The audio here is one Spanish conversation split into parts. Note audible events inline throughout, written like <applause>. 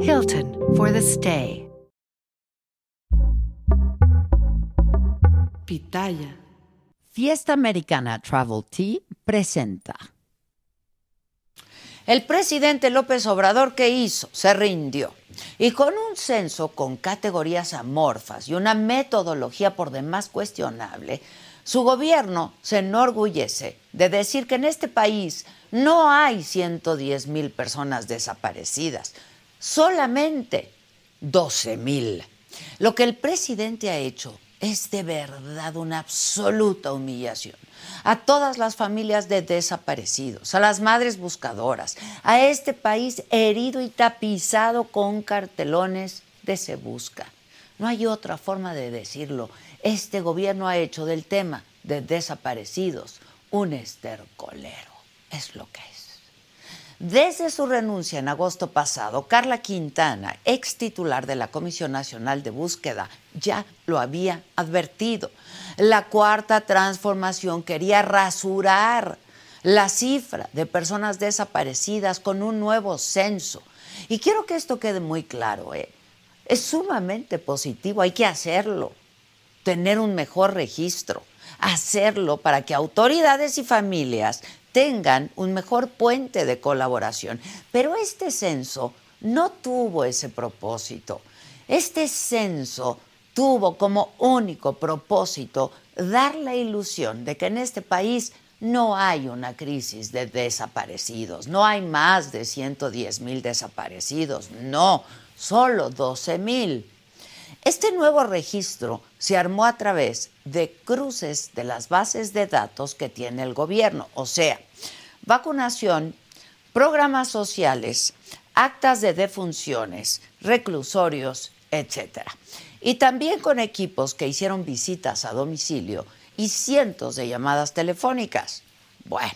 Hilton for the stay. Pitaya. Fiesta Americana Travel Tea presenta. El presidente López Obrador, ¿qué hizo? Se rindió. Y con un censo con categorías amorfas y una metodología por demás cuestionable, su gobierno se enorgullece de decir que en este país no hay 110 mil personas desaparecidas, solamente 12 mil. Lo que el presidente ha hecho es de verdad una absoluta humillación a todas las familias de desaparecidos, a las madres buscadoras, a este país herido y tapizado con cartelones de se busca. No hay otra forma de decirlo. Este gobierno ha hecho del tema de desaparecidos un estercolero. Es lo que es. Desde su renuncia en agosto pasado, Carla Quintana, ex titular de la Comisión Nacional de Búsqueda, ya lo había advertido. La cuarta transformación quería rasurar la cifra de personas desaparecidas con un nuevo censo. Y quiero que esto quede muy claro. ¿eh? Es sumamente positivo, hay que hacerlo, tener un mejor registro, hacerlo para que autoridades y familias tengan un mejor puente de colaboración. Pero este censo no tuvo ese propósito. Este censo tuvo como único propósito dar la ilusión de que en este país no hay una crisis de desaparecidos, no hay más de 110 mil desaparecidos, no, solo 12 mil. Este nuevo registro se armó a través de cruces de las bases de datos que tiene el gobierno, o sea, vacunación, programas sociales, actas de defunciones, reclusorios, etc. Y también con equipos que hicieron visitas a domicilio y cientos de llamadas telefónicas. Bueno,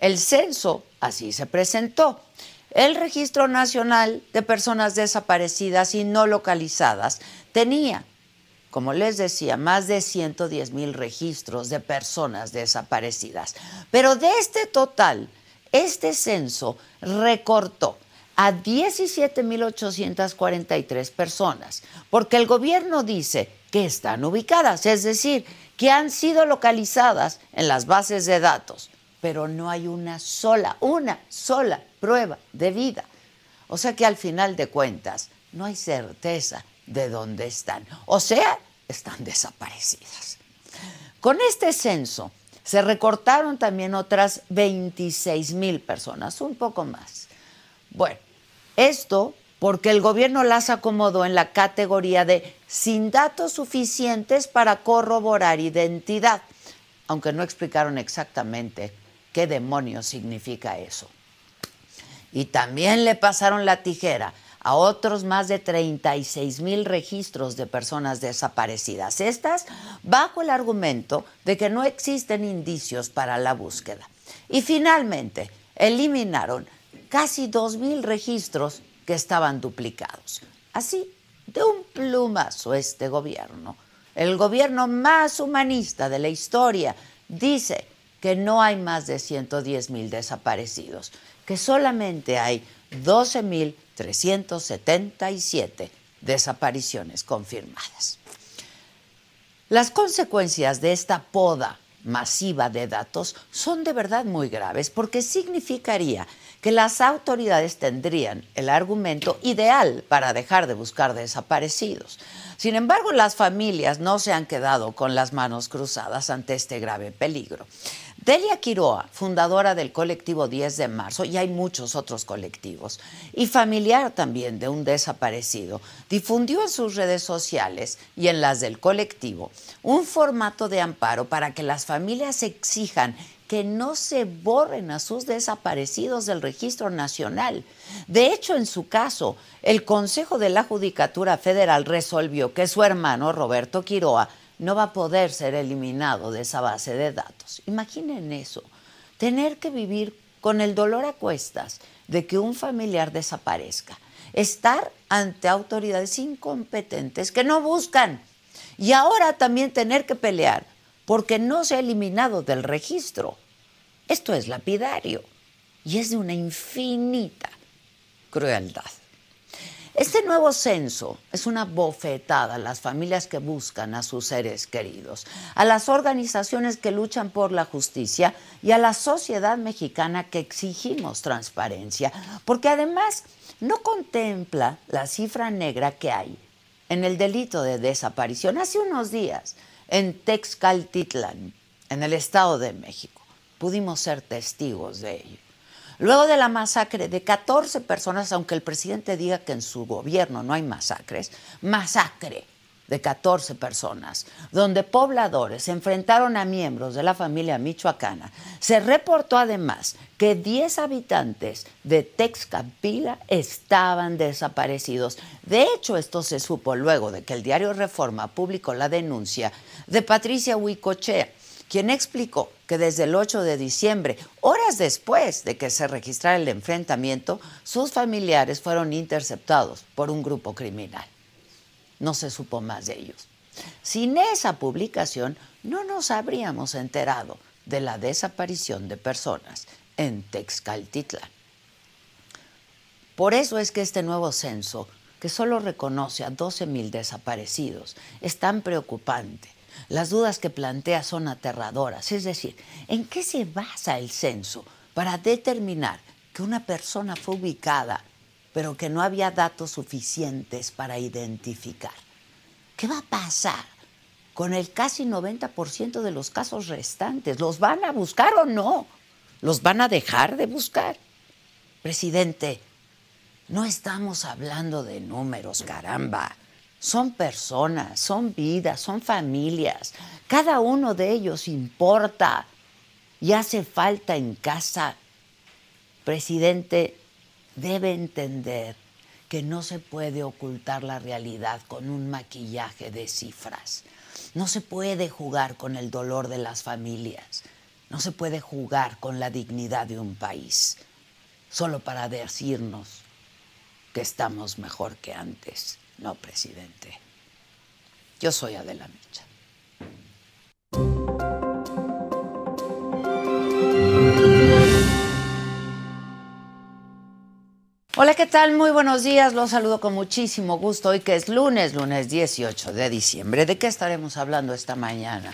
el censo así se presentó. El Registro Nacional de Personas Desaparecidas y No Localizadas tenía, como les decía, más de 110 mil registros de personas desaparecidas. Pero de este total, este censo recortó a 17.843 personas, porque el gobierno dice que están ubicadas, es decir, que han sido localizadas en las bases de datos pero no hay una sola, una sola prueba de vida. O sea que al final de cuentas no hay certeza de dónde están. O sea, están desaparecidas. Con este censo se recortaron también otras 26 mil personas, un poco más. Bueno, esto porque el gobierno las acomodó en la categoría de sin datos suficientes para corroborar identidad, aunque no explicaron exactamente ¿Qué demonios significa eso? Y también le pasaron la tijera a otros más de 36 mil registros de personas desaparecidas. Estas bajo el argumento de que no existen indicios para la búsqueda. Y finalmente eliminaron casi 2 mil registros que estaban duplicados. Así, de un plumazo este gobierno, el gobierno más humanista de la historia, dice que no hay más de 110 mil desaparecidos, que solamente hay 12.377 desapariciones confirmadas. Las consecuencias de esta poda masiva de datos son de verdad muy graves porque significaría que las autoridades tendrían el argumento ideal para dejar de buscar desaparecidos. Sin embargo, las familias no se han quedado con las manos cruzadas ante este grave peligro. Delia Quiroa, fundadora del colectivo 10 de marzo, y hay muchos otros colectivos, y familiar también de un desaparecido, difundió en sus redes sociales y en las del colectivo un formato de amparo para que las familias exijan que no se borren a sus desaparecidos del registro nacional. De hecho, en su caso, el Consejo de la Judicatura Federal resolvió que su hermano, Roberto Quiroa, no va a poder ser eliminado de esa base de datos. Imaginen eso, tener que vivir con el dolor a cuestas de que un familiar desaparezca, estar ante autoridades incompetentes que no buscan y ahora también tener que pelear porque no se ha eliminado del registro. Esto es lapidario y es de una infinita crueldad. Este nuevo censo es una bofetada a las familias que buscan a sus seres queridos, a las organizaciones que luchan por la justicia y a la sociedad mexicana que exigimos transparencia, porque además no contempla la cifra negra que hay en el delito de desaparición. Hace unos días, en Texcaltitlán, en el Estado de México, pudimos ser testigos de ello. Luego de la masacre de 14 personas, aunque el presidente diga que en su gobierno no hay masacres, masacre de 14 personas, donde pobladores se enfrentaron a miembros de la familia michoacana. Se reportó además que 10 habitantes de Texcapila estaban desaparecidos. De hecho, esto se supo luego de que el diario Reforma publicó la denuncia de Patricia Huicochea quien explicó que desde el 8 de diciembre, horas después de que se registrara el enfrentamiento, sus familiares fueron interceptados por un grupo criminal. No se supo más de ellos. Sin esa publicación, no nos habríamos enterado de la desaparición de personas en Texcaltitlán. Por eso es que este nuevo censo, que solo reconoce a 12.000 desaparecidos, es tan preocupante las dudas que plantea son aterradoras. Es decir, ¿en qué se basa el censo para determinar que una persona fue ubicada, pero que no había datos suficientes para identificar? ¿Qué va a pasar con el casi 90% de los casos restantes? ¿Los van a buscar o no? ¿Los van a dejar de buscar? Presidente, no estamos hablando de números, caramba son personas, son vidas, son familias. Cada uno de ellos importa y hace falta en casa. Presidente, debe entender que no se puede ocultar la realidad con un maquillaje de cifras. No se puede jugar con el dolor de las familias. No se puede jugar con la dignidad de un país solo para decirnos que estamos mejor que antes. No, presidente. Yo soy Adela Micha. Hola, ¿qué tal? Muy buenos días. Los saludo con muchísimo gusto hoy que es lunes, lunes 18 de diciembre. ¿De qué estaremos hablando esta mañana?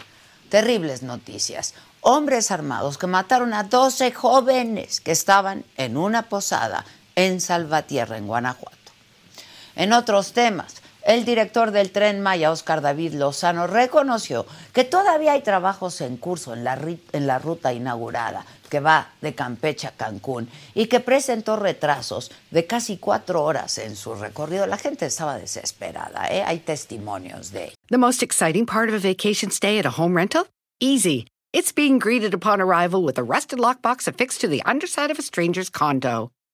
Terribles noticias. Hombres armados que mataron a 12 jóvenes que estaban en una posada en Salvatierra, en Guanajuato. En otros temas, el director del tren Maya, Oscar David Lozano, reconoció que todavía hay trabajos en curso en la, ruta inaugurada que va de Campeche a Cancún y que presentó retrasos de casi cuatro horas en su recorrido. La gente estaba desesperada, ¿eh? hay testimonios de. The most exciting part of a vacation stay at a home rental? Easy. It's being greeted upon arrival with a rusted lockbox affixed to the underside of a stranger's condo.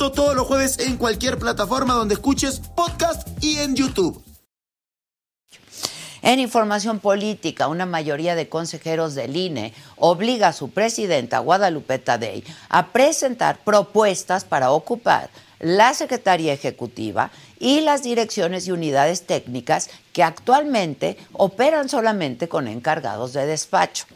Todos los jueves en cualquier plataforma donde escuches podcast y en YouTube. En información política, una mayoría de consejeros del INE obliga a su presidenta Guadalupe Tadei a presentar propuestas para ocupar la Secretaría Ejecutiva y las direcciones y unidades técnicas que actualmente operan solamente con encargados de despacho.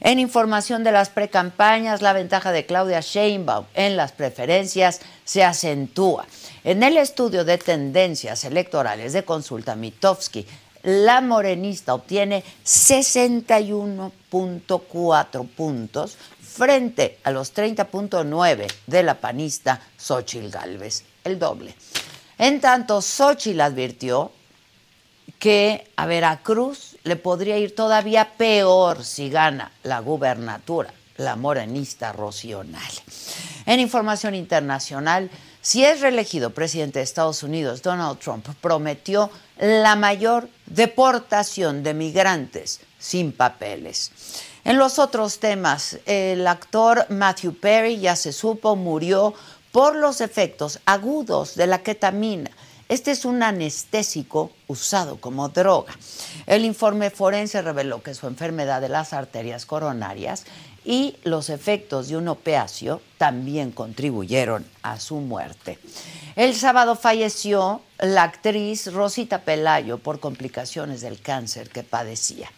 En información de las precampañas, la ventaja de Claudia Sheinbaum en las preferencias se acentúa. En el estudio de tendencias electorales de consulta Mitofsky, la morenista obtiene 61.4 puntos frente a los 30.9 de la panista Xochil Gálvez, el doble. En tanto, Xochitl advirtió que a Veracruz le podría ir todavía peor si gana la gubernatura, la morenista Rocional. En información internacional, si es reelegido presidente de Estados Unidos, Donald Trump prometió la mayor deportación de migrantes sin papeles. En los otros temas, el actor Matthew Perry, ya se supo, murió por los efectos agudos de la ketamina. Este es un anestésico usado como droga. El informe forense reveló que su enfermedad de las arterias coronarias y los efectos de un opiáceo también contribuyeron a su muerte. El sábado falleció la actriz Rosita Pelayo por complicaciones del cáncer que padecía.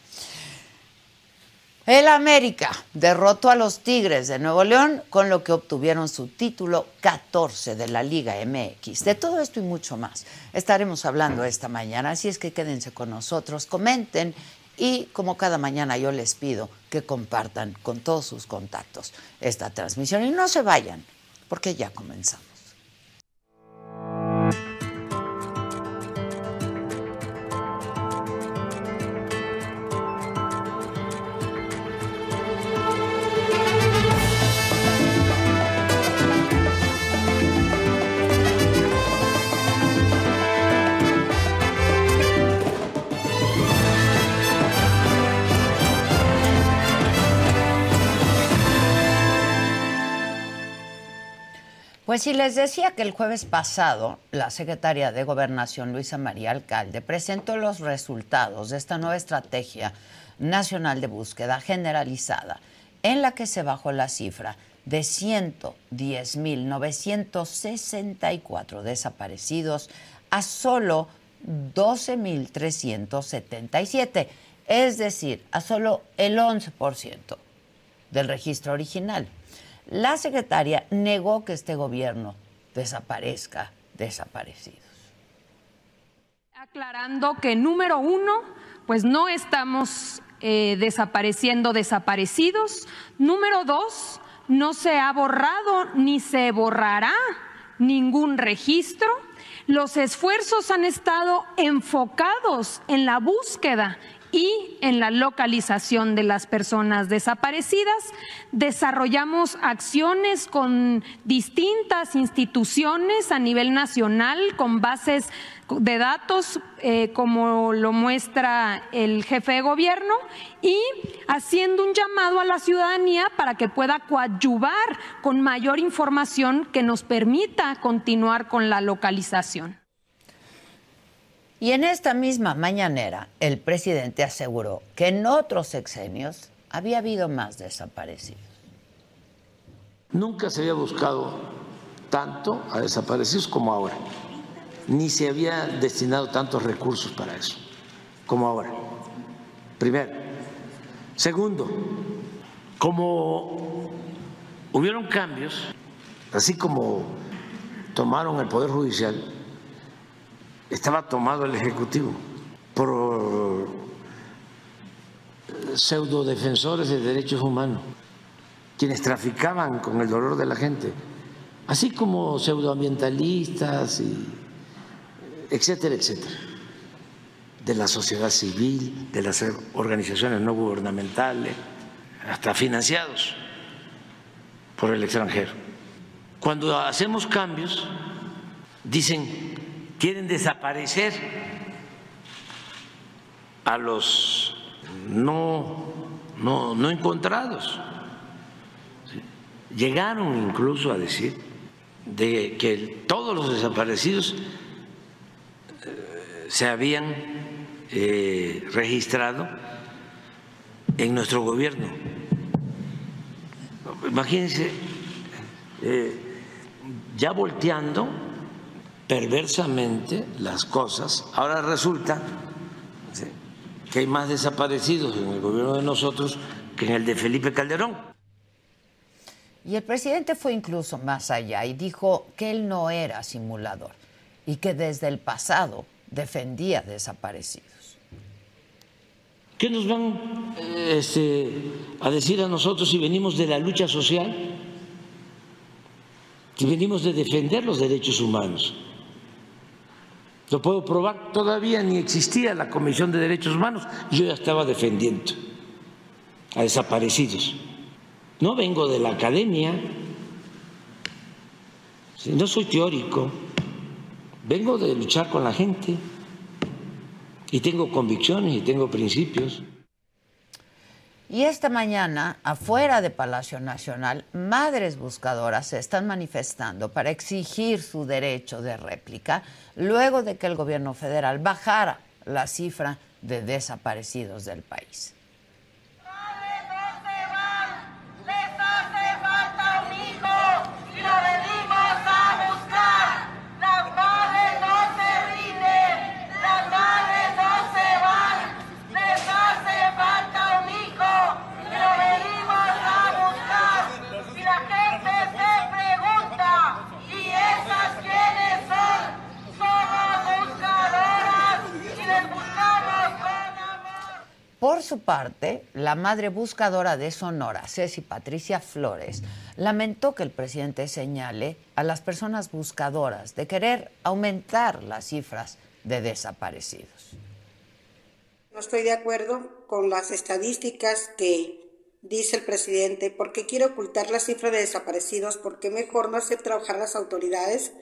El América derrotó a los Tigres de Nuevo León, con lo que obtuvieron su título 14 de la Liga MX. De todo esto y mucho más estaremos hablando esta mañana, así es que quédense con nosotros, comenten y como cada mañana yo les pido que compartan con todos sus contactos esta transmisión y no se vayan, porque ya comenzamos. Pues si les decía que el jueves pasado la secretaria de Gobernación, Luisa María Alcalde, presentó los resultados de esta nueva estrategia nacional de búsqueda generalizada, en la que se bajó la cifra de 110.964 desaparecidos a solo 12.377, es decir, a solo el 11% del registro original. La secretaria negó que este gobierno desaparezca desaparecidos. Aclarando que número uno, pues no estamos eh, desapareciendo desaparecidos. Número dos, no se ha borrado ni se borrará ningún registro. Los esfuerzos han estado enfocados en la búsqueda y en la localización de las personas desaparecidas. Desarrollamos acciones con distintas instituciones a nivel nacional, con bases de datos, eh, como lo muestra el jefe de gobierno, y haciendo un llamado a la ciudadanía para que pueda coadyuvar con mayor información que nos permita continuar con la localización. Y en esta misma mañanera, el presidente aseguró que en otros sexenios había habido más desaparecidos. Nunca se había buscado tanto a desaparecidos como ahora, ni se había destinado tantos recursos para eso como ahora. Primero. Segundo, como hubieron cambios, así como tomaron el Poder Judicial, estaba tomado el Ejecutivo por pseudo defensores de derechos humanos, quienes traficaban con el dolor de la gente así como pseudoambientalistas, y etcétera, etcétera, de la sociedad civil, de las organizaciones no gubernamentales, hasta financiados por el extranjero. Cuando hacemos cambios, dicen, quieren desaparecer a los no, no, no encontrados. Llegaron incluso a decir de que todos los desaparecidos eh, se habían eh, registrado en nuestro gobierno. Imagínense, eh, ya volteando perversamente las cosas, ahora resulta que hay más desaparecidos en el gobierno de nosotros que en el de Felipe Calderón. Y el presidente fue incluso más allá y dijo que él no era simulador y que desde el pasado defendía desaparecidos. ¿Qué nos van este, a decir a nosotros si venimos de la lucha social? Si venimos de defender los derechos humanos. Lo puedo probar, todavía ni existía la Comisión de Derechos Humanos, yo ya estaba defendiendo a desaparecidos. No vengo de la academia, no soy teórico, vengo de luchar con la gente. Y tengo convicciones y tengo principios. Y esta mañana, afuera de Palacio Nacional, madres buscadoras se están manifestando para exigir su derecho de réplica luego de que el gobierno federal bajara la cifra de desaparecidos del país. Su parte, la madre buscadora de Sonora, Ceci Patricia Flores, lamentó que el presidente señale a las personas buscadoras de querer aumentar las cifras de desaparecidos. No estoy de acuerdo con las estadísticas que dice el presidente, porque quiere ocultar la cifra de desaparecidos, porque mejor no hacer trabajar las autoridades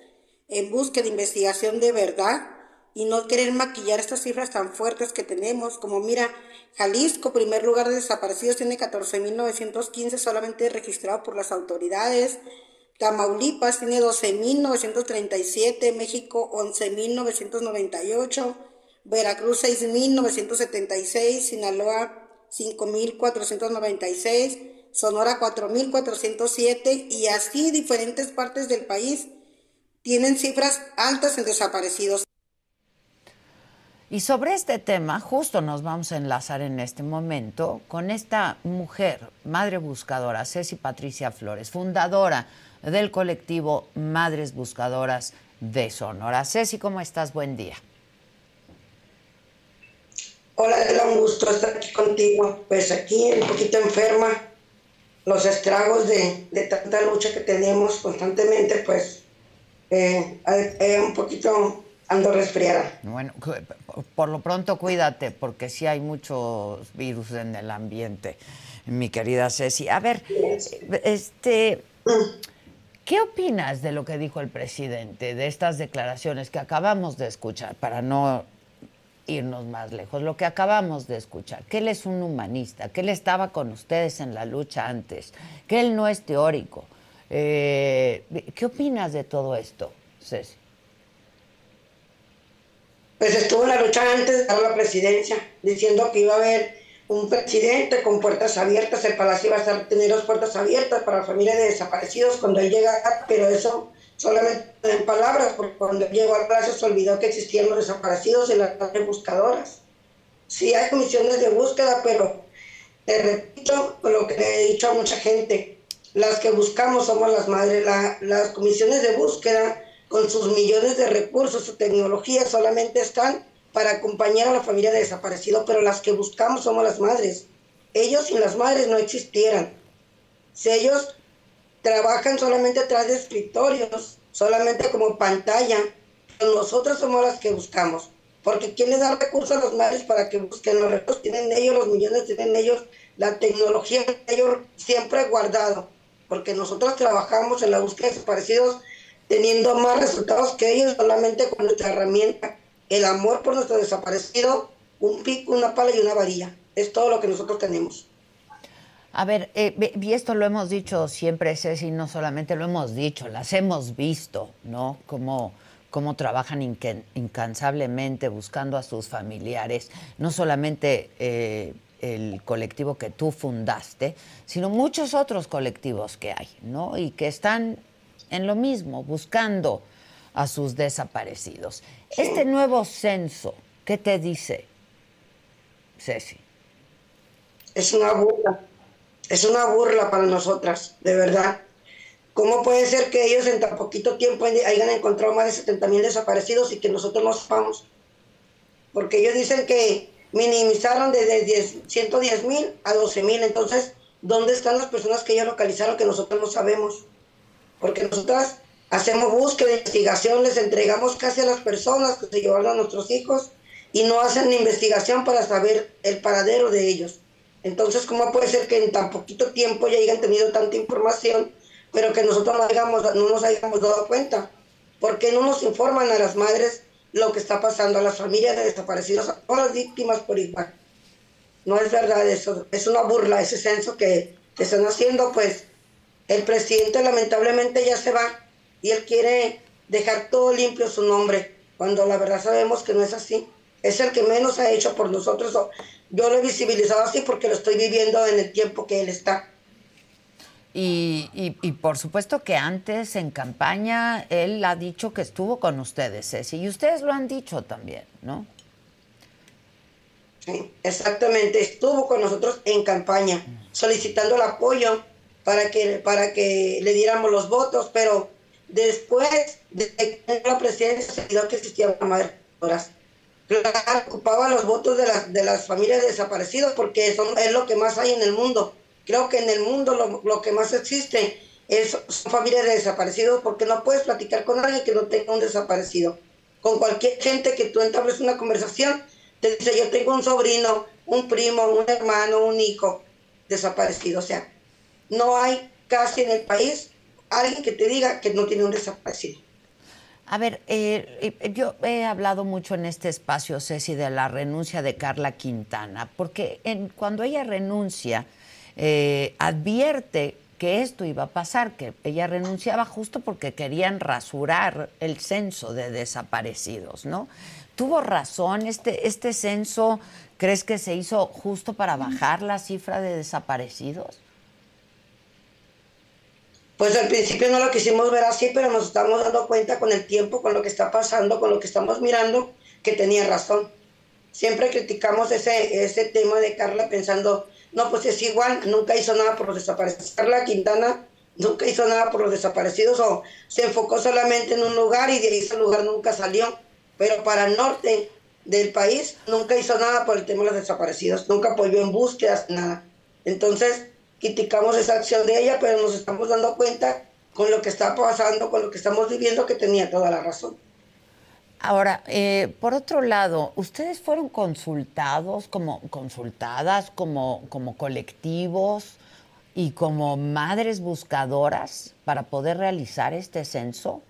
en búsqueda de investigación de verdad y no querer maquillar estas cifras tan fuertes que tenemos, como mira, Jalisco, primer lugar de desaparecidos, tiene 14.915 solamente registrado por las autoridades, Tamaulipas tiene 12.937, México 11.998, Veracruz 6.976, Sinaloa 5.496, Sonora 4.407 y así diferentes partes del país tienen cifras altas en desaparecidos. Y sobre este tema, justo nos vamos a enlazar en este momento con esta mujer, madre buscadora, Ceci Patricia Flores, fundadora del colectivo Madres Buscadoras de Sonora. Ceci, ¿cómo estás? Buen día. Hola, es un gusto estar aquí contigo. Pues aquí un poquito enferma, los estragos de, tanta lucha que tenemos constantemente, pues eh, un poquito ando resfriada. Bueno, por lo pronto cuídate, porque sí hay muchos virus en el ambiente, mi querida Ceci. A ver, este, ¿qué opinas de lo que dijo el presidente, de estas declaraciones que acabamos de escuchar, para no irnos más lejos, lo que acabamos de escuchar, que él es un humanista, que él estaba con ustedes en la lucha antes, que él no es teórico. Eh, ¿Qué opinas de todo esto, Ceci? Pues estuvo la lucha antes de dar la presidencia, diciendo que iba a haber un presidente con puertas abiertas, el palacio iba a tener las puertas abiertas para la familia de desaparecidos cuando él llega pero eso solamente en palabras, porque cuando llegó al palacio se olvidó que existían los desaparecidos y las buscadoras. Sí hay comisiones de búsqueda, pero te repito lo que he dicho a mucha gente, las que buscamos somos las madres, las comisiones de búsqueda con sus millones de recursos, su tecnología, solamente están para acompañar a la familia de desaparecido, pero las que buscamos somos las madres. Ellos sin las madres no existieran. Si ellos trabajan solamente atrás de escritorios, solamente como pantalla. Nosotros somos las que buscamos. Porque ¿quién les da recursos a los madres para que busquen? Los recursos tienen ellos, los millones tienen ellos, la tecnología ellos siempre guardado. Porque nosotros trabajamos en la búsqueda de desaparecidos teniendo más resultados que ellos solamente con nuestra herramienta. El amor por nuestro desaparecido, un pico, una pala y una varilla. Es todo lo que nosotros tenemos. A ver, eh, y esto lo hemos dicho siempre, Ceci, no solamente lo hemos dicho, las hemos visto, ¿no? Como cómo trabajan incansablemente buscando a sus familiares, no solamente eh, el colectivo que tú fundaste, sino muchos otros colectivos que hay, ¿no? Y que están en lo mismo, buscando a sus desaparecidos. Este nuevo censo, ¿qué te dice, Ceci? Es una burla, es una burla para nosotras, de verdad. ¿Cómo puede ser que ellos en tan poquito tiempo hayan encontrado más de 70 mil desaparecidos y que nosotros no sepamos? Porque ellos dicen que minimizaron desde 110 mil a 12 mil. Entonces, ¿dónde están las personas que ellos localizaron que nosotros no sabemos? Porque nosotras hacemos búsqueda, investigación, les entregamos casi a las personas que se llevaron a nuestros hijos y no hacen investigación para saber el paradero de ellos. Entonces, ¿cómo puede ser que en tan poquito tiempo ya hayan tenido tanta información pero que nosotros no, no nos hayamos dado cuenta. ¿Por qué no nos informan a las madres lo que está pasando, a las familias de desaparecidos, a todas las víctimas por igual? No es verdad eso, es una burla ese censo que, que están haciendo, pues el presidente lamentablemente ya se va y él quiere dejar todo limpio su nombre, cuando la verdad sabemos que no es así. Es el que menos ha hecho por nosotros. Yo lo he visibilizado así porque lo estoy viviendo en el tiempo que él está. Y, y, por supuesto que antes en campaña él ha dicho que estuvo con ustedes, Ceci, y ustedes lo han dicho también, ¿no? Sí, exactamente, estuvo con nosotros en campaña, solicitando el apoyo para que, para que le diéramos los votos, pero después de la presidencia se dio que existían madres ocupaba los votos de, las de las familias desaparecidas porque son, es lo que más hay en el mundo Creo que en el mundo lo, que más existe es, son familias de desaparecidos porque no puedes platicar con alguien que no tenga un desaparecido. Con cualquier gente que tú entables una conversación, te dice yo tengo un sobrino, un primo, un hermano, un hijo desaparecido. O sea, no hay casi en el país alguien que te diga que no tiene un desaparecido. A ver, eh, eh, yo he hablado mucho en este espacio, Ceci, de la renuncia de Carla Quintana, porque en, cuando ella renuncia, eh, advierte que esto iba a pasar, que ella renunciaba justo porque querían rasurar el censo de desaparecidos, ¿no? ¿Tuvo razón este, este censo? ¿Crees que se hizo justo para bajar la cifra de desaparecidos? Pues al principio no lo quisimos ver así, pero nos estamos dando cuenta con el tiempo, con lo que está pasando, con lo que estamos mirando, que tenía razón. Siempre criticamos ese, ese tema de Carla pensando, no, pues es igual, nunca hizo nada por los desaparecidos. Carla Quintana nunca hizo nada por los desaparecidos o se enfocó solamente en un lugar y de ese lugar nunca salió. Pero para el norte del país nunca hizo nada por el tema de los desaparecidos, nunca apoyó en búsquedas, nada. Entonces, criticamos esa acción de ella, pero nos estamos dando cuenta con lo que está pasando, con lo que estamos viviendo, que tenía toda la razón. Ahora, eh, por otro lado, ¿ustedes fueron consultados como consultadas como, como colectivos y como madres buscadoras para poder realizar este censo?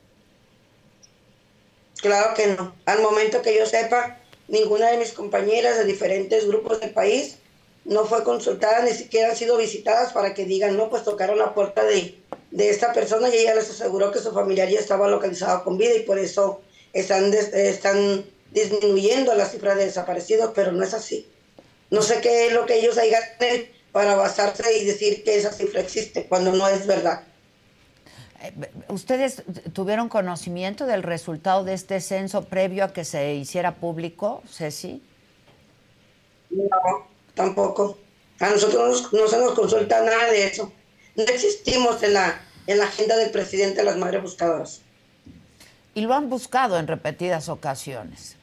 Claro que no. Al momento que yo sepa, ninguna de mis compañeras de diferentes grupos del país no fue consultada, ni siquiera han sido visitadas para que digan, no, pues tocaron la puerta de, de esta persona y ella les aseguró que su familiar ya estaba localizado con vida y por eso están, están disminuyendo la cifra de desaparecidos, pero no es así. No sé qué es lo que ellos hayan para basarse y decir que esa cifra existe, cuando no es verdad. Eh, ¿Ustedes tuvieron conocimiento del resultado de este censo previo a que se hiciera público, Ceci? No, tampoco. A nosotros no se nos consulta nada de eso. No existimos en la, en la agenda del presidente de las Madres Buscadoras. Y lo han buscado en repetidas ocasiones.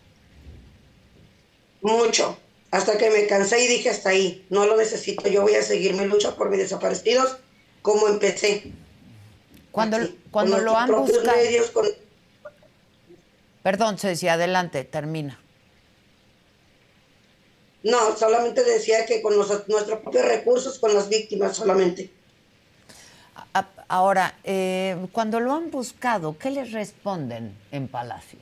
Mucho. Hasta que me cansé y dije hasta ahí. No lo necesito. Yo voy a seguir mi lucha por mis desaparecidos como empecé. Cuando, cuando lo han buscado... Perdón, Ceci, adelante, termina. No, solamente decía que con nuestros propios recursos, con las víctimas solamente. Ahora, eh, cuando lo han buscado, ¿qué les responden en Palacio?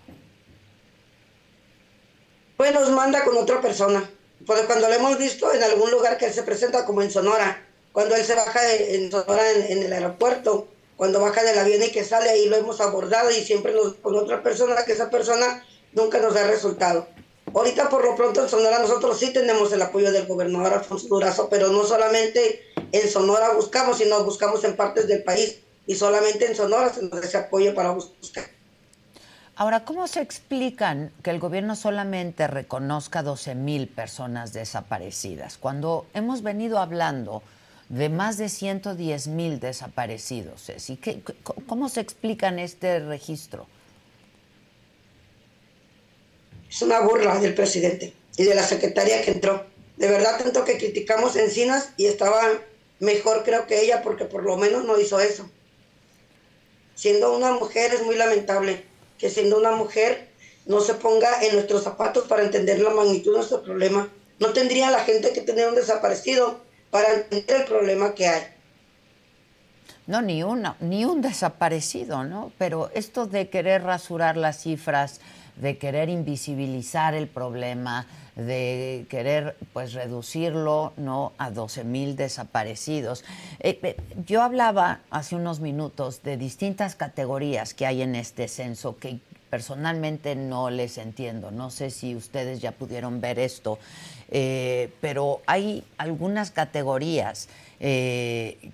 Pues nos manda con otra persona. Porque cuando lo hemos visto en algún lugar que él se presenta como en Sonora, cuando él se baja en Sonora en, el aeropuerto, cuando baja del avión y que sale, ahí lo hemos abordado y siempre nos, con otra persona, que esa persona nunca nos da resultado. Ahorita por lo pronto en Sonora nosotros sí tenemos el apoyo del gobernador Alfonso Durazo, pero no solamente en Sonora buscamos, sino buscamos en partes del país y solamente en Sonora se nos da ese apoyo para buscar. Ahora, ¿cómo se explican que el gobierno solamente reconozca 12 mil personas desaparecidas cuando hemos venido hablando de más de 110 mil desaparecidos? ¿Cómo se explican este registro? Es una burla del presidente y de la secretaria que entró. De verdad, tanto que criticamos Encinas y estaba mejor creo que ella porque por lo menos no hizo eso. Siendo una mujer es muy lamentable que siendo una mujer no se ponga en nuestros zapatos para entender la magnitud de nuestro problema. No tendría la gente que tener un desaparecido para entender el problema que hay. No, ni uno, ni un desaparecido, ¿no? Pero esto de querer rasurar las cifras, de querer invisibilizar el problema, de querer pues reducirlo no a 12 mil desaparecidos. Eh, eh, yo hablaba hace unos minutos de distintas categorías que hay en este censo que personalmente no les entiendo. No sé si ustedes ya pudieron ver esto, eh, pero hay algunas categorías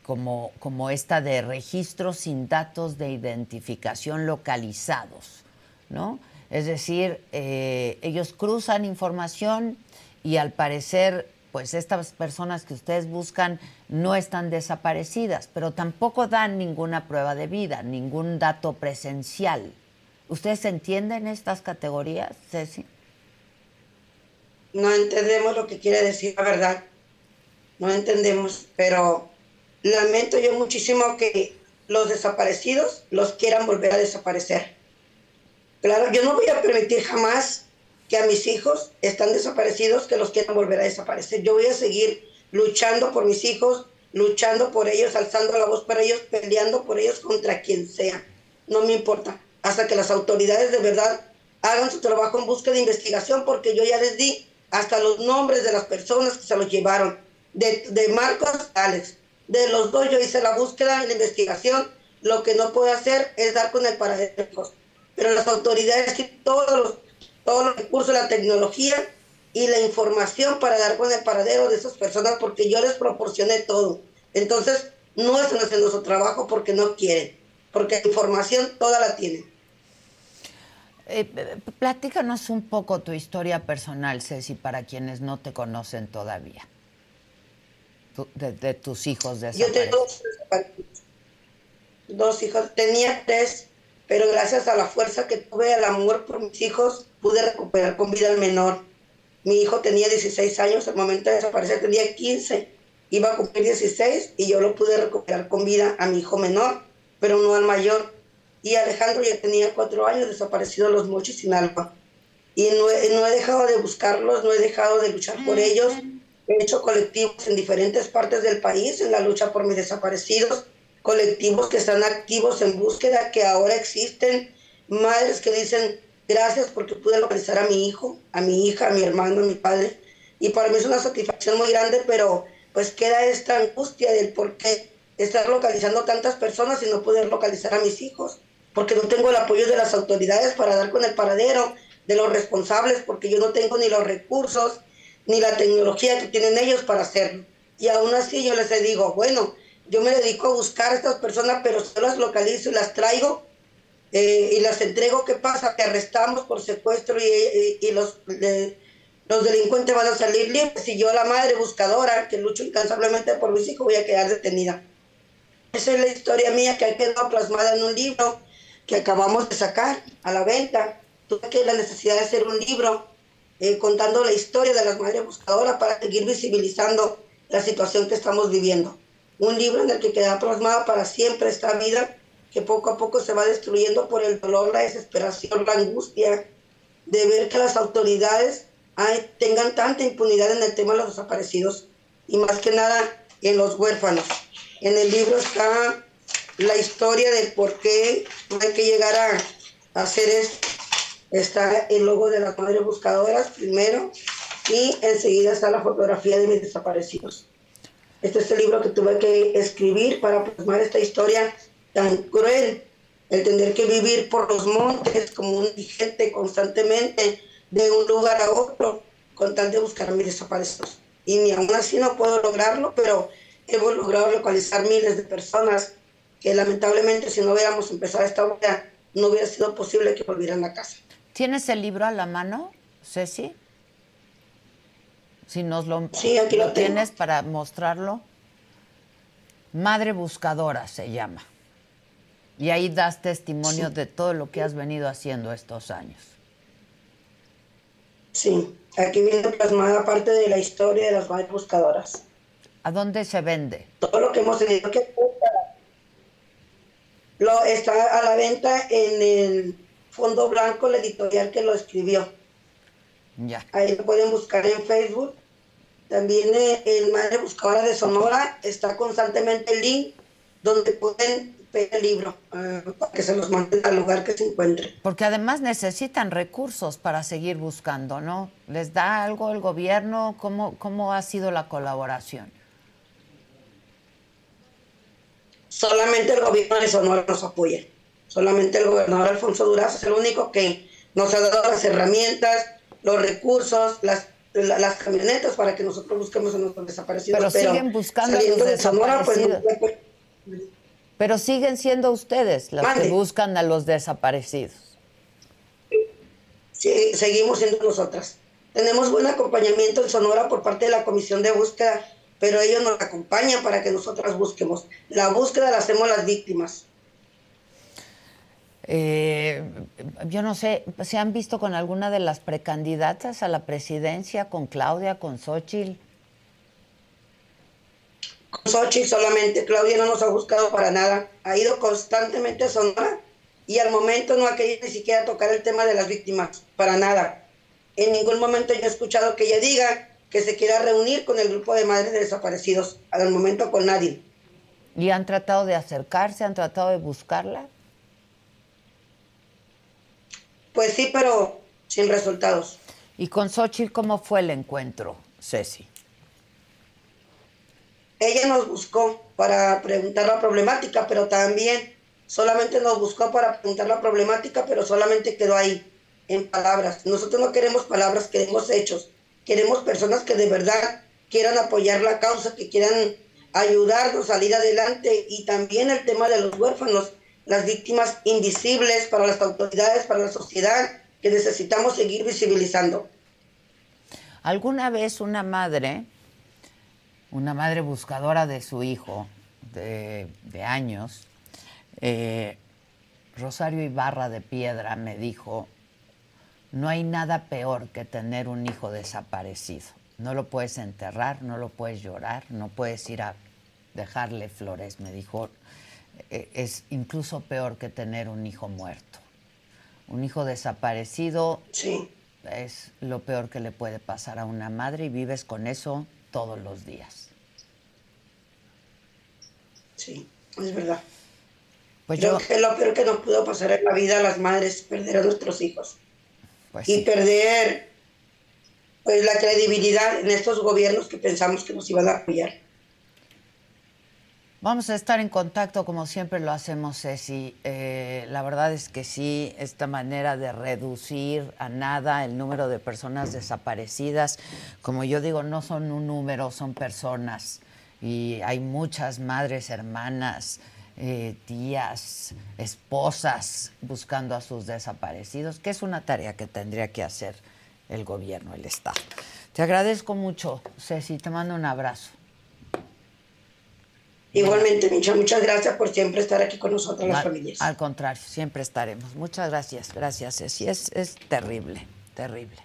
como, como esta de registros sin datos de identificación localizados, ¿no? Es decir, eh, ellos cruzan información y al parecer, pues estas personas que ustedes buscan no están desaparecidas, pero tampoco dan ninguna prueba de vida, ningún dato presencial. ¿Ustedes entienden estas categorías, Ceci? No entendemos lo que quiere decir la verdad. No entendemos, pero lamento yo muchísimo que los desaparecidos los quieran volver a desaparecer Claro, yo no voy a permitir jamás que a mis hijos están desaparecidos, que los quieran volver a desaparecer. Yo voy a seguir luchando por mis hijos, luchando por ellos, alzando la voz para ellos, peleando por ellos contra quien sea. No me importa. Hasta que las autoridades de verdad hagan su trabajo en busca de investigación, porque yo ya les di hasta los nombres de las personas que se los llevaron. De, de Marcos Alex. De los dos yo hice la búsqueda y la investigación. Lo que no puedo hacer es dar con el paradero pero las autoridades tienen todos los, todos los recursos, la tecnología y la información para dar con el paradero de esas personas porque yo les proporcioné todo. Entonces, no están haciendo su trabajo porque no quieren, porque la información toda la tienen. Eh, platícanos un poco tu historia personal, Ceci, para quienes no te conocen todavía. de, tus hijos de Yo tengo dos hijos, tenía tres pero gracias a la fuerza que tuve, al amor por mis hijos, pude recuperar con vida al menor. Mi hijo tenía 16 años, al momento de desaparecer tenía 15, iba a cumplir 16 y yo lo pude recuperar con vida a mi hijo menor, pero no al mayor. Y Alejandro ya tenía cuatro años desaparecido los mochis sin alma. Y no he, no he dejado de buscarlos, no he dejado de luchar por ellos. He hecho colectivos en diferentes partes del país en la lucha por mis desaparecidos colectivos que están activos en búsqueda, que ahora existen, madres que dicen gracias porque pude localizar a mi hijo, a mi hija, a mi hermano, a mi padre. Y para mí es una satisfacción muy grande, pero pues queda esta angustia del por qué estar localizando tantas personas y no poder localizar a mis hijos, porque no tengo el apoyo de las autoridades para dar con el paradero de los responsables, porque yo no tengo ni los recursos ni la tecnología que tienen ellos para hacerlo. Y aún así yo les digo, bueno, yo me dedico a buscar a estas personas, pero solo las localizo y las traigo eh, y las entrego. ¿Qué pasa? Que arrestamos por secuestro y, los, los delincuentes van a salir libres y yo, la madre buscadora, que lucho incansablemente por mis hijos, voy a quedar detenida. Esa es la historia mía que ha quedado plasmada en un libro que acabamos de sacar a la venta. Tuve que la necesidad de hacer un libro eh, contando la historia de las madres buscadoras para seguir visibilizando la situación que estamos viviendo un libro en el que queda plasmada para siempre esta vida que poco a poco se va destruyendo por el dolor, la desesperación, la angustia de ver que las autoridades tengan tanta impunidad en el tema de los desaparecidos y más que nada en los huérfanos. En el libro está la historia del por qué hay que llegar a, hacer esto. Está el logo de las madres buscadoras primero y enseguida está la fotografía de mis desaparecidos. Este es el libro que tuve que escribir para plasmar esta historia tan cruel, el tener que vivir por los montes como un indigente constantemente de un lugar a otro con tal de buscar mis desaparecidos. Y ni aún así no puedo lograrlo, pero hemos logrado localizar miles de personas que lamentablemente si no hubiéramos empezado esta obra no hubiera sido posible que volvieran a casa. ¿Tienes el libro a la mano, Ceci? Si nos lo, sí, aquí lo, tienes para mostrarlo. Madre Buscadora se llama. Y ahí das testimonio de todo lo que has venido haciendo estos años. Sí, aquí viene plasmada parte de la historia de las madres buscadoras. ¿A dónde se vende? Todo lo que hemos tenido que lo está a la venta en el Fondo Blanco, la editorial que lo escribió. Ya. Ahí lo pueden buscar en Facebook. También el Madre Buscadora de Sonora está constantemente el link donde pueden pedir el libro eh, para que se los manden al lugar que se encuentre. Porque además necesitan recursos para seguir buscando, ¿no? ¿Les da algo el gobierno? ¿Cómo, cómo ha sido la colaboración? solamente el gobierno de Sonora nos apoya. Solamente el gobernador Alfonso Durazo es el único que nos ha dado las herramientas, los recursos, las, las camionetas para que nosotros busquemos a nuestros desaparecidos. Pero, siguen buscando a los pues, desaparecidos. Pero siguen siendo ustedes las que buscan a los desaparecidos. Sí, seguimos siendo nosotras. Tenemos buen acompañamiento en Sonora por parte de la Comisión de Búsqueda pero ellos nos acompañan para que nosotras busquemos. La búsqueda la hacemos las víctimas. Eh, yo no sé, ¿se han visto con alguna de las precandidatas a la presidencia, con Claudia, con Xochitl? Con Xochitl solamente, Claudia no nos ha buscado para nada. Ha ido constantemente a Sonora y al momento no ha querido ni siquiera tocar el tema de las víctimas, para nada. En ningún momento yo he escuchado que ella diga que se quiera reunir con el grupo de madres de desaparecidos. Al momento con nadie. ¿Y han tratado de acercarse? ¿Han tratado de buscarla? Pues sí, pero sin resultados. ¿Y con Xochitl cómo fue el encuentro, Ceci? Ella nos buscó para preguntar la problemática, pero también solamente nos buscó para preguntar la problemática, pero solamente quedó ahí, en palabras. Nosotros no queremos palabras, queremos hechos. Queremos personas que de verdad quieran apoyar la causa, que quieran ayudarnos a salir adelante y también el tema de los huérfanos, las víctimas invisibles para las autoridades, para la sociedad, que necesitamos seguir visibilizando. Alguna vez una madre, una madre buscadora de su hijo de, años, eh, Rosario Ibarra de Piedra me dijo, no hay nada peor que tener un hijo desaparecido. No lo puedes enterrar, no lo puedes llorar, no puedes ir a dejarle flores. Me dijo, es incluso peor que tener un hijo muerto. Un hijo desaparecido es lo peor que le puede pasar a una madre y vives con eso todos los días. Sí, es verdad. Pues Creo que lo peor que nos pudo pasar en la vida a las madres perder a nuestros hijos. Pues y perder pues la credibilidad en estos gobiernos que pensamos que nos iban a apoyar. Vamos a estar en contacto como siempre lo hacemos, Ceci. Eh, la verdad es que sí, esta manera de reducir a nada el número de personas desaparecidas, como yo digo, no son un número, son personas. Y hay muchas madres, hermanas, eh, tías, esposas buscando a sus desaparecidos, que es una tarea que tendría que hacer el gobierno, el Estado. Te agradezco mucho, Ceci, te mando un abrazo. Igualmente, Micha, muchas gracias por siempre estar aquí con nosotros, las familias. Al contrario, siempre estaremos. Muchas gracias, gracias, Ceci. Es, es terrible, terrible.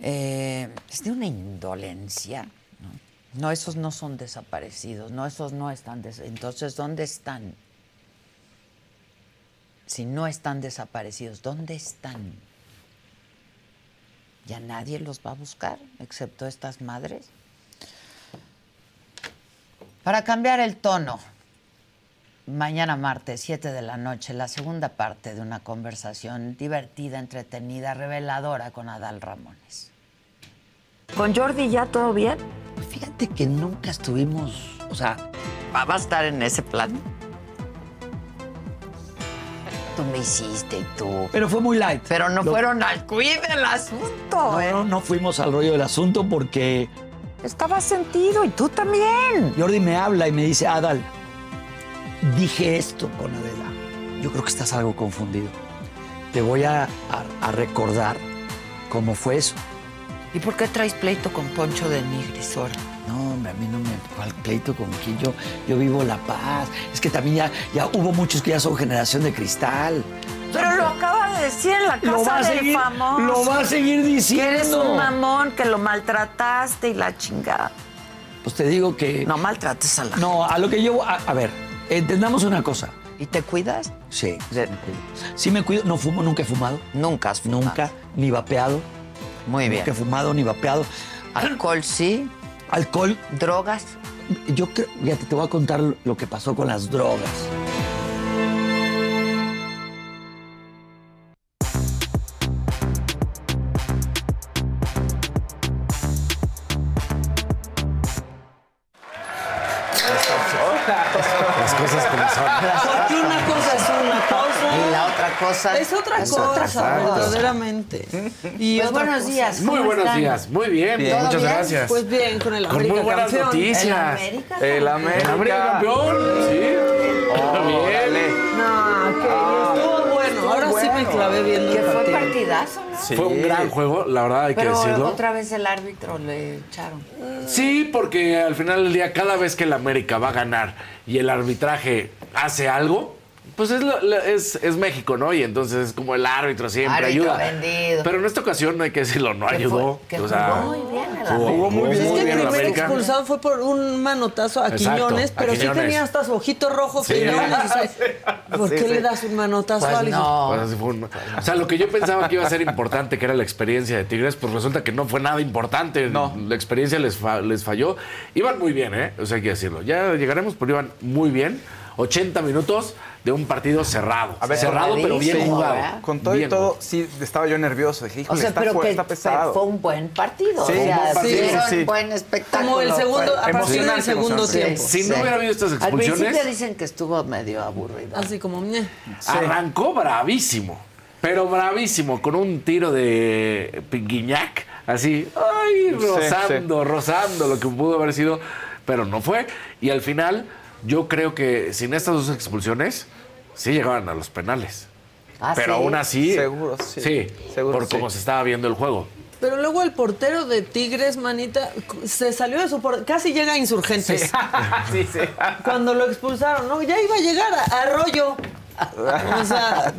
Eh, es de una indolencia. No, esos no son desaparecidos, no, esos no están. Entonces, ¿dónde están? si no están desaparecidos, ¿dónde están? Ya nadie los va a buscar, excepto estas madres. Para cambiar el tono, mañana martes, 7 de la noche, la segunda parte de una conversación divertida, entretenida, reveladora con Adal Ramones. ¿Con Jordi ya todo bien? Fíjate que nunca estuvimos, o sea, ¿Va a estar en ese plan? Tú me hiciste y tú. pero fue muy light. Pero no Lo- fueron al quid del asunto. No, ¿eh? no, no fuimos al rollo del asunto porque Estaba sentido y tú también. Jordi me habla y me dice, Adal, dije esto con Adela. Yo creo que estás algo confundido. Te voy a, a- a recordar cómo fue eso. ¿Y por qué traes pleito con Poncho de Nigris ahora? No, hombre, a mí no me ¿cuál pleito con quién yo, yo vivo la paz. Es que también ya, ya hubo muchos que ya son generación de cristal. Pero lo acaba de decir en la casa Lo va a del seguir- famoso. lo va a seguir diciendo. Que eres un mamón, que lo maltrataste y la chingada. Pues te digo que. No maltrates a la No, a lo que yo. A, a ver, entendamos una cosa. ¿Y te cuidas? Sí, sí me cuido. Sí me cuido. No fumo, nunca he fumado. Nunca has fumado. Nunca, ni vapeado. Muy bien. Nunca he fumado, ni vapeado. Alcohol sí. Alcohol. Drogas. Yo creo, fíjate, te voy a contar lo que pasó con las drogas. Cosa Es otra es cosa, otra cosa. verdaderamente. Y Pues buenos cosa. días. Muy ¿cómo buenos están? días, muy bien, Bien. muchas ¿Todo bien? gracias. Pues bien, con el Con América muy buenas campeón. noticias. ¿El América? El El América. América campeón, sí. Órale. No, que estuvo bueno. Ahora sí me clavé viendo Que fue partido. partidazo, ¿no? Sí. Fue un gran juego, la verdad hay que Pero decirlo. otra vez el árbitro le echaron. Sí, porque al final del día, cada vez que el América va a ganar y el arbitraje hace algo, pues es, lo- lo- es, es México, ¿no? Y entonces es como el árbitro siempre Árbitro ayuda. vendido. Pero en esta ocasión no hay que decirlo, no Que ayudó. fue- que o sea, jugó muy bien el jugó, muy bien, Es que el primer América. expulsado fue por un manotazo a Exacto, Quiñones, a pero sí tenía hasta su ojito rojo Sí. Quiñones. y dice, <laughs> ¿Por Sí, qué sí. le das un manotazo Pues a alguien? no. Pues así fue un- o sea, lo que yo pensaba que iba a ser importante, que era la experiencia de Tigres, pues resulta que no fue nada importante. No. La experiencia les, fa- les falló. Iban muy bien, ¿eh? O sea, hay que decirlo. Ya llegaremos, pero iban muy bien. 80 minutos de un partido cerrado. A ver, cerrado, pero bien jugado. Con todo Bien y todo, sí, estaba yo nervioso. Dije, O híjole, sea, está, pero fu- que está fue, pesado. fue un buen partido. Sí, o un sea, buen partido, dieron sí. buen espectáculo. Como el segundo, a partir del segundo tiempo. Si no hubiera habido estas Al expulsiones- principio dicen que estuvo medio aburrido. Así como. Arrancó bravísimo. Pero bravísimo, con un tiro de Guiñac, así, ay, Sí, rozando, rozando lo que pudo haber sido, pero no fue. Y al final, yo creo que sin estas dos expulsiones, sí llegaban a los penales. Ah, pero ¿sí? aún así, Seguro, sí. sí, Seguro, por sí. cómo se estaba viendo el juego. Pero luego el portero de Tigres, manita, se salió de su por- casi llega a insurgentes. <laughs> sí, sí. Cuando lo expulsaron, ¿no? Ya iba a llegar a Arroyo. O sea,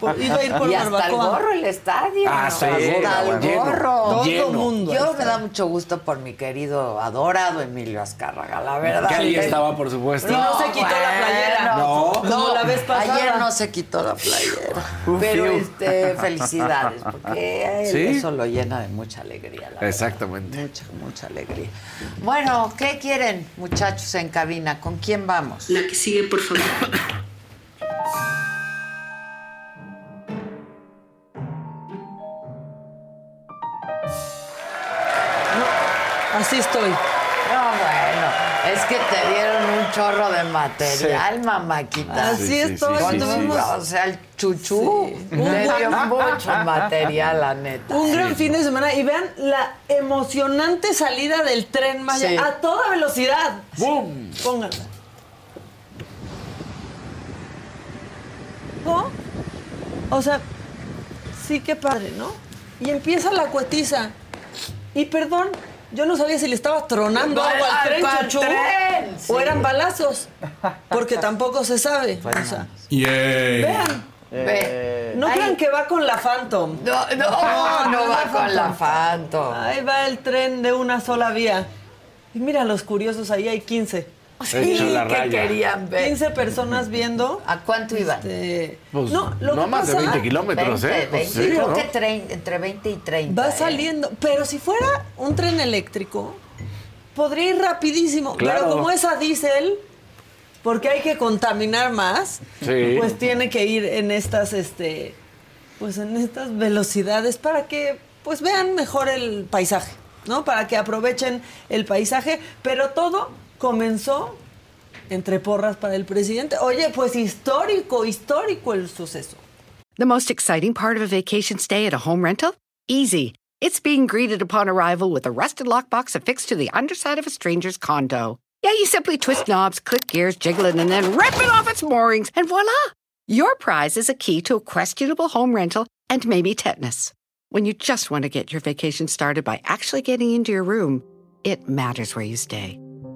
por- iba a ir por y hasta el gorro el estadio. Hasta el Hasta gorro, el lleno, gorro. Todo lleno. mundo. Yo está. me da mucho gusto por mi querido, adorado Emilio Azcárraga, la verdad. Que ahí estaba, por supuesto. Y no se quitó la playera. No. Como la vez pasada. Ayer no se quitó la playera. Uf, pero este, felicidades, porque Sí. eso lo llena de mucha alegría. la verdad. Exactamente. Mucha, mucha alegría. Bueno, ¿qué quieren, muchachos en cabina? ¿Con quién vamos? La que sigue, por favor. Así estoy. No, bueno, es que te dieron un chorro de material, mamáquita. Así sí, sí, estoy. sí, sí, Tuvimos O sea, el chuchú Sí. le dio <laughs> mucho material, la neta. un gran fin de semana y vean la emocionante salida del tren Maya Sí. a toda velocidad. ¡Bum! Pónganla. ¿No? O sea, sí que padre, ¿no? Y empieza la cuetiza. Y perdón, yo no sabía si le estaba tronando ¿Cuál- agua al tren, cuál chuchú, tren? o eran balazos. Porque tampoco se sabe. O sea, vean, Ve. no Ay, crean que va con la Phantom. No, no, <laughs> no va con la Phantom. Ahí va el tren de una sola vía. Y mira los curiosos, ahí hay 15. Hecho la que raya. querían ver. 15 personas viendo. ¿A cuánto iban? Este, Pues, no, lo no que más de pasa- 20 kilómetros, 20, ¿eh? 20, Sí, creo ¿no? que trein- entre 20 y 30. Va ¿eh? saliendo. Pero si fuera un tren eléctrico, podría ir rapidísimo. Claro. Pero como es a diésel, porque hay que contaminar más, Sí. pues tiene que ir en estas, este, pues en estas velocidades para que pues vean mejor el paisaje, ¿no? Para que aprovechen el paisaje. Pero todo comenzó entre porras para el presidente. Oye, pues histórico, histórico el suceso. The most exciting part of a vacation stay at a home rental? Easy. It's being greeted upon arrival with a rusted lockbox affixed to the underside of a stranger's condo. Yeah, you simply twist knobs, click gears, jiggle it, and then rip it off its moorings, and voila! Your prize is a key to a questionable home rental and maybe tetanus. When you just want to get your vacation started by actually getting into your room, it matters where you stay.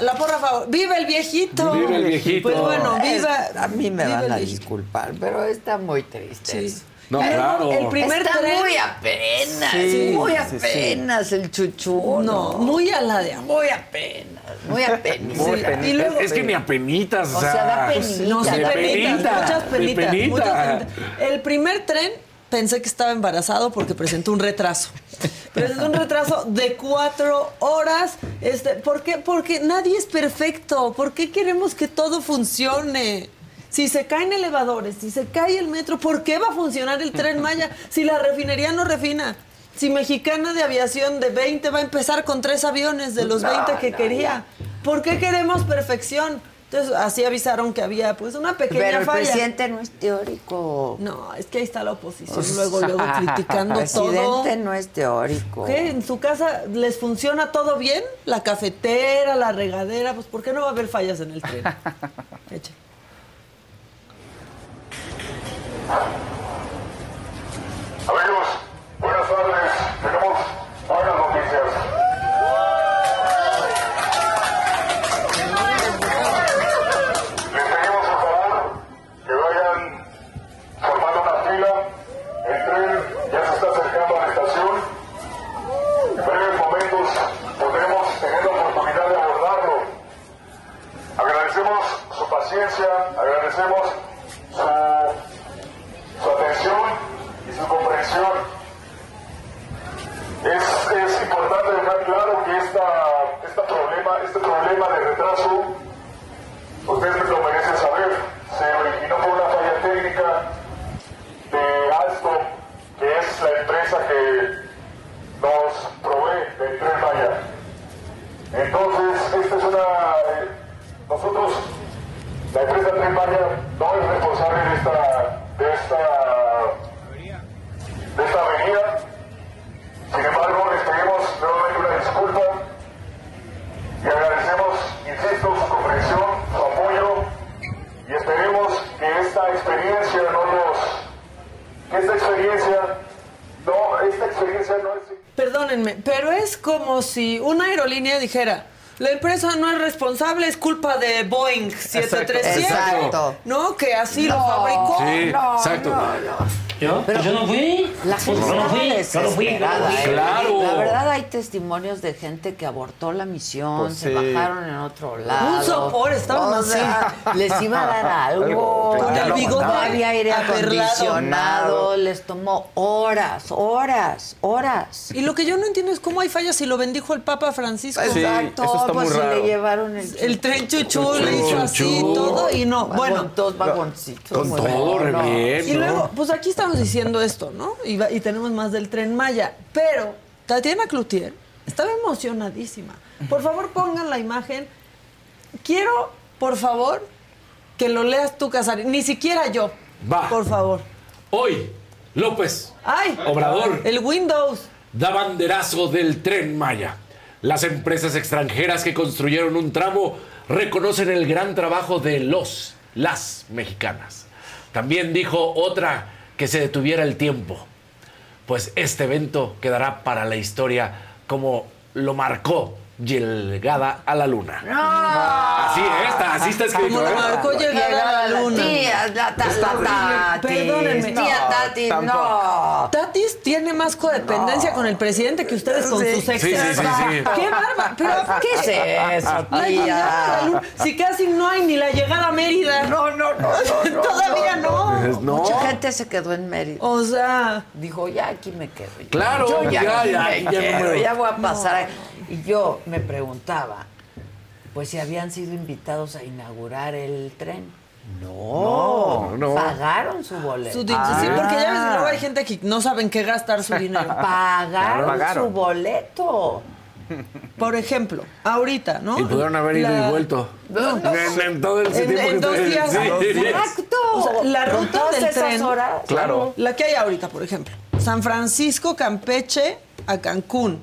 La porra favor. ¡Viva el viejito! ¡Viva el viejito! Pues bueno, viva. Es- a mí me viva van a disculpar, pero está muy triste. Sí. eso. No, Pero claro. El primer está tren. muy apenas, Sí, muy sí, sí. apenas el chuchu. No, muy a la de muy apenas, muy apenas. Muy Sí, y luego- Es que ni a penitas, o, O sea, da sea. penita. No, sí, penitas, penita, muchas penitas, penita. muchas penitas. El primer tren pensé que estaba embarazado porque presentó un retraso. Presentó un retraso de cuatro horas. Este, ¿Por qué? Porque nadie es perfecto. ¿Por qué queremos que todo funcione? Si se caen elevadores, si se cae el metro, ¿por qué va a funcionar el tren Maya? Si la refinería no refina. Si Mexicana de Aviación de 20 va a empezar con tres aviones de los 20 que quería. ¿Por qué queremos perfección? Entonces, así avisaron que había pues una pequeña Pero el falla. presidente no es teórico. No, es que ahí está la oposición luego, luego criticando <laughs> El todo. presidente no es teórico. ¿Qué? ¿En su casa les funciona todo bien? La cafetera, la regadera, pues ¿por qué no va a haber fallas en el tren? <laughs> Eche. Amigos, buenas tardes. Tenemos buenas noticias. Agradecemos su su atención y su comprensión. Es, es importante dejar claro que esta, esta problema, este problema de retraso, ustedes lo merecen saber, se originó por una falla técnica de Alstom, que es la empresa que nos provee del tren Maya. Entonces, esta es una... eh, nosotros la empresa Maya no es responsable de esta, de esta, de esta avenida. Sin embargo, les pedimos nuevamente una disculpa y agradecemos, insisto, su comprensión, su apoyo y esperemos que esta experiencia no nos, que esta experiencia, no, esta experiencia no es Perdónenme, pero es como si una aerolínea dijera, La empresa no es responsable, es culpa de Boeing 737. Exacto. ¿No? Que así lo fabricó. Sí, no, exacto. no, no. ¿Yo? Pero yo no fui. La gente yo no fui. Yo no fui. Yo no desesperada, fui. ¿eh? Claro. La verdad hay testimonios de gente que abortó la misión, Pues se sí. bajaron en otro lado. Un sopor, estaban O así. sea, les iba a dar <laughs> algo. Con el bigote No había aire acondicionado, les tomó horas, horas, horas. Y lo que yo no entiendo es cómo hay fallas si lo bendijo el Papa Francisco. Sí, Exacto, eso está pues muy si raro. le llevaron el, El tren chuchú le hizo así todo y no. Bueno, dos vagoncitos. Con todo, re bien. y luego, pues aquí estamos diciendo esto, ¿no? Y, va- y tenemos más del tren Maya. Pero Tatiana Cloutier estaba emocionadísima. Por favor, pongan la imagen. Quiero, por favor, que lo leas tú, Casarín. Ni siquiera yo. Va. Por favor. Hoy, López ¡Ay! Obrador El Windows. da banderazo del tren Maya. Las empresas extranjeras que construyeron un tramo reconocen el gran trabajo de los, las mexicanas. También dijo otra que se detuviera el tiempo, pues este evento quedará para la historia como lo marcó llegada a la luna. Así es, está- así está escrito. Como ¿eh? marcó llegada a la luna. Tía, la, ta- la. Perdónenme. Tía No, Tati, tampoco. no. Tatis tiene más codependencia con el presidente que ustedes con Sí. sus exes. Sí, sí, sí, sí. ¡Qué bárbaro! Pero, ¿Qué es eso, La llegada a la tía? luna. Si casi no hay ni la llegada a Mérida. No, no, no, no, no, <laughs> Todavía no. No. Mucha gente se quedó en Mérida. O sea, Dijo, ya aquí me quedo. Claro, yo ya, ya, ya, me ya no quedo, me- ya voy a pasar. Y yo me preguntaba, pues si habían sido invitados a inaugurar el tren. No, No, no. pagaron su boleto. su sí, porque ya ves, luego hay gente que no saben qué gastar su dinero. Pagaron, <laughs> Pagaron. su boleto. Por ejemplo, ahorita, ¿no? Y pudieron haber ido La- y vuelto. No, no. En, en todo el En- tiempo en que dos días. sí. Dos Exacto. O sea, la ruta todas del esas tren. horas. Claro. La que hay ahorita, por ejemplo. San Francisco, Campeche, a Cancún.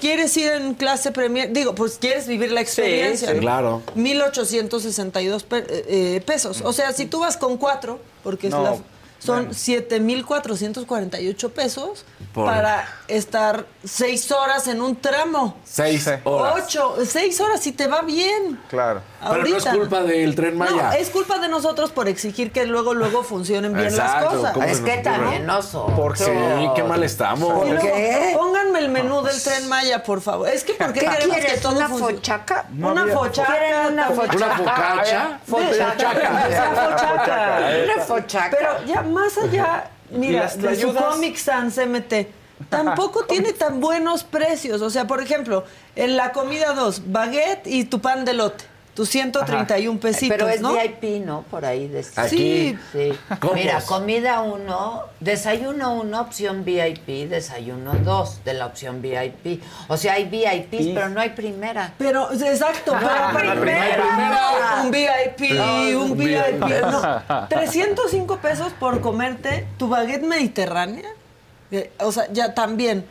¿Quieres ir en clase premier? Digo, pues quieres vivir la experiencia. sí. ¿no? Claro. 1,862 pe- eh, eh, pesos. O sea, si tú vas con cuatro, porque es la- son bueno. 7,448 pesos Por- para estar seis horas en un tramo. Seis Sí. horas. Ocho, seis horas si te va bien. Claro. Pero no es Ahorita. culpa del tren Maya. No, es culpa de nosotros por exigir que luego, luego funcionen bien Exacto, las cosas. ¿cómo Es que también nosotros. Porque- Sí, qué mal estamos. qué? Pónganme el menú del tren Maya, por favor. Es que ¿por qué, ¿Qué queremos quieres? que todo ¿Una funcione? fochaca? una fochaca. ¿Quieren una también. Una focacha. Fochaca. Esa fochaca. Una fochaca. Pero ya más allá, mira, de su? Comic Sans MT, tampoco tiene tan buenos precios. O sea, por ejemplo, en la comida 2, baguette y tu pan de lote. Tus 131 pesitos, Pero es ¿no? VIP, ¿no? Por ahí. Aquí. Sí. ¿Cómo? Mira, comida 1, desayuno 1, opción VIP, desayuno 2 de la opción VIP. O sea, hay VIPs, pero no hay primera. Pero, exacto, pero No, primera. un VIP, No, un un VIP. VIP. No, <laughs> 305 pesos por comerte tu baguette mediterránea. Eh, O sea, ya también.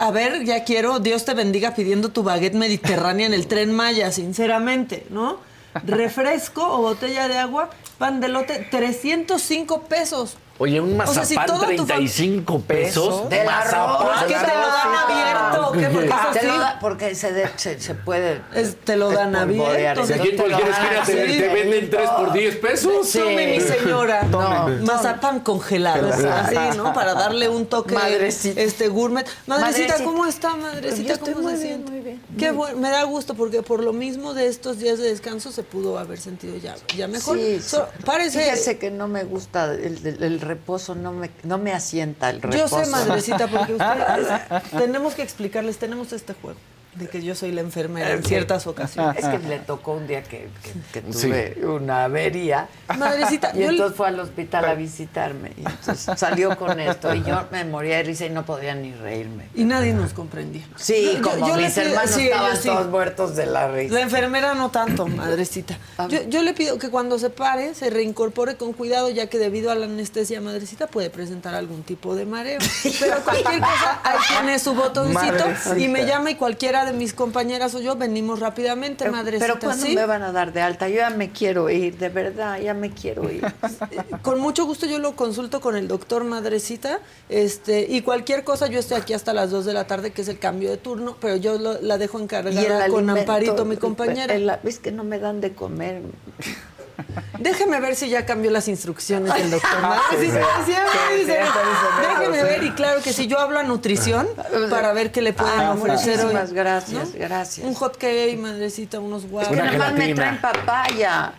A ver, ya quiero, Dios te bendiga pidiendo tu baguette mediterránea en el <laughs> tren Maya, sinceramente, ¿no? Refresco o botella de agua, pan de lote, 305 pesos. Oye, un O sea, si mazapán toda tu fam- 35 pesos. Del arroz. ¿Es que te lo dan abierto? qué? Porque eso Te sí, lo da- porque se, de- se, se puede. es- te lo dan abierto. Si aquí en cualquier esquina te, te venden 3 por 10 pesos. Tome, mi señora. No. Mazapán congelado. Así, ¿no? Para darle un toque Madrecita. este gourmet. Madrecita, Madrecita. ¿cómo está, madrecita? Yo estoy ¿Cómo muy se bien, siente? muy bien. Qué bueno, me da gusto porque por lo mismo de estos días de descanso se pudo haber sentido ya, ya mejor. Sí, So- sí. parece Fíjese que no me gusta el, el- el reposo, no me, no me asienta el Yo reposo. sé, madrecita, porque <laughs> ustedes tenemos que explicarles, tenemos este juego de que yo soy la enfermera en Sí. ciertas ocasiones. Es que le tocó un día que, que- que Sí. tuve una avería. Madrecita, Y entonces fue al hospital a visitarme. Y entonces <laughs> salió con esto. Y yo me moría de risa y no podía ni reírme. Y nadie nos comprendía. Sí, Yo- como yo le mis pido- hermanos sí, estaban sí. todos muertos de la risa. La enfermera no tanto, madrecita. Yo, yo le pido que cuando se pare, se reincorpore con cuidado, ya que debido a la anestesia madrecita puede presentar algún tipo de mareo. <laughs> Pero cualquier cosa, ahí tiene su botoncito Madrecita. y me llama y cualquiera de mis compañeras o yo venimos rápidamente, madrecita. Pero ¿cuándo ¿sí? me van a dar de alta? Yo ya me quiero ir, de verdad, ya me quiero ir. <laughs> Con mucho gusto yo lo consulto con el doctor Madrecita este y cualquier cosa yo estoy aquí hasta las 2 de la tarde que es el cambio de turno, pero yo lo- la dejo encargada con Amparito, mi compañera. el- es que no me dan de comer. Déjeme ver si ya cambió las instrucciones del doctor Sí, Madrecita. sí. Siempre Sí, dice, siempre dice, Déjeme sí. ver y claro que sí, yo hablo a nutrición para ver qué le pueden Ah, ofrecer hoy. muchísimas gracias, gracias. Un hot cake, madrecita, unos Es guavos. que nada más me traen papaya.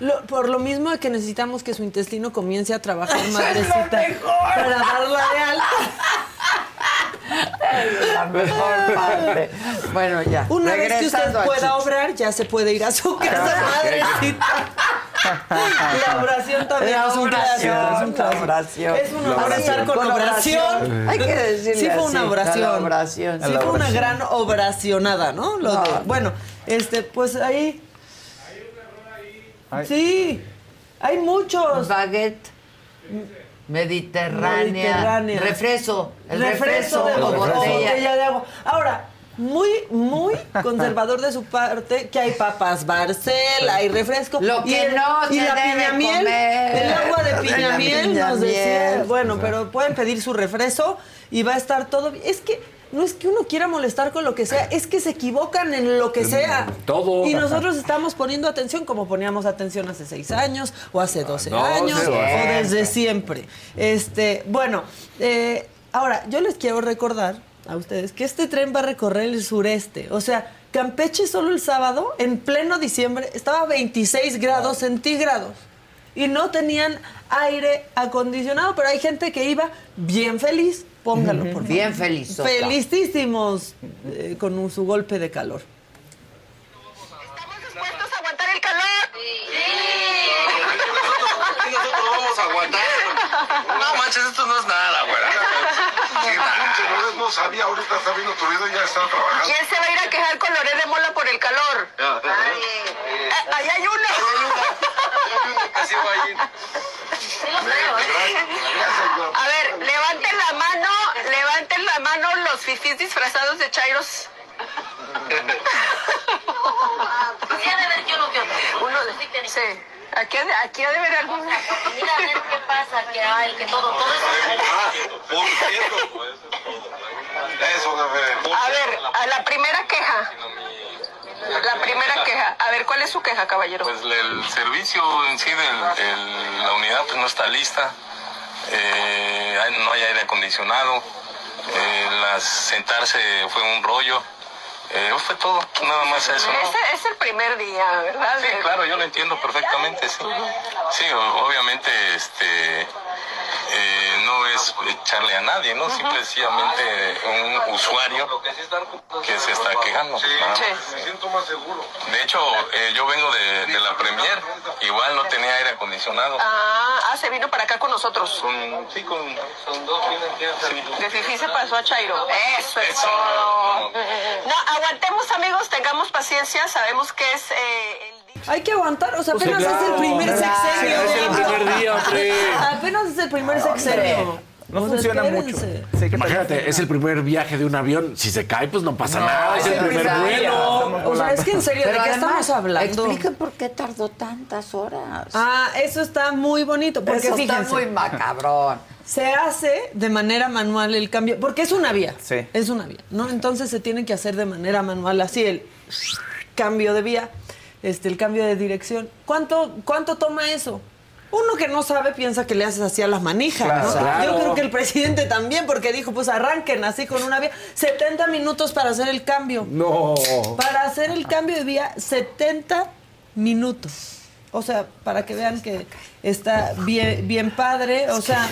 Lo- por lo mismo de que necesitamos que su intestino comience a trabajar, madrecita, mejor. para darla de alta. Es la mejor parte. Bueno, ya. Una vez que usted pueda obrar, ya se puede ir a su casa, madrecita. <laughs> La oración también La es un clásico. oración, Es un la clásico. oración. Es una oración con oración. Hay que decirle Sí fue una oración. Sí fue una gran oracionada, ¿no? Lo bueno, este, pues ahí. Sí. Hay muchos. Baguette. Mediterránea. Mediterránea. El refresco, refresco, de o botella. botella de agua. Ahora, muy, muy <laughs> conservador de su parte, que hay papas Barcel, hay refresco. Lo y que el- no y se la debe piñamiel, comer. el agua de La piñamiel nos decía. Bueno, pero pueden pedir su refresco y va a estar todo bien. Es que no es que uno quiera molestar con lo que sea, es que se equivocan en lo que sea. todo. Y nosotros estamos poniendo atención como poníamos atención hace seis años o hace 12 No, años sí, o desde siempre. Este, bueno, eh, ahora yo les quiero recordar a ustedes que este tren va a recorrer el sureste. O sea, Campeche solo el sábado, en pleno diciembre, estaba a 26 grados centígrados. Y no tenían aire acondicionado, pero hay gente que iba bien feliz. Póngalo, por favor. Bien feliz. Felicísimos eh, con un- su golpe de calor. ¿Dispuestos a aguantar el calor? Y nosotros vamos a aguantar. No manches, esto no es nada, güey. No sabía, ahorita está viendo tu video y ya está trabajando. ¿Quién se va a ir a quejar con Loré de Mola por el calor? Eh, ahí hay uno. Que sí va a ir. A ver, mano, levanten la mano los fifís disfrazados de chairos. Sí, ha de ver que Uno, sí. Aquí, ha de- aquí ha de haber algún. Mira a ver qué pasa, que hay, que todo, todo eso. Por cierto. Eso, A ver, a la primera queja. La primera queja. A ver, ¿cuál es su queja, caballero? Pues el servicio en sí de la unidad pues no está lista. Eh, no hay aire acondicionado. Eh, las, sentarse fue un rollo. Eh, fue todo, nada más eso. ¿no? Ese es el primer día, ¿verdad? Sí, claro, yo lo entiendo perfectamente, sí. Sí, obviamente, este, eh, no es echarle a nadie, ¿no? Simplemente un usuario que se está quejando. nada más. Me siento más seguro. De hecho, eh, yo vengo de, de la Premier, igual no tenía aire acondicionado. Ah, ah, se vino para acá con nosotros. Con, sí, con, son dos fines De Fifi se pasó a Chairo. Eso es Eso. todo. No, aguantemos, amigos, tengamos paciencia. Sabemos que es eh, el Hay que aguantar, o sea, Pues apenas claro, es el primer claro. sexenio. Es el primer día, hombre. Apenas es el primer sexenio. No O sea, funciona mucho. Sí, Imagínate, es el primer viaje de un avión. Si se cae, pues no pasa nada. Es el primer vuelo. O sea, es que en serio, Pero ¿de qué además, estamos hablando? Expliquen por qué tardó tantas horas. Ah, eso está muy bonito. Porque Eso está fíjense, muy macabrón. Se hace de manera manual el cambio, porque es una vía. Sí. Es una vía, ¿no? Entonces se tiene que hacer de manera manual, así el cambio de vía, este, el cambio de dirección. ¿Cuánto, cuánto toma eso? Uno que no sabe piensa que le haces así a las manijas, Claro. ¿no? Claro. Yo creo que el presidente también, porque dijo, pues arranquen así con una vía. 70 minutos para hacer el cambio. No. Para hacer el cambio de vía, 70 minutos. O sea, para que vean que está bien, bien padre. O sea,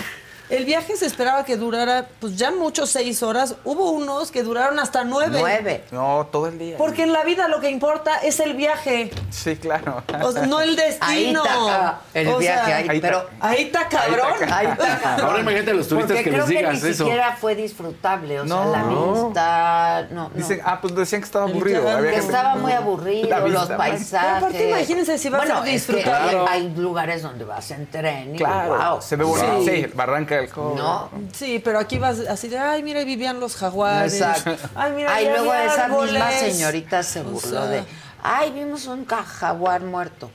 el viaje se esperaba que durara, pues ya mucho, seis horas. Hubo unos que duraron hasta nueve. Nueve. No, todo el día. Porque en la vida lo que importa es el viaje, Sí, claro. o sea, no el <laughs> Ahí destino. está el O viaje, sea, ahí, ahí pero Ahí está cabrón. ahí está cabrón. Ahora imagínate a los turistas Porque que creo les digas que ni eso. siquiera fue disfrutable, o sea, No. la vista, no, no. Dicen, ah, pues decían que estaba El aburrido. había que que- estaba muy aburrido, vista, los paisajes. Pero aparte, imagínense si va a bueno, ser es que disfrutable. hay, hay lugares donde vas en tren y Claro, wow. se ve bonito. Sí, Barranca que alcohol. No. Sí, pero aquí vas así de, ay, mira, ahí vivían los jaguares. Exacto. Ay, mira, Ay, ahí luego había esa árboles. misma señorita se O burló sea, de, ay, vimos un jaguar muerto.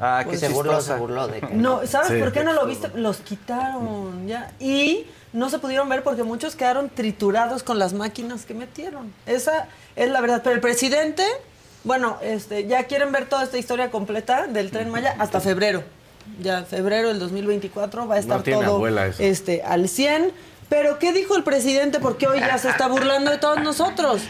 Ah, Pues se burló, se burló de que No, ¿sabes Sí. por qué no lo viste? Los quitaron ya. Y no se pudieron ver porque muchos quedaron triturados con las máquinas que metieron. Esa es la verdad. Pero el presidente, bueno, este, ya quieren ver toda esta historia completa del Tren Maya hasta febrero. Ya febrero del 2024 va a estar No todo este al 100. Pero ¿qué dijo el presidente? Porque hoy ya se está burlando de todos nosotros.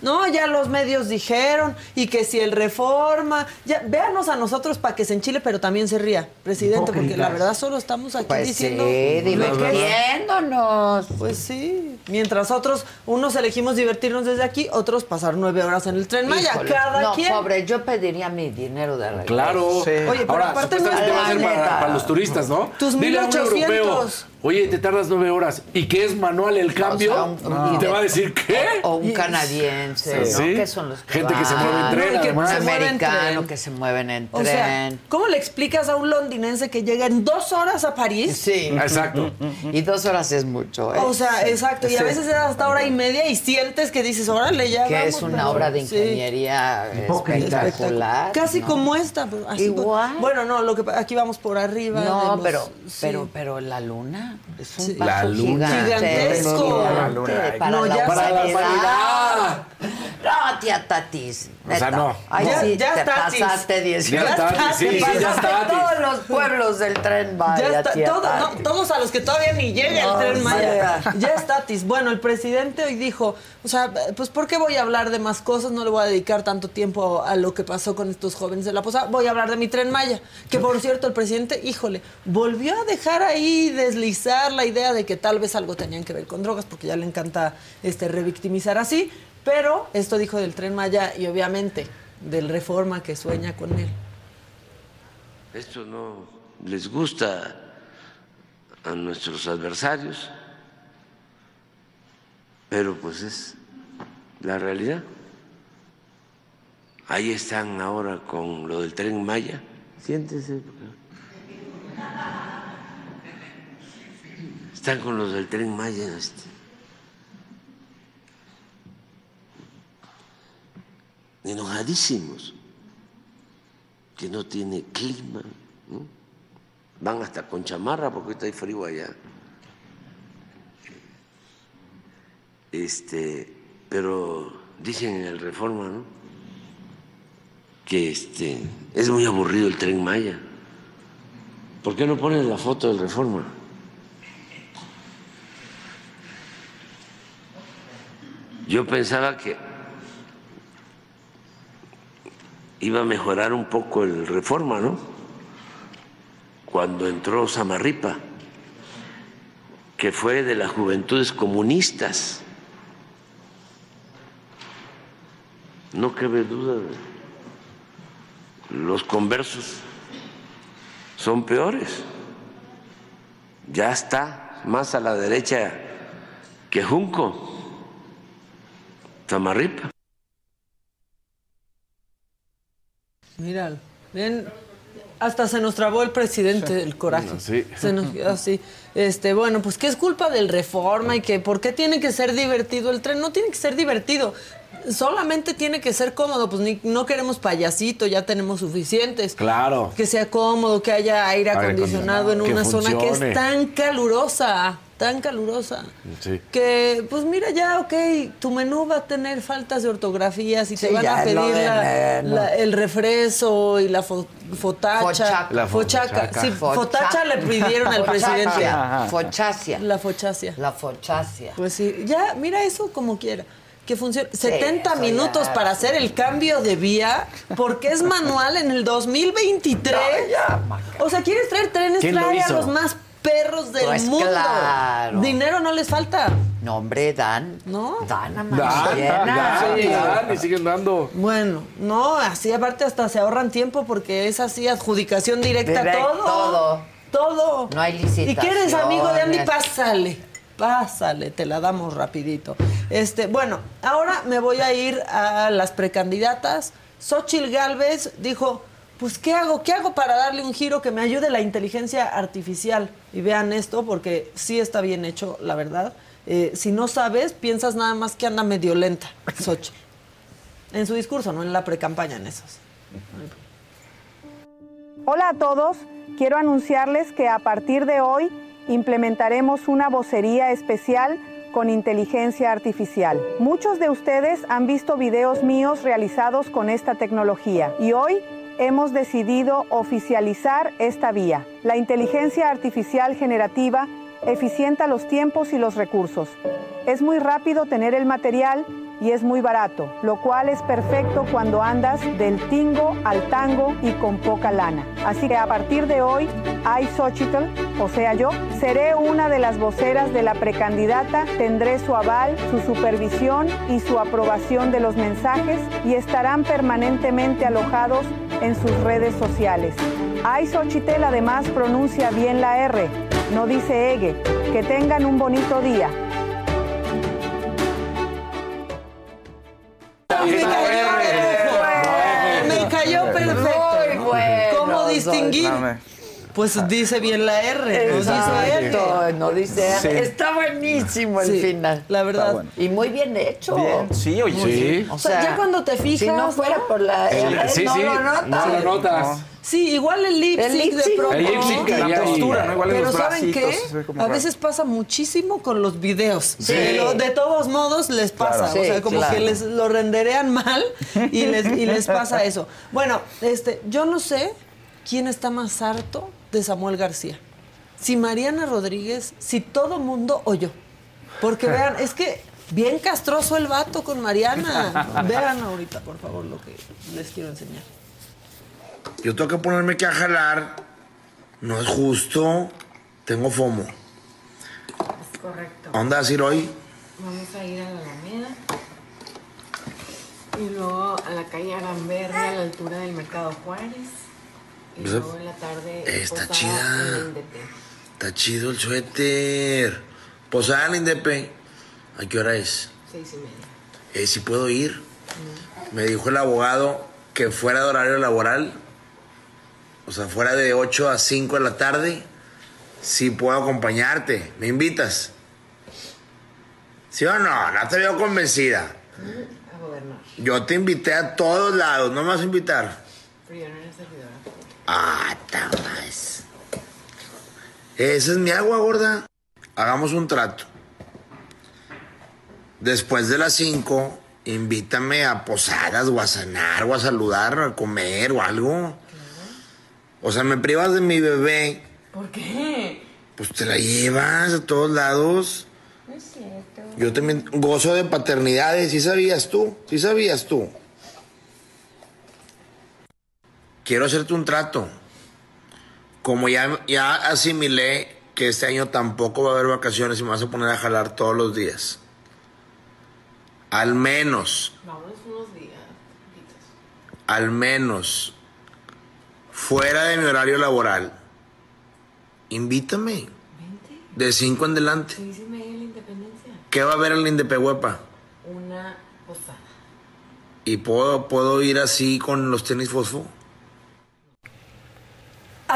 No, ya los medios dijeron y que si el reforma, ya véanos a nosotros para que se enchile, pero también se ría, presidente, porque la verdad solo estamos aquí Pues diciendo sí, que es. divirtiéndonos. Pues sí, mientras otros, unos elegimos divertirnos desde aquí, otros pasar nueve horas en el tren Maya, Híjole, cada no, quien. pobre, yo pediría mi dinero de regreso. Claro. Oye, pero Ahora, aparte no- va a ser La para, para los turistas, ¿no? Tus Dile a un 1800. Oye, te tardas nueve horas y que es manual el cambio, un- te va a decir, ¿qué? O un canadiense, Sí. ¿no? Que son los que Gente que se mueve en tren, No, y que además. se mueve en Americano, tren. que se mueven en O sea, tren. ¿cómo le explicas a un londinense que llega en dos horas a París? Sí. Exacto. Y dos horas es mucho, ¿eh? O sea, exacto. Y a Sí. veces es hasta hora y media y sientes que dices, órale, ya que vamos, es una pero- obra de sí. ingeniería espectacular. Casi ¿no? como esta. pero así Igual. como- bueno, no, lo que aquí vamos por arriba. No, los- pero, sí. pero, pero la luna es un Sí. paso La luna. gigantesco. Gigantesco. La luna, ay, para, no, la ya Para la humanidad. No, tía Tatis. O sea, no. Ay, Ya- sí, ya te Tatis. pasaste 18. Ya Tatis, sí, Te sí, ya pasaste Tatis. todos los pueblos del tren Maya, Ya está, tía todo- no, Tatis. todos a los que todavía ni llega No, el tren Maya. <laughs> Ya está, Tatis. Bueno, el presidente hoy dijo, o sea, pues ¿por qué voy a hablar de más cosas? No le voy a dedicar tanto tiempo a lo que pasó con estos jóvenes de la posada. Voy a hablar de mi tren Maya. Que por cierto, el presidente, híjole, volvió a dejar ahí deslizar la idea de que tal vez algo tenían que ver con drogas, porque ya le encanta este revictimizar así. Pero esto dijo del tren Maya y obviamente del reforma que sueña con él. Esto no les gusta a nuestros adversarios, pero pues es la realidad. Ahí están ahora con lo del tren Maya. Siéntese. Están con los del tren Maya. Este. Enojadísimos que no tiene clima. ¿no? Van hasta con chamarra porque ahorita hay frío allá. Este, pero dicen en el Reforma, ¿no? Que este es muy aburrido el tren Maya. ¿Por qué no ponen la foto del Reforma? Yo pensaba que iba a mejorar un poco el Reforma, ¿no? Cuando entró Samarripa, que fue de las juventudes comunistas. No cabe duda, los conversos son peores. Ya está más a la derecha que Junco, Samarripa. Míralo. Ven, hasta se nos trabó el presidente del coraje. Sí. Se nos quedó así. Este, bueno, pues que es culpa del reforma y que por qué tiene que ser divertido el tren. No tiene que ser divertido. Solamente tiene que ser cómodo. Pues ni- no queremos payasito, ya tenemos suficientes. Claro. Que sea cómodo, que haya aire Aire acondicionado en una zona que es tan calurosa, tan calurosa. Sí. Que, pues mira, ya, ok, tu menú va a tener faltas de ortografías y te van a pedir la- la- el refreso y la fo- fotacha. Fochaca. La fochaca. fochaca. Sí, fotacha le pidieron al presidente. Fochacia. La fochacia. La fochacia. Pues sí, ya, mira eso como quiera. Que funcione. 70 eso minutos ya. para hacer el cambio de vía, porque es manual en el 2023. o sea, ¿quieres traer trenes? ¿Quién lo Trae a los más perros del Pues mundo. claro. Dinero no les falta. No, hombre, dan. ¿No? Dan a Dan, mano llena. dan, Sí. dan, y siguen dando. Bueno, no, así aparte hasta se ahorran tiempo porque es así adjudicación directa Direct- todo. todo. Todo. No hay ¿Y que eres amigo de Andy? Pásale. Pásale, te la damos rapidito. Este, bueno, ahora me voy a ir a las precandidatas. Xochil Gálvez dijo, pues ¿qué hago? ¿Qué hago para darle un giro que me ayude la inteligencia artificial? y vean esto porque sí está bien hecho, la verdad. Eh, si no sabes, piensas nada más que anda medio lenta, Xochitl. En su discurso, no en la precampaña, en esos. Hola a todos, quiero anunciarles que a partir de hoy implementaremos una vocería especial con inteligencia artificial. Muchos de ustedes han visto videos míos realizados con esta tecnología y hoy hemos decidido oficializar esta vía. La inteligencia artificial generativa eficienta los tiempos y los recursos. Es muy rápido tener el material y es muy barato, lo cual es perfecto cuando andas del tingo al tango y con poca lana. Así que a partir de hoy, I, o sea yo, seré una de las voceras de la precandidata, tendré su aval, su supervisión y su aprobación de los mensajes y estarán permanentemente alojados en sus redes sociales. I, Xochitl además pronuncia bien la R, no dice Ege. Que tengan un bonito día. Me cayó perfecto. ¿Cómo distinguir? Pues dice bien la R, no dice R. No dice R. Sí. Está buenísimo el Sí, final. la verdad. Bueno. Y muy bien hecho. Bien, sí, oye, sí. O sea, ya cuando te fijas, Si no fuera por la R, sí, no lo notas. no lo notas. Sí, igual el lip El sync lip de pronto. El lip sync La postura, ¿no? Igual Pero los ¿saben qué? A veces pasa muchísimo con los videos. Sí. Pero de todos modos les pasa. Claro. o sea, Sí, como claro. que les lo renderean mal y les, y les pasa eso. Bueno, este, yo no sé quién está más harto de Samuel García. Si Mariana Rodríguez, si todo mundo o yo. Porque <laughs> vean, es que bien castroso el vato con Mariana. <laughs> Vean ahorita, por favor, lo que les quiero enseñar. Yo tengo que ponerme que a jalar. No es justo. Tengo FOMO. Es correcto. ¿A dónde vas a ir hoy? Vamos a ir a la Alameda y luego a la calle Aramberri a la altura del Mercado Juárez y Pues, luego en la tarde está posada chida. en. Está chido el suéter. Posada en Indepe. ¿A qué hora es? seis y media. Eh, si puedo ir. Me dijo el abogado que fuera de horario laboral. O sea, fuera de 8 a 5 de la tarde. Si puedo acompañarte. ¿Me invitas? ¿Sí o no? No te veo convencida. A gobernar. Yo te invité a todos lados. ¿No me vas a invitar? Pero yo no era servidora. Ah, tamas. Esa es mi agua, gorda. Hagamos un trato. Después de las 5, invítame a posadas o a cenar o a saludar, a comer o algo. O sea, me privas de mi bebé, ¿Por qué? pues te la llevas a todos lados. No es cierto. Yo también gozo de paternidades, ¿sí sabías tú? ¿Sí sabías tú? Quiero hacerte un trato. Como ya, ya asimilé que este año tampoco va a haber vacaciones y me vas a poner a jalar todos los días. Al menos, Vámonos unos días. al menos, fuera de mi horario laboral, invítame. De 5 en adelante. La independencia. ¿Qué va a haber en la Indepehuepa? Una posada. ¿Y puedo, puedo ir así con los tenis fosfo?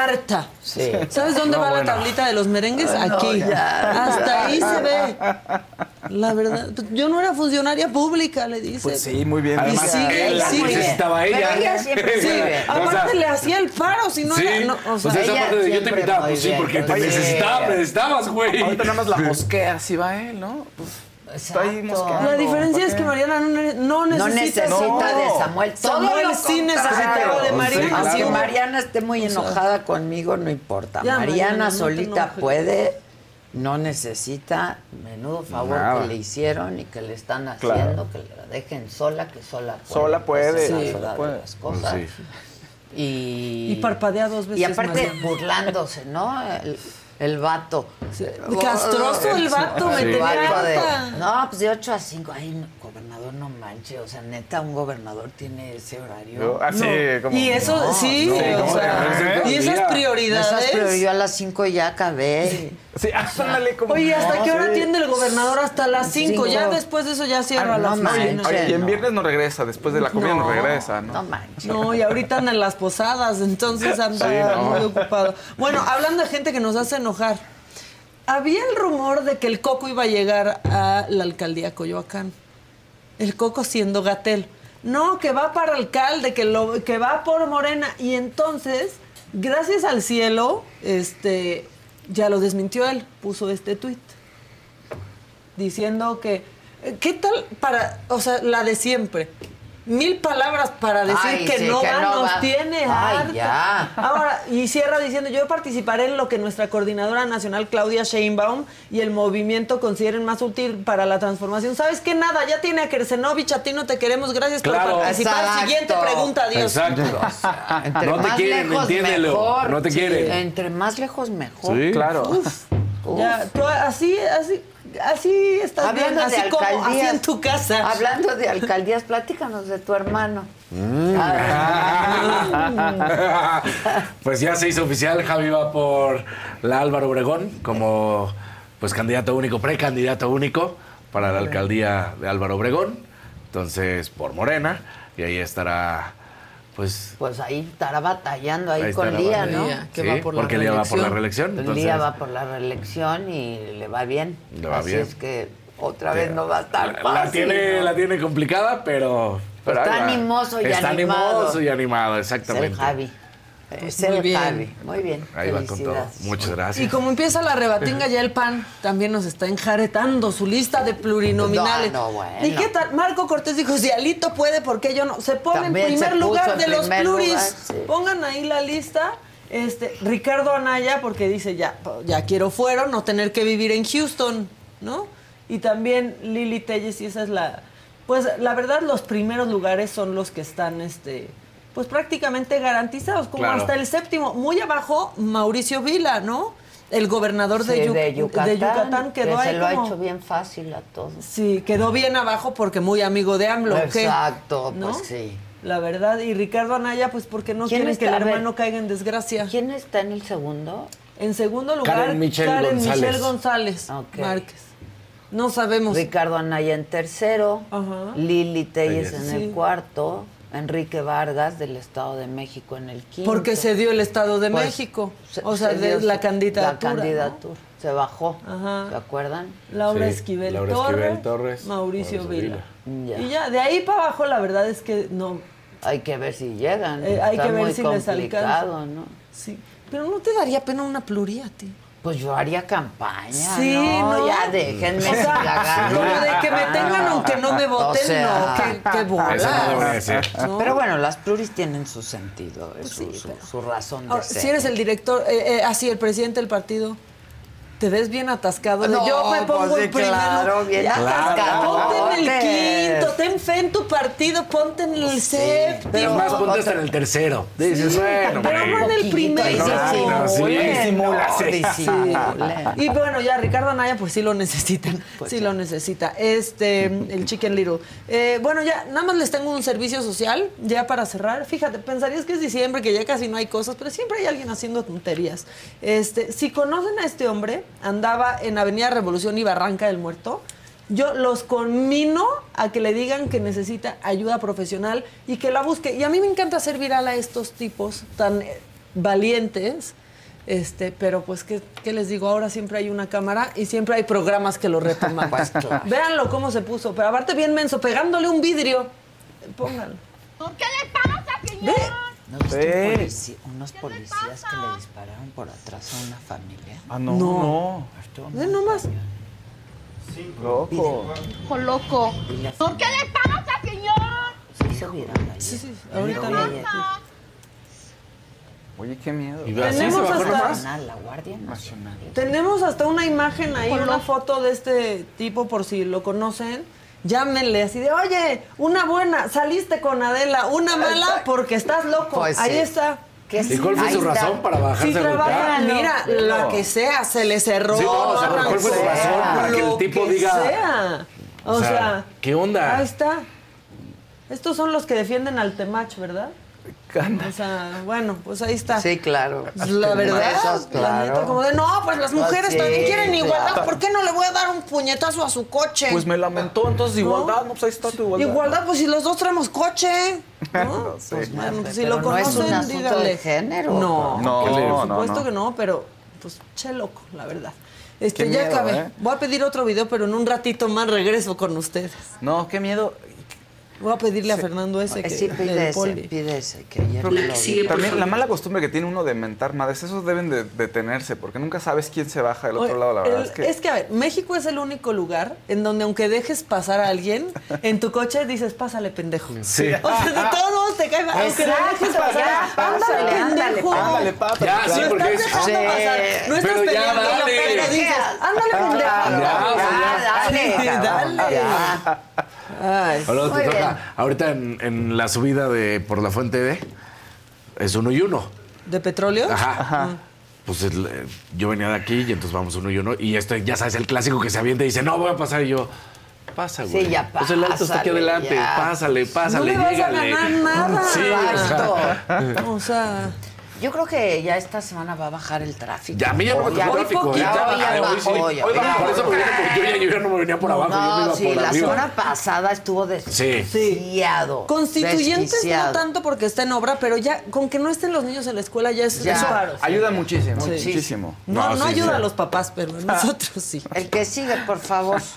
Harta. Sí. ¿Sabes dónde No, va bueno. la tablita de los merengues? Ay, no, Aquí. ya, Hasta ya, ahí se ve. <laughs> La verdad. Yo no era funcionaria pública, le dice. Pues sí, muy bien. Y Además, sigue, él la y sigue. necesitaba ella. Pero ella siempre <laughs> Sí. sigue. O Aparte sea, le hacía el paro, si no sí. era. No, o sea, Pues esa ella parte de yo te invitaba, pues sí, porque te Oye, necesitaba, necesitabas, güey. Ahorita nada más la mosquea, así va él, ¿no? Pues, está ahí mosqueando. La diferencia es ¿Para que? Mariana no, ne- no No necesita, necesita de Samuel. Todo Samuel lo sí contrario. necesitaba de Mariana. Aunque sí. Mariana esté muy O sea, enojada conmigo, no importa. Ya, Mariana, solita puede, no necesita. Menudo favor Nada. que le hicieron y que le están Claro. haciendo, que la dejen sola, que sola puede. Sola puede, Esa es la sí, verdad de puede. las cosas. Y, Y parpadea dos veces. y aparte Mariana. burlándose, ¿no? El, el vato. Castroso el vato, me El tenía vato de- no, pues de 8 a 5. Ay, no, gobernador, no manche. O sea, neta, un gobernador tiene ese horario. Yo- ah, sí, como- Y eso, No, sí, no, o sea, ¿eh? y esas prioridades. Esas prioridades, yo a las 5 ya acabé. Sí, ándale como. Oye, ¿hasta No, qué hora sí. atiende el gobernador? Hasta las 5. Ya después de eso ya cierra Ah, no las. Oye, y en viernes no regresa, después de la comida no, No, regresa, ¿no? No manches. No, y ahorita anda en las posadas, entonces <laughs> anda Sí, no. muy ocupado. Bueno, hablando de gente que nos hace enojar. Había el rumor de que el Coco iba a llegar a la alcaldía Coyoacán. El Coco siendo Gatel. No, que va para alcalde, que, lo, que va por Morena. Y entonces, gracias al cielo, este, ya lo desmintió él, puso este tuit diciendo que, ¿qué tal para, o sea, la de siempre? Mil palabras para decir Ay, que sí, no que va, no nos va. tiene Ay, ya. Ahora, y cierra diciendo, yo participaré en lo que nuestra coordinadora nacional Claudia Sheinbaum y el movimiento consideren más útil para la transformación. ¿Sabes qué? Nada, ya tiene a Kersenovich, a ti no te queremos, gracias Claro. por participar. Exacto. Siguiente pregunta, adiós. Exacto. <laughs> Entre No te más quieren, lejos, entiéndelo. mejor. No te quieren. Entre más lejos, mejor. Sí. Claro. Uf. Ya, tú así, así, así estás Hablando bien, así de como así en tu casa. Hablando de alcaldías, platícanos de tu hermano. <laughs> pues ya se hizo oficial, Javi va por la Álvaro Obregón como pues candidato único, precandidato único para la alcaldía de Álvaro Obregón. Entonces, por Morena, y ahí estará pues Pues ahí estará batallando ahí, Ahí con Lía, batallando. ¿no? Lía, que va Sí, por la porque Lía va por la reelección, Lía entonces- va por la reelección y le va bien. Le va Así bien. es que otra vez no va a estar la, fácil. la tiene, ¿no? la tiene complicada, pero, pero Está ahí va. animoso y Está animado. animoso y animado, Es exactamente. el Javi. Es muy el bien. Javi. Muy bien. Ahí va con todo. Felicidades. Muchas gracias. Y como empieza la rebatinga, ya el PAN también nos está enjaretando su lista de plurinominales. No, no, bueno. ¿Y qué tal? Marco Cortés dijo, si Alito puede, ¿por qué yo no? Se pone También en primer lugar en de los pluris. lugar, sí. Pongan ahí la lista. Este, Ricardo Anaya, porque dice, ya, ya quiero fuero, no tener que vivir en Houston, ¿no? Y también Lili Telles, y esa es la... Pues la verdad, los primeros lugares son los que están, este pues prácticamente garantizados, como Claro. hasta el séptimo. Muy abajo, Mauricio Vila, ¿no? El gobernador de, Yucatán, de Yucatán que quedó se ahí lo ha hecho bien fácil a todos. Sí, quedó bien abajo porque muy amigo de AMLO. Exacto, ¿No? pues sí. La verdad, y Ricardo Anaya, pues porque no ¿Quién quieren que el ver. hermano caiga en desgracia. ¿Quién está en el segundo? En segundo lugar, Karen Michelle González. Michelle González. Márquez. No sabemos. Ricardo Anaya en tercero, Lili Telles en Sí. el cuarto, Enrique Vargas del Estado de México en el quinto. Porque se dio el Estado de Pues, México. se- o sea, se de la candidatura. La ¿no? candidatura. Se bajó. Ajá. ¿Se acuerdan? Laura Sí, Esquivel, Laura Torres, Esquivel Torres, Mauricio Mauricio Vila. Ya. Y ya, de ahí para abajo la verdad es que no. Hay que ver si llegan. eh, hay Está que ver muy si les alcanza. complicado, ¿no? Sí. Pero no te daría pena una pluría a ti. Pues yo haría campaña, Sí, ¿no? ¿no? Ya déjenme O sea, de que me tengan aunque no me voten, O sea, no, qué- qué bolas. Eso no debería ser. <laughs> ¿no? Pero bueno, las pluris tienen su sentido, es su, su- su razón de Ahora, ser. si eres el director, eh, eh, así, el presidente del partido, te ves bien atascado. No, yo me pongo pues sí, en primero. claro, bien Ya, atascado. Ponte en el quinto, ten fe en tu partido, ponte en el séptimo. Es más, ponte hasta en el tercero. Dices, bueno, pero no en el primero. No, sí, sí. Y bueno, ya Ricardo Anaya, pues sí lo necesitan. <laughs> Pues sí, lo necesita. Este, el Chicken Little. Eh, bueno, ya, nada más les tengo un servicio social, ya para cerrar. Fíjate, pensarías que es diciembre, que ya casi no hay cosas, pero siempre hay alguien haciendo tonterías. Este, si conocen a este hombre, andaba en Avenida Revolución y Barranca del Muerto. Yo los conmino a que le digan que necesita ayuda profesional y que la busque. Y a mí me encanta hacer viral a estos tipos tan eh, valientes. Este, pero pues, ¿qué, qué les digo? Ahora siempre hay una cámara y siempre hay programas que lo retoman. <laughs> Pues, claro. Véanlo cómo se puso. Pero aparte bien menso, pegándole un vidrio. Pónganlo. ¿Por qué le pasa, señor? ¿No viste un polici- unos policías que le dispararon por atrás a una familia? Ah, no, No. no. Ve nomás. Loco. Hijo loco. ¿Por qué le pasa, señor? Se hizo viral. Sí, sí, ahorita Lo no. Oye, qué miedo. Y Tenemos hasta-. Nacional, La Guardia Nacional. Tenemos hasta una imagen ahí, una foto de este tipo por si lo conocen. Llámenle así de, oye, una buena, saliste con Adela, una mala porque estás loco. Pues ahí sí. está. ¿Qué ¿Y cuál fue su está. razón para bajarse Si a trabaja, golpear? mira, la que sea, se le cerró. Sí, no, o sea, pero ¿cuál fue su lo razón para que el lo tipo que diga- sea. O, O sea, sea, ¿qué onda? Ahí está. Estos son los que defienden al Temach, ¿verdad? O sea, bueno, pues ahí está. Sí, claro. Pues La verdad, Esos, la claro. neta, como de, no, pues las Pues mujeres sí, también quieren igualdad, claro. ¿por qué no le voy a dar un puñetazo a su coche? Pues me lamentó, entonces igualdad, no, pues ahí está tu igualdad. Igualdad, pues si los dos traemos coche. <laughs> ¿no? No sé. Pues bueno, pues si Pero lo no es un conocen, asunto díganle. de género. No, No, por no, supuesto no. que no, pero pues, che loco, la verdad. Este, Qué ya miedo, acabé. ¿eh? Voy a pedir otro video, pero en un ratito más regreso con ustedes. No, qué miedo. Voy a pedirle a Fernando ese que Sí, pide ese, poli. pide ese, que ayer lo vi. también la mala costumbre que tiene uno de mentar madres, esos deben de detenerse, porque nunca sabes quién se baja del otro Oye, lado, la verdad. el- es que a ver, México es el único lugar en donde aunque dejes pasar a alguien, en tu coche dices, pásale, pendejo. Sí. O sea, de todos modos te cae mal, aunque dejes pasar. ya, ándale, pásale, ándale, pendejo. ándale, papi. Ya, sí, Lo porque estás es- dejando Sí. pasar. No estás Pero ya, peleando, dale. pero dices, ándale, pendejo. Ya, dale, Sí, dale. Ay. Ahorita en, en la subida de por la fuente D, es uno y uno. ¿De petróleo? Ajá. Pues el, eh, yo venía de aquí y entonces vamos uno y uno. Y esto, ya sabes, el clásico que se avienta y dice, no, voy a pasar. Y yo, pasa, Sí, güey. ya Pues el alto está aquí adelante. ya. Pásale, pásale, no le vas a ganar nada. Sí, Exacto. O sea, <laughs> Yo creo que ya esta semana va a bajar el tráfico. Ya, a mí ya no me tocó hoy tráfico. hoy bajó, sí. por eso me vine por- yo, ya, yo ya no me venía por abajo, yo me No, iba sí, por la arriba. semana pasada estuvo desquiciado. Constituyentes desquiciado. no tanto porque está en obra, pero ya con que no estén los niños en la escuela ya es Ya. es paro. ayuda muchísimo, Sí. muchísimo. No, no, No, sí, ayuda sí. a los papás, pero a <laughs> nosotros sí. El que sigue, por favor. <laughs>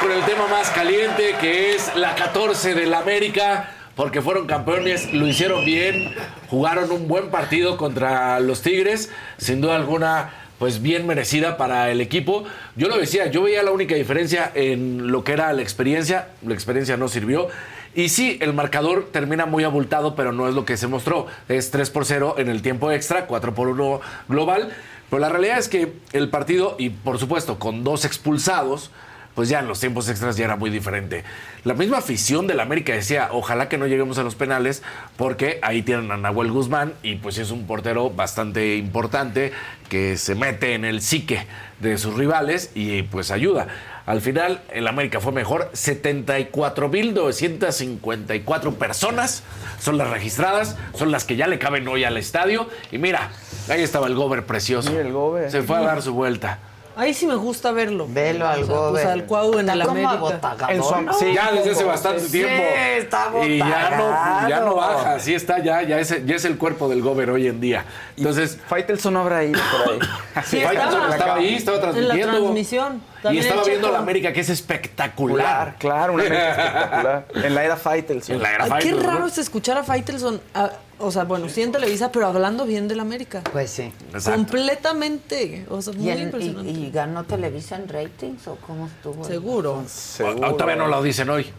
Con el tema más caliente que es la 14 del América, porque fueron campeones, lo hicieron bien, jugaron un buen partido contra los Tigres, sin duda alguna, pues bien merecida para el equipo. Yo lo decía, yo veía la única diferencia en lo que era la experiencia, la experiencia no sirvió. Y sí, el marcador termina muy abultado, pero no es lo que se mostró. Es 3 por 0 en el tiempo extra, 4 por 1 global. Pero la realidad es que el partido, y por supuesto con dos expulsados, pues ya en los tiempos extras ya era muy diferente. La misma afición del América decía, ojalá que no lleguemos a los penales, porque ahí tienen a Nahuel Guzmán y pues es un portero bastante importante que se mete en el psique de sus rivales y pues ayuda. Al final, el América fue mejor. 74.954 personas son las registradas, son las que ya le caben hoy al estadio. Y mira, ahí estaba el Gober precioso. Mira el Gober. Se fue a dar su vuelta. Ahí sí me gusta verlo. Velo al O sea, Pues Gober. al Cuau en el América. En su- ¿no? sí, ya desde hace bastante sí, tiempo. está y ya no, ya no baja, así está ya, ya es, ya es el cuerpo del Gober hoy en día. Entonces, Faitelson no habrá ido por ahí. <laughs> Sí, Faitelson estaba. estaba ahí, estaba En la transmitiendo. transmisión. Y estaba viendo Checo. la América, que es espectacular. Claro, una América <laughs> espectacular. En la era Faitelson. En la era Ay, qué Faitelson, ¿no? raro es escuchar a Faitelson, a- o sea, bueno, sí en Televisa, pero hablando bien del América. Pues sí. Exacto. Completamente. O sea, muy ¿Y, en- impresionante. y- y ganó Televisa en ratings o cómo estuvo? Seguro. O- o todavía no lo dicen hoy.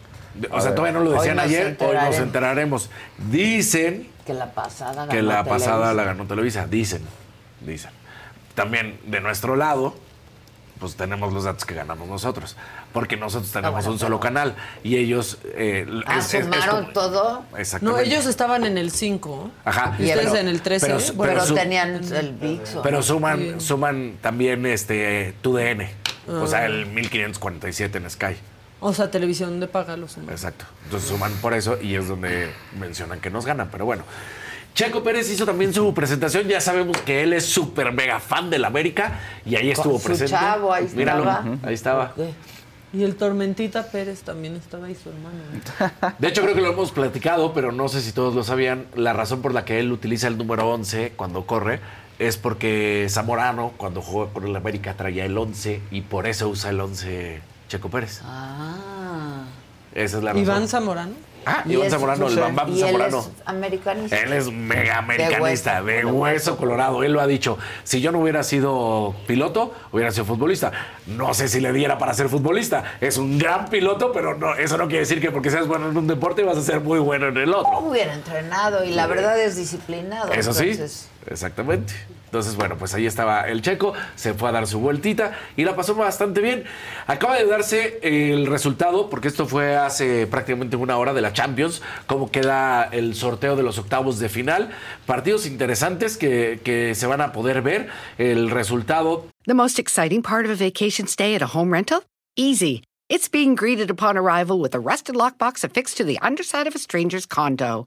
O sea, ver. todavía no lo decían ayer, hoy nos enteraremos. enteraremos. Dicen Que la pasada ganó que la pasada Televisa. la ganó Televisa, dicen, dicen. También de nuestro lado, pues tenemos los datos que ganamos nosotros, porque nosotros tenemos bueno, un solo pero- canal y ellos eh, Ah, es- es- es sumaron como- todo, No, Exactamente. ellos estaban en el 5. Ajá. Y ustedes Pero- en el 13. pero- bueno, pero, su- tenían el VIX. ¿o Pero no? suman, suman también este tu DN, o Ah. sea, el 1547 en Sky. o sea, televisión de paga los suman. Exacto. Entonces suman por eso y es donde mencionan que nos ganan. Pero bueno. Checo Pérez hizo también su presentación. Ya sabemos que él es súper mega fan del América y ahí estuvo Con su presente. chavo, ahí Míralo, estaba. ahí estaba. Y el Tormentita Pérez también estaba ahí, su hermano. <laughs> De hecho, creo que lo hemos platicado, pero no sé si todos lo sabían. La razón por la que él utiliza el número 11 cuando corre es porque Zamorano, cuando jugó con el América, traía el 11 y por eso usa el 11 Checo Pérez. Ah. Esa es la razón. Iván Zamorano. Ah, Y Iván Zamorano, el Bam Bam y él Zamorano. es americanista. Él es mega americanista, De hueso, hueso, de hueso. colorado. Él lo ha dicho. Si yo no hubiera sido piloto, hubiera sido futbolista. No sé si le diera para ser futbolista. Es un gran piloto, pero no, eso no quiere decir que porque seas bueno en un deporte vas a ser muy bueno en el otro. Hubiera entrenado y la verdad es disciplinado. Eso sí, exactamente. Entonces, bueno, pues ahí estaba el checo, se fue a dar su vueltita y la pasó bastante bien. Acaba de darse el resultado, porque esto fue hace prácticamente una hora de la Champions, cómo queda el sorteo de los octavos de final. Partidos interesantes que, que se van a poder ver. El resultado The most exciting part of a vacation stay at a home rental? Easy. It's being greeted upon arrival with a rusted lockbox affixed to the underside of a stranger's condo.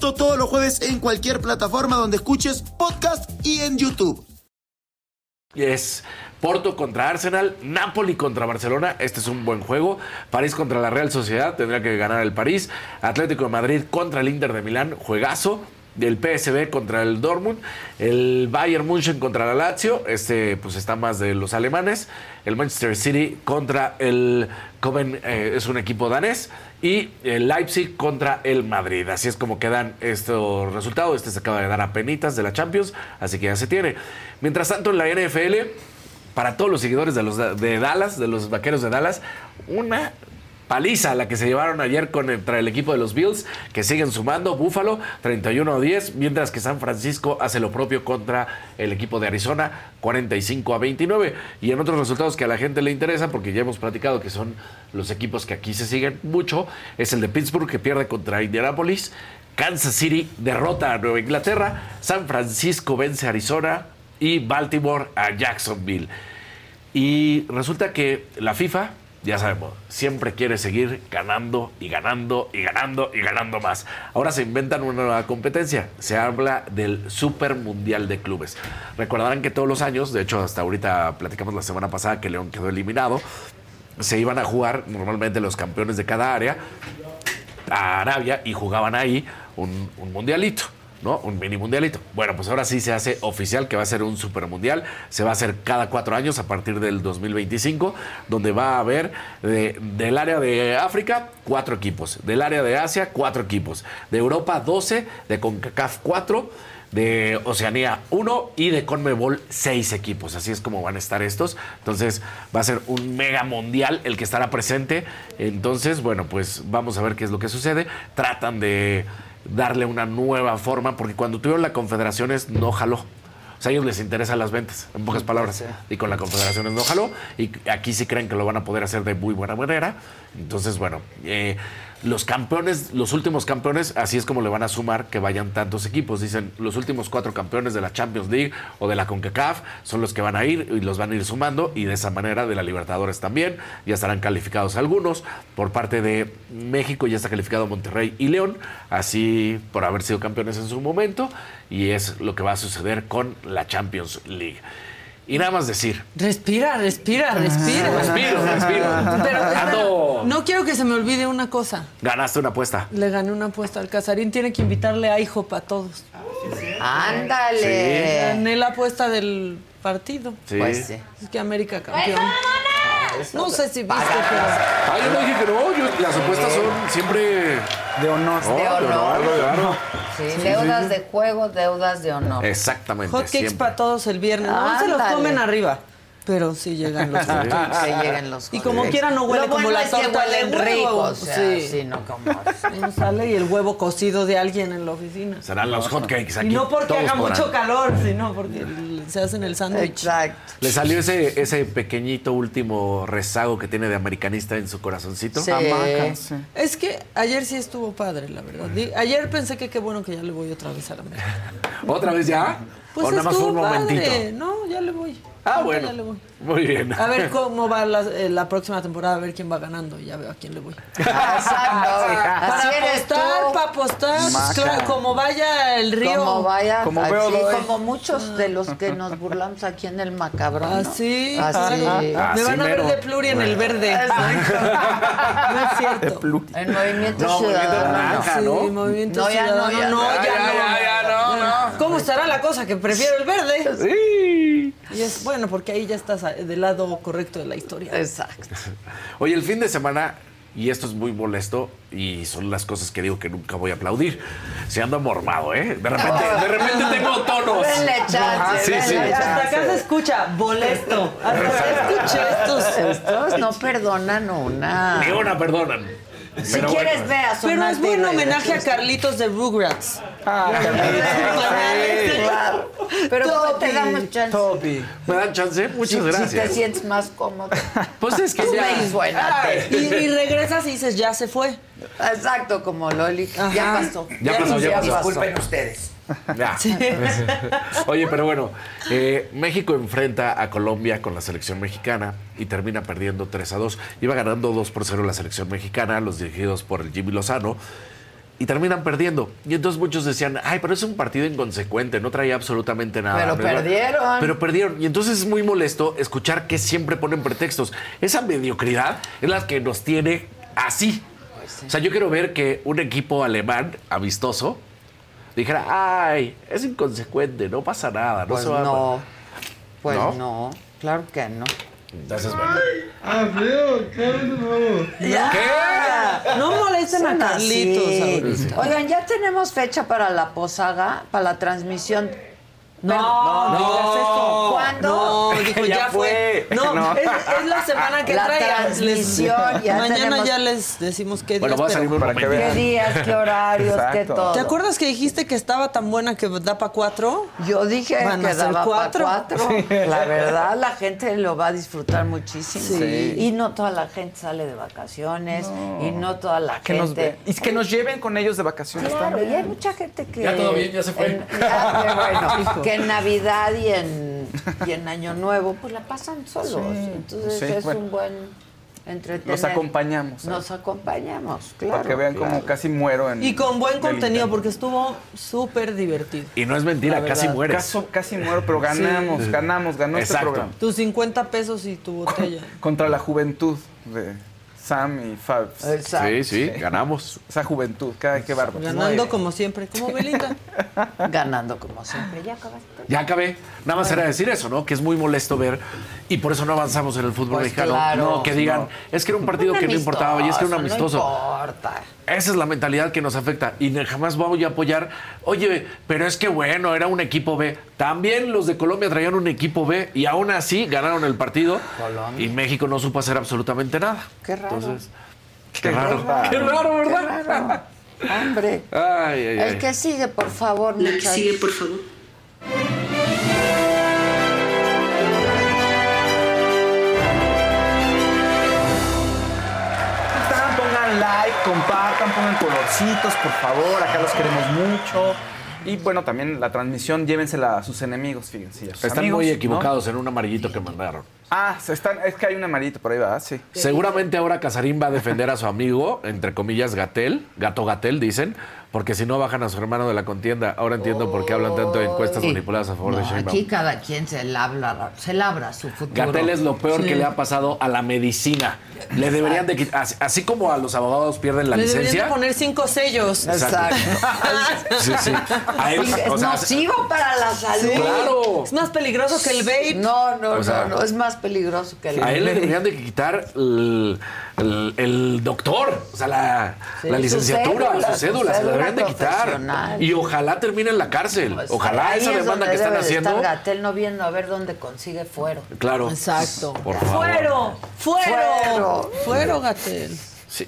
Todos los jueves en cualquier plataforma donde escuches podcast y en YouTube. Es Porto contra Arsenal, Napoli contra Barcelona, este es un buen juego. París contra la Real Sociedad, tendría que ganar el París. Atlético de Madrid contra el Inter de Milán, juegazo. Del PSB contra el Dortmund, el Bayern München contra la Lazio, este pues está más de los alemanes, el Manchester City contra el Coven, eh, es un equipo danés, y el Leipzig contra el Madrid. Así es como quedan estos resultados. Este se acaba de dar a penitas de la Champions, así que ya se tiene. Mientras tanto, en la NFL, para todos los seguidores de los de Dallas, de los vaqueros de Dallas, una paliza la que se llevaron ayer contra el equipo de los Bills, que siguen sumando. Búfalo 31 a 10, mientras que San Francisco hace lo propio contra el equipo de Arizona 45 a 29. Y en otros resultados que a la gente le interesa, porque ya hemos platicado que son los equipos que aquí se siguen mucho, es el de Pittsburgh que pierde contra Indianapolis. Kansas City derrota a Nueva Inglaterra, San Francisco vence a Arizona y Baltimore a Jacksonville. Y resulta que la FIFA ya sabemos, siempre quiere seguir ganando y ganando y ganando y ganando más. Ahora se inventan una nueva competencia. Se habla del Super Mundial de Clubes. Recordarán que todos los años, de hecho hasta ahorita platicamos la semana pasada que León quedó eliminado, se iban a jugar normalmente los campeones de cada área a Arabia y jugaban ahí un, un mundialito. ¿No? Un mini mundialito. Bueno, pues ahora sí se hace oficial que va a ser un super mundial. Se va a hacer cada cuatro años a partir del 2025, donde va a haber de- del área de África cuatro equipos, del área de Asia cuatro equipos, de Europa 12, de CONCACAF 4 de Oceanía 1 y de Conmebol 6 equipos. Así es como van a estar estos. Entonces va a ser un mega mundial el que estará presente. Entonces, bueno, pues vamos a ver qué es lo que sucede. Tratan de darle una nueva forma porque cuando tuvieron la Confederaciones no jaló. O sea, a ellos les interesan las ventas, en pocas palabras. Y con la Confederaciones no jaló. Y aquí sí creen que lo van a poder hacer de muy buena manera. Entonces, bueno, eh, los campeones, los últimos campeones, así es como le van a sumar que vayan tantos equipos. Dicen, los últimos cuatro campeones de la Champions League o de la CONCACAF son los que van a ir y los van a ir sumando. Y de esa manera de la Libertadores también. Ya estarán calificados algunos. Por parte de México ya está calificado Monterrey y León. Así por haber sido campeones en su momento. Y es lo que va a suceder con la Champions League. Y nada más decir, Respira, respira, respira. Respiro, respiro. Pero Ando- no quiero que se me olvide una cosa. ganaste una apuesta. Le gané una apuesta al Casarín, tiene que invitarle a IHOP a todos. Ándale. Gané la apuesta del partido. Sí. Pues sí. Es que América campeón. No sé si viste, pero... Ah, yo no dije que no. yo- las apuestas son siempre de honor. De honor. claro. Sí, Sí, deudas sí, de juego, deudas de honor. Exactamente. Hot cakes siempre. para todos el viernes. No se los Ándale. comen arriba. Pero sí llegan los hot. Que lleguen los Y como quiera no huele Lo como bueno la es que torta de huelen huevo. ricos, o sea, sí. sí, no como... No sale y el huevo cocido de alguien en la oficina. Serán los hotcakes aquí. Y no porque todos haga podrán. mucho calor, sino porque se hacen el sándwich. Exacto. Le salió ese, ese pequeñito último rezago que tiene de americanista en su corazoncito. Es que ayer sí estuvo padre, la verdad. Di- Ayer pensé que qué bueno que ya le voy otra vez a la América. <laughs> ¿Otra vez ya? Pues ¿O nada más fue un estuvo momentito? padre. No, ya le voy. Ah, bueno. ya le voy. Muy bien. A ver cómo va la, eh, la próxima temporada, a ver quién va ganando y ya veo a quién le voy. <laughs> Exacto. Así para apostar, para apostar, Maca. claro, como vaya el río. Como vaya, Como así, como muchos de los que nos burlamos aquí en el macabrón. ¿no? Así, Así. Me van a ver de pluri en el verde. <laughs> No es cierto. En Movimiento No, Movimiento Ciudadano. Naranja, ¿no? Sí, Movimiento no, ya no, Ciudadano, ya no, no. ya ya, no. ya, no, ¿Cómo estará la cosa? Que prefiero el verde. Sí. Y es bueno, porque ahí ya estás a- del lado correcto de la historia. Exacto. <laughs> Oye, el fin de semana Y esto es muy molesto y son las cosas que digo que nunca voy a aplaudir. Se anda mormado, ¿eh? De repente, de repente <laughs> tengo tonos. Denle chance, Sí, sí. denle Hasta acá se escucha bolesto. Hasta acá escucha <laughs> estos. Estos no perdonan una. Ni una perdonan. Si Pero quieres, bueno. ve a Pero es buen homenaje a. Carlitos de Rugrats. Claro. Pero te damos chance. Toby. ¿Me dan chance? Muchas Si- gracias. Si te sientes más cómodo. Pues es que Tú ya-. Y, y regresas y dices, ya se fue. Exacto, como Loli. Ya pasó. Ya pasó, ya pasó. Disculpen ustedes. Oye, pero bueno, eh, México enfrenta a Colombia con la selección mexicana y termina perdiendo 3 a 2. Iba ganando 2 por 0 la selección mexicana, los dirigidos por el Jimmy Lozano, y terminan perdiendo. Y entonces muchos decían, ay, pero es un partido inconsecuente, no traía absolutamente nada. Pero ¿verdad? perdieron. Pero perdieron. Y entonces es muy molesto escuchar que siempre ponen pretextos. Esa mediocridad es la que nos tiene así. O sea, yo quiero ver que un equipo alemán amistoso dijera, ay, es inconsecuente, no pasa nada. No Pues se va a- no. Pues ¿No? no. Claro que no. Entonces, bueno. Ya. No molesten a Carlitos. Oigan, ya tenemos fecha para la posaga, para la transmisión. No, Perdón, no digas eso. ¿Cuándo? No, dijo, ya, fue. No, No. Es, es la semana que La trae. transmisión, ya Mañana tenemos- ya les decimos qué días. Bueno, va a pero- salir muy Para que momentito. ¿Qué días, qué horarios, qué todo? ¿Te acuerdas que dijiste que estaba tan buena que da para cuatro? Yo dije Van que daba pa' cuatro. La verdad, la gente lo va a disfrutar muchísimo. Sí. Y no toda la gente sale de vacaciones. Y no toda la Que nos, gente... ve- y que nos lleven con ellos de vacaciones Claro, y también. hay mucha gente que... Ya todo bien, ya se fue. en- ya, qué bueno, <laughs> que en Navidad y en, y en Año Nuevo, pues la pasan solos. Entonces Sí, es bueno. un buen entretener. Los acompañamos. ¿eh? Nos acompañamos, claro. Para que vean cómo claro. casi muero en. Y con buen contenido, porque estuvo súper divertido. Y no es mentira, casi mueres. Caso- casi muero, pero ganamos, ganamos, ganó este programa. Tus 50 pesos y tu botella. <coughs> Contra la juventud de Sam y Fabs. Exacto. Sí, sí, ganamos. Esa juventud, cada qué bárbaro. Ganando como siempre. Como Belinda. <laughs> Ganando como siempre. Ya acabaste. Ya acabé. Nada más era decir eso, ¿no? Que es muy molesto ver y por eso no avanzamos en el fútbol Pues mexicano. claro. no, que digan, es que era un partido que no importaba y es que era un amistoso. No importa. Esa es la mentalidad que nos afecta y jamás voy a apoyar. Oye, pero es que bueno, era un equipo B. También los de Colombia traían un equipo B y aún así ganaron el partido y México no supo hacer absolutamente nada. Qué raro. Entonces, qué, raro. Qué raro, ¿verdad? Qué raro. Hombre. Ay, ay, ay. El que sigue, por favor, La que sigue, por favor. Like, compartan, pongan colorcitos, por favor. Acá los queremos mucho. Y bueno, también la transmisión, llévensela a sus enemigos, fíjense. a sus Están amigos, muy ¿no? equivocados en un amarillito que mandaron. Ah, están, es que hay un amarillito por ahí, ¿verdad? Sí. Seguramente ahora Casarín va a defender a su amigo, entre comillas, Gatel, Gato Gatel, dicen, porque si no bajan a su hermano de la contienda. Ahora entiendo por qué hablan tanto de encuestas Sí. manipuladas a favor de Sheinbaum. aquí cada quien se labra, se labra su futuro. Gatel es lo peor Sí. que le ha pasado a la medicina. Le deberían de quitar, así, así como a los abogados pierden la Le deberían licencia. de poner cinco sellos. Exacto. Sí, sí. A él, es o sea, nocivo para la salud. Claro. Es más peligroso que el vape. No, no, O sea, no, no, es más peligroso que el a él le deberían de quitar el, el- el doctor, o sea, la, Sí, la su licenciatura, cédula, su su cédula, se la deberían de quitar. Y ojalá termine en la cárcel. Ojalá Ahí esa es demanda que están haciendo. estar Gatel no viendo a ver dónde consigue fuero. Claro. Exacto. Por favor. Fuero, fuero, Fuero. fuero, Gatel. Sí.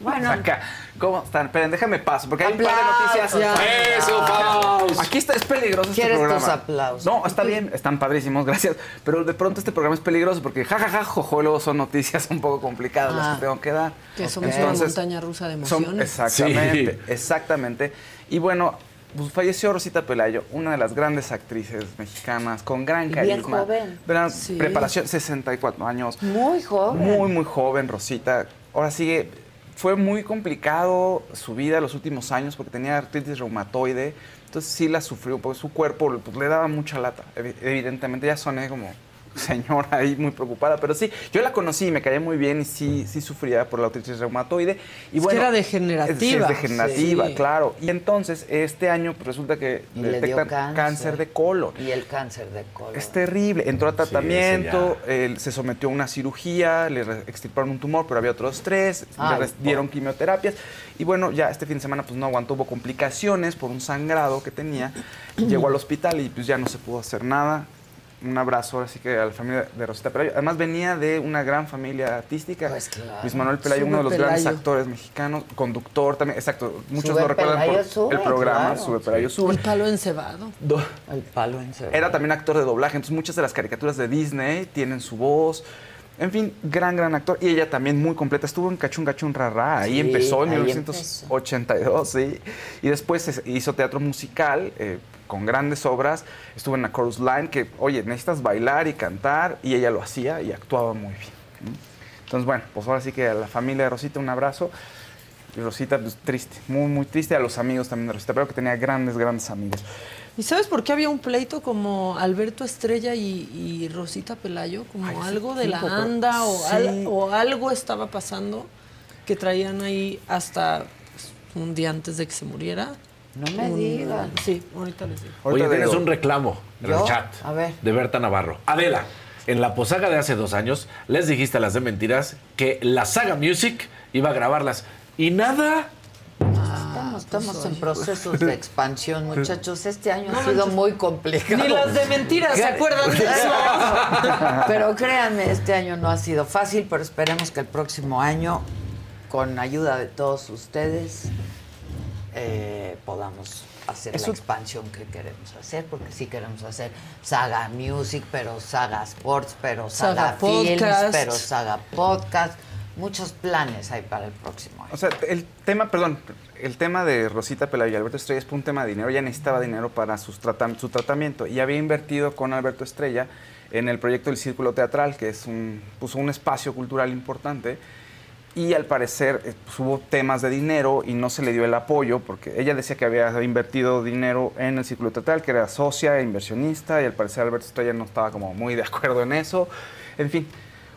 Bueno, Acá. ¿Cómo están? Esperen, déjame paso, porque hay un par de noticias. ya. Eso, Faust. Aquí está, es peligroso este ¿Quieres tus aplausos? No, está bien, están padrísimos, gracias. Pero de pronto este programa es peligroso porque jajaja, jojo, luego son noticias <laughs> un poco complicadas las Ah. que tengo que dar. Que somos Entonces, una montaña rusa de son- emociones. exactamente, exactamente. Y bueno, pues falleció Rosita Pelayo, una de las grandes actrices mexicanas, con gran Y bien carisma. joven. gran Sí. preparación, 64 años. muy joven. Muy, muy joven, Rosita. Ahora sigue. Fue muy complicado su vida los últimos años porque tenía artritis reumatoide. Entonces sí la sufrió, porque su cuerpo pues, le daba mucha lata. evi- Evidentemente ya soné como, <laughs> señora ahí muy preocupada, pero sí, yo la conocí y me caía muy bien y sí, sí sufría por la artritis reumatoide. Y Es que bueno, era degenerativa. Es, es degenerativa, Sí. claro. Y entonces, este año pues, resulta que le le dio detectan cáncer. cáncer de colon. Y el cáncer de colon. Es terrible. Entró a Sí, tratamiento, él se sometió a una cirugía, le extirparon un tumor, pero había otros tres, Ay, le dieron quimioterapias. Y bueno, ya este fin de semana pues no aguantó, hubo complicaciones por un sangrado que tenía. Llegó al hospital y pues ya no se pudo hacer nada. Un abrazo ahora sí que a la familia de Rosita Pelayo. Además venía de una gran familia artística. Luis Manuel Pelayo, Sube uno de los grandes actores mexicanos, conductor también, exacto. Muchos Sube lo recuerdan Pelayo por sube, el programa claro. Sube Pelayo Sube. El palo encebado. Do- El palo en serio. era también actor de doblaje, entonces muchas de las caricaturas de Disney tienen su voz. En fin, gran, gran actor. Y ella también muy completa. Estuvo en Cachun Cachun Rara. Ahí Sí, empezó en ahí 1982, sí. Y después hizo teatro musical eh, con grandes obras. Estuvo en la Chorus Line, que, oye, necesitas bailar y cantar. Y ella lo hacía y actuaba muy bien. Entonces, bueno, pues ahora sí que a la familia de Rosita un abrazo. Y Rosita, pues triste, muy, muy triste. A los amigos también de Rosita, pero que tenía grandes, grandes amigos. ¿Y sabes por qué había un pleito como Alberto Estrella y, y Rosita Pelayo? Como Ay, algo de la pero- anda o, sí. al- o algo estaba pasando que traían ahí hasta pues, un día antes de que se muriera. No me Un- digan. Sí, ahorita les digo. Oye, tienes digo. un reclamo en el chat A ver. de Berta Navarro. Adela, en la posaga de hace dos años les dijiste a las de mentiras que la Saga Music iba a grabarlas. Y nada. Estamos, estamos en procesos de expansión, <laughs> muchachos. Este año No ha sido muy complicado. Ni las de mentiras se acuerdan de eso. Pero créanme, este año no ha sido fácil, pero esperemos que el próximo año, con ayuda de todos ustedes, eh, podamos hacer Eso- la expansión que queremos hacer, porque sí queremos hacer Saga Music, pero Saga Sports, pero Saga, Saga Films, Podcast. pero Saga Podcast. Muchos planes hay para el próximo año. O sea, el tema, perdón, el tema de Rosita Pelayo y Alberto Estrella es un tema de dinero. Ella necesitaba dinero para sus tratam- su tratamiento y había invertido con Alberto Estrella en el proyecto del Círculo Teatral, que es un, puso un espacio cultural importante. Y al parecer eh, pues, hubo temas de dinero y no se le dio el apoyo porque ella decía que había invertido dinero en el Círculo Teatral, que era socia e inversionista y al parecer Alberto Estrella no estaba como muy de acuerdo en eso. En fin,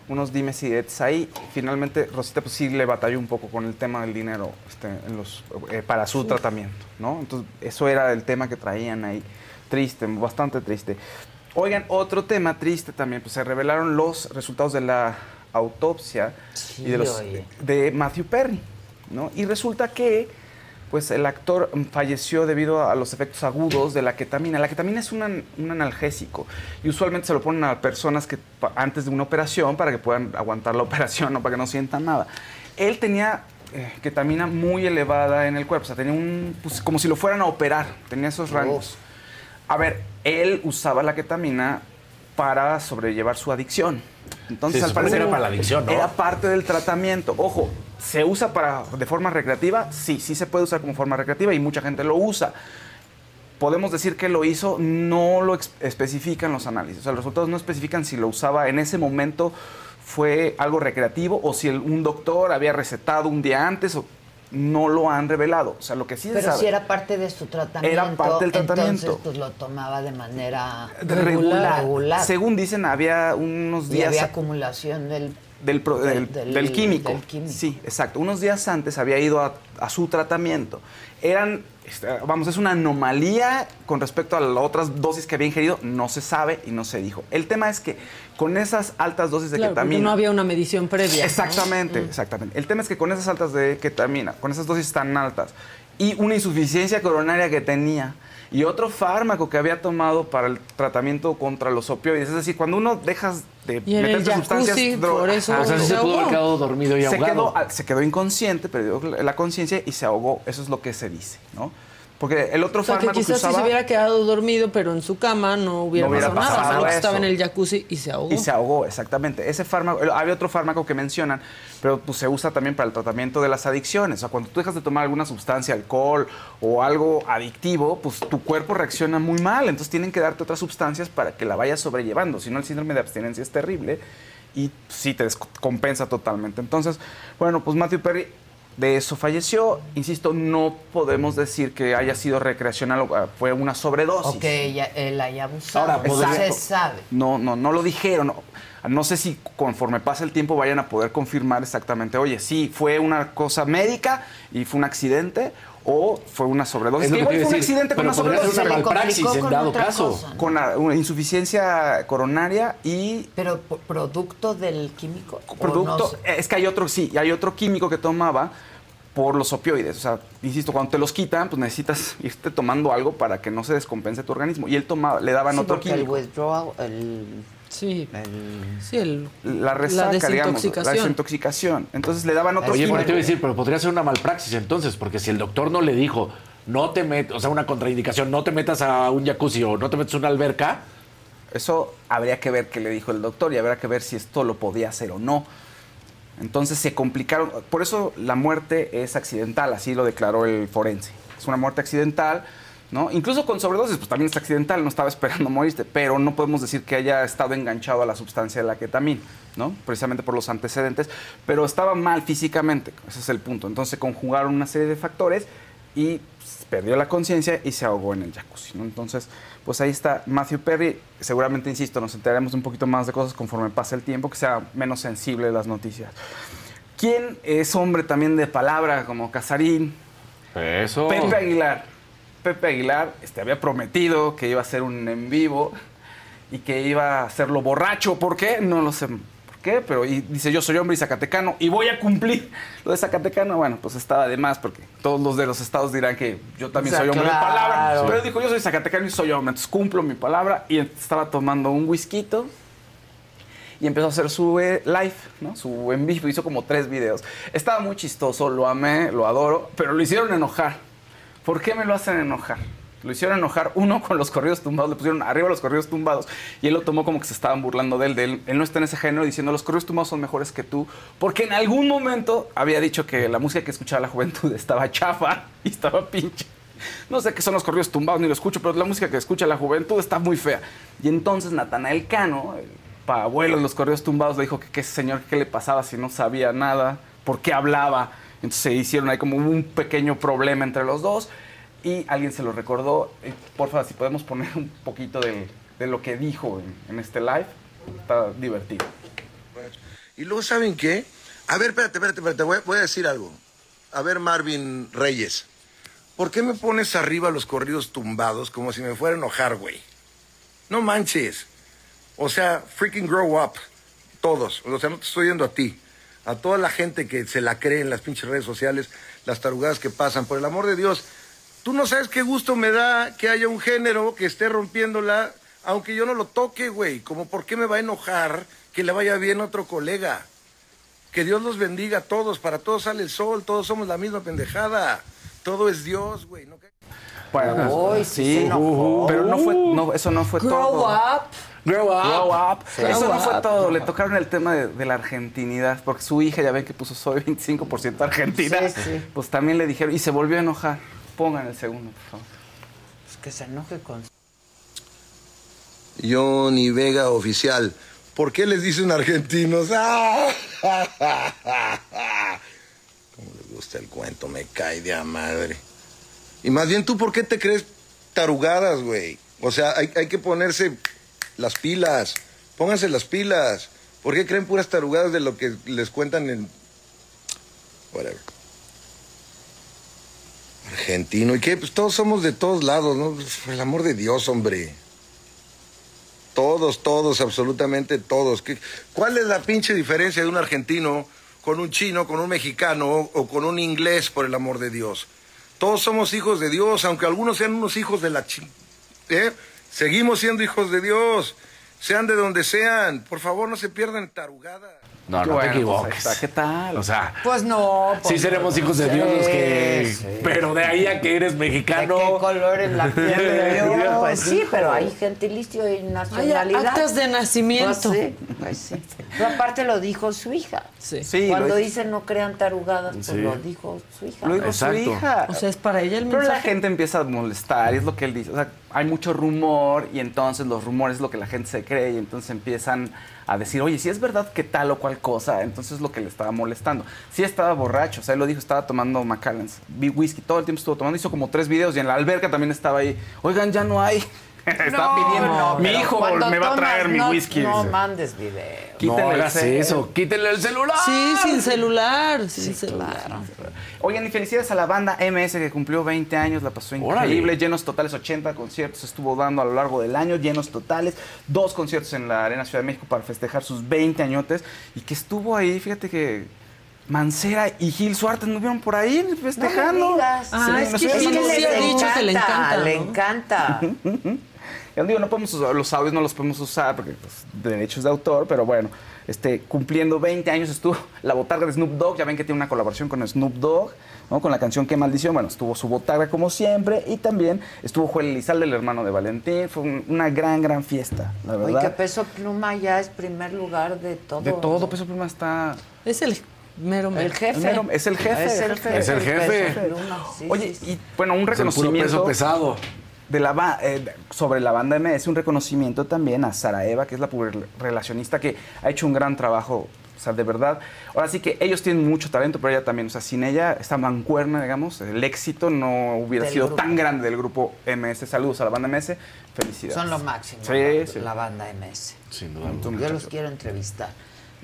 unos dimes y diretes ahí. Finalmente Rosita pues sí le batalló un poco con el tema del dinero este, en los, eh, para su tratamiento, ¿no? Entonces eso era el tema que traían ahí. Triste, bastante triste. Oigan, otro tema triste también, pues se revelaron los resultados de la autopsia y de, los, oye. de Matthew Perry, ¿no? Y resulta que pues el actor falleció debido a los efectos agudos de la ketamina. La ketamina es un, an- un analgésico y usualmente se lo ponen a personas que antes de una operación para que puedan aguantar la <laughs> operación o para que no sientan nada. Él tenía eh, ketamina muy elevada en el cuerpo, o sea, tenía un, pues, como si lo fueran a operar, tenía esos rangos. A ver, él usaba la ketamina para sobrellevar su adicción. Entonces, Sí, al parecer era para la adicción, ¿no? Era parte del tratamiento. Ojo, ¿se usa para de forma recreativa? Sí, sí se puede usar como forma recreativa y mucha gente lo usa. Podemos decir que lo hizo, no lo especifican los análisis. O sea, los resultados no especifican si lo usaba en ese momento fue algo recreativo o si el- un doctor había recetado un día antes o no lo han revelado. O sea, lo que sí Pero sabe- si era parte de su tratamiento. Era parte del tratamiento. Entonces, pues lo tomaba de manera regular. regular. Según dicen, había unos y días había acumulación del del, pro- del- del- del químico. del químico. Sí, exacto. Unos días antes había ido a, a su tratamiento. Eran, este, vamos, es una anomalía con respecto a las otras dosis que había ingerido. No se sabe y no se dijo. El tema es que con esas altas dosis de Claro, ketamina... no había una medición previa. ¿no? Exactamente, exactamente. El tema es que con esas altas de ketamina, con esas dosis tan altas y una insuficiencia coronaria que tenía y otro fármaco que había tomado para el tratamiento contra los opioides, es decir, cuando uno dejas de Y en el meterte sustancias jacuzzi, dro- por eso Ajá. O sea, se se pudo haber ahogó. quedado dormido y se ahogado. quedó, ah, se quedó inconsciente, perdió la conciencia y se ahogó. Eso es lo que se dice, ¿no? Porque el otro O sea, que fármaco que, quizás si usaba se hubiera quedado dormido, pero en su cama no hubiera, No hubiera pasado, nada. pasado Solo que estaba en el jacuzzi y se ahogó. Y se ahogó, exactamente. Ese fármaco, había otro fármaco que mencionan, pero pues se usa también para el tratamiento de las adicciones. O sea, cuando tú dejas de tomar alguna sustancia, alcohol o algo adictivo, pues tu cuerpo reacciona muy mal. Entonces tienen que darte otras sustancias para que la vayas sobrellevando. Si no, el síndrome de abstinencia es terrible y sí te descompensa totalmente. Entonces, bueno, pues Matthew Perry de eso falleció. Insisto, no podemos decir que haya sido recreacional o ah, fue una sobredosis. O que ella- él haya abusado. Ahora, no se sabe. No, no, no lo dijeron. No, No sé si conforme pase el tiempo vayan a poder confirmar exactamente, oye, sí, fue una cosa médica y fue un accidente o fue una sobredosis. Es lo que igual fue un accidente con una podría ser sobredosis. una malpraxis en dado caso. Con una insuficiencia coronaria y Pero producto del químico. ¿o producto, no sé? es que hay otro, sí, hay otro químico que tomaba por los opioides. O sea, insisto, cuando te los quitan, pues necesitas irte tomando algo para que no se descompense tu organismo. Y él tomaba, le daban Sí, otro porque el químico. withdrawal, el... Sí. El... Sí, el, La resaca, digamos, la desintoxicación. desintoxicación. Entonces le daban otro Oye, químico. pero te iba a decir, pero podría ser una malpraxis entonces, porque si el doctor no le dijo, no te metas, o sea, una contraindicación, no te metas a un jacuzzi o no te metas a una alberca. Eso habría que ver qué le dijo el doctor y habría que ver si esto lo podía hacer o no. Entonces se complicaron. Por eso la muerte es accidental, así lo declaró el forense. Es una muerte accidental, ¿no? Incluso con sobredosis, pues también es accidental, no estaba esperando <laughs> morirse, pero no podemos decir que haya estado enganchado a la sustancia de la ketamina, ¿no? Precisamente por los antecedentes, pero estaba mal físicamente, ese es el punto. Entonces conjugaron una serie de factores y pues, perdió la conciencia y se ahogó en el jacuzzi, ¿no? Entonces, pues ahí está Matthew Perry. Seguramente, insisto, nos enteraremos un poquito más de cosas conforme pase el tiempo, que sea menos sensible las noticias. ¿Quién es hombre también de palabra como Casarín? Eso. Pepe Aguilar. Pepe Aguilar este, había prometido que iba a hacer un en vivo y que iba a hacerlo borracho. ¿Por qué? No lo sé por qué, pero y dice yo soy hombre y zacatecano y voy a cumplir. Lo de zacatecano, bueno, pues estaba de más porque todos los de los estados dirán que yo también O sea, soy hombre claro. de palabra. Pero dijo yo soy zacatecano y soy hombre, entonces cumplo mi palabra y estaba tomando un whisky y empezó a hacer su eh, live, ¿no? Su en vivo, hizo como tres videos. Estaba muy chistoso, lo amé, lo adoro, pero lo hicieron enojar. ¿Por qué me lo hacen enojar? Lo hicieron enojar, uno con los corridos tumbados, le pusieron arriba los corridos tumbados y él lo tomó como que se estaban burlando de él, de él. No está en ese género diciendo los corridos tumbados son mejores que tú, porque en algún momento había dicho que la música que escuchaba la juventud <laughs> estaba chafa y estaba pinche. No sé qué son los corridos tumbados, ni lo escucho, pero la música que escucha la juventud está muy fea. Y entonces Natanael Cano, el abuelo de los corridos tumbados, le dijo que qué señor, qué le pasaba si no sabía nada, por qué hablaba. Entonces se hicieron ahí como un pequeño problema entre los dos y alguien se lo recordó. Eh, Por favor, si podemos poner un poquito de, lo que dijo en, en este live, está divertido. Y luego, ¿saben qué? A ver, espérate, espérate, espérate, voy, voy a decir algo. A ver, Marvin Reyes, ¿por qué me pones arriba los corridos tumbados como si me fuera a enojar, güey? No manches. O sea, freaking grow up. Todos. O sea, no te estoy yendo a ti. A toda la gente que se la cree en las pinches redes sociales, las tarugadas que pasan. Por el amor de Dios, tú no sabes qué gusto me da que haya un género que esté rompiéndola, aunque yo no lo toque, güey. Como por qué me va a enojar que le vaya bien otro colega. Que Dios los bendiga a todos, para todos sale el sol, todos somos la misma pendejada. Todo es Dios, güey. ¿no? Bueno, Uy, sí se enojó. pero no fue, no, eso no fue Grow todo. up. Grow up. Grow up. Sí. Eso Grow no fue up. todo. Le tocaron el tema de, de la argentinidad, porque su hija, ya ven que puso soy 25% argentina. Sí, sí. Pues también le dijeron, y se volvió a enojar. Pongan el segundo, por favor. Pues que se enoje con... Johnny Vega oficial. ¿Por qué les dicen argentinos? ¡Ah! <laughs> Cómo les gusta el cuento, me cae de a madre. Y más bien tú, ¿por qué te crees tarugadas, güey? O sea, hay, hay que ponerse las pilas. Pónganse las pilas. ¿Por qué creen puras tarugadas de lo que les cuentan en... Whatever. Argentino. ¿Y qué? Pues todos somos de todos lados, ¿no? Por el amor de Dios, hombre. Todos, todos, absolutamente todos. ¿Qué- ¿Cuál es la pinche diferencia de un argentino con un chino, con un mexicano o con un inglés, por el amor de Dios? Todos somos hijos de Dios, aunque algunos sean unos hijos de la chi... ¿eh? Seguimos siendo hijos de Dios, sean de donde sean. Por favor, no se pierdan tarugada. No, no Bueno, te pues, equivoques. está. ¿Qué tal? O sea, Pues no. sí pues seremos no. hijos de Dios los que... Sí, sí. Pero de ahí a que eres mexicano... ¿De qué color es la <laughs> piel de Dios? Dios. Pues sí, pero hay gentilicio y Hay nacionalidad. actas de nacimiento. Pues sí, pues sí. Pero aparte lo dijo su hija. Sí. Sí, Cuando dice no crean tarugadas, pues Sí. lo dijo su hija. Lo dijo Exacto. su hija. O sea, es para ella el Pero la mensaje. gente empieza a molestar, y es lo que él dice. O sea, hay mucho rumor y entonces los rumores es lo que la gente se cree y entonces empiezan a decir, oye, si es verdad que tal o cual cosa, entonces es lo que le estaba molestando. Sí estaba borracho, o sea, él lo dijo, estaba tomando Macallans, whisky, todo el tiempo estuvo tomando, hizo como tres videos y en la alberca también estaba ahí, oigan, ya no hay. Estaba pidiendo, No, mi hijo me va a traer tomas, mi no- whisky. No mandes video. Quítenle no el eso, quítenle el celular. Sí, sin celular, sin celular. Oigan, y felicidades a la banda MS que cumplió 20 años, la pasó Órale. increíble, llenos totales, 80 conciertos estuvo dando a lo largo del año, llenos totales, dos conciertos en la Arena Ciudad de México para festejar sus 20 añotes y que estuvo ahí, fíjate que Mancera y Gil Suárez anduvieron por ahí festejando. No. Ah, Sí, es nos que Gil sí ha dicho que le encanta, Le ¿no? encanta. Ya digo, no podemos usar, los audios no los podemos usar porque pues, derechos de autor, pero bueno, este, cumpliendo 20 años estuvo la botarga de Snoop Dogg, ya ven que tiene una colaboración con Snoop Dogg, ¿no? con la canción Qué maldición, bueno, estuvo su botarga como siempre y también estuvo Joel Elizalde, el hermano de Valentín, fue un- una gran, gran fiesta, la Oye, que verdad. Peso Pluma ya es primer lugar de todo. De todo, Peso Pluma está... Es el mero mero. El jefe. el mero- es el jefe. Es el jefe. Es el jefe. Oye, y bueno, un Es el puro reconocimiento... peso pesado. De la eh, sobre la banda MS, un reconocimiento también a Sara Eva, que es la relacionista que ha hecho un gran trabajo, o sea, de verdad. Ahora sí que ellos tienen mucho talento, pero ella también, o sea, sin ella, esta mancuerna, digamos, el éxito no hubiera Del sido grupo. tan grande del grupo MS. Saludos a la banda MS, felicidades. Son lo máximo. Sí, la, sí. la banda MS. Sin duda. Yo los quiero entrevistar.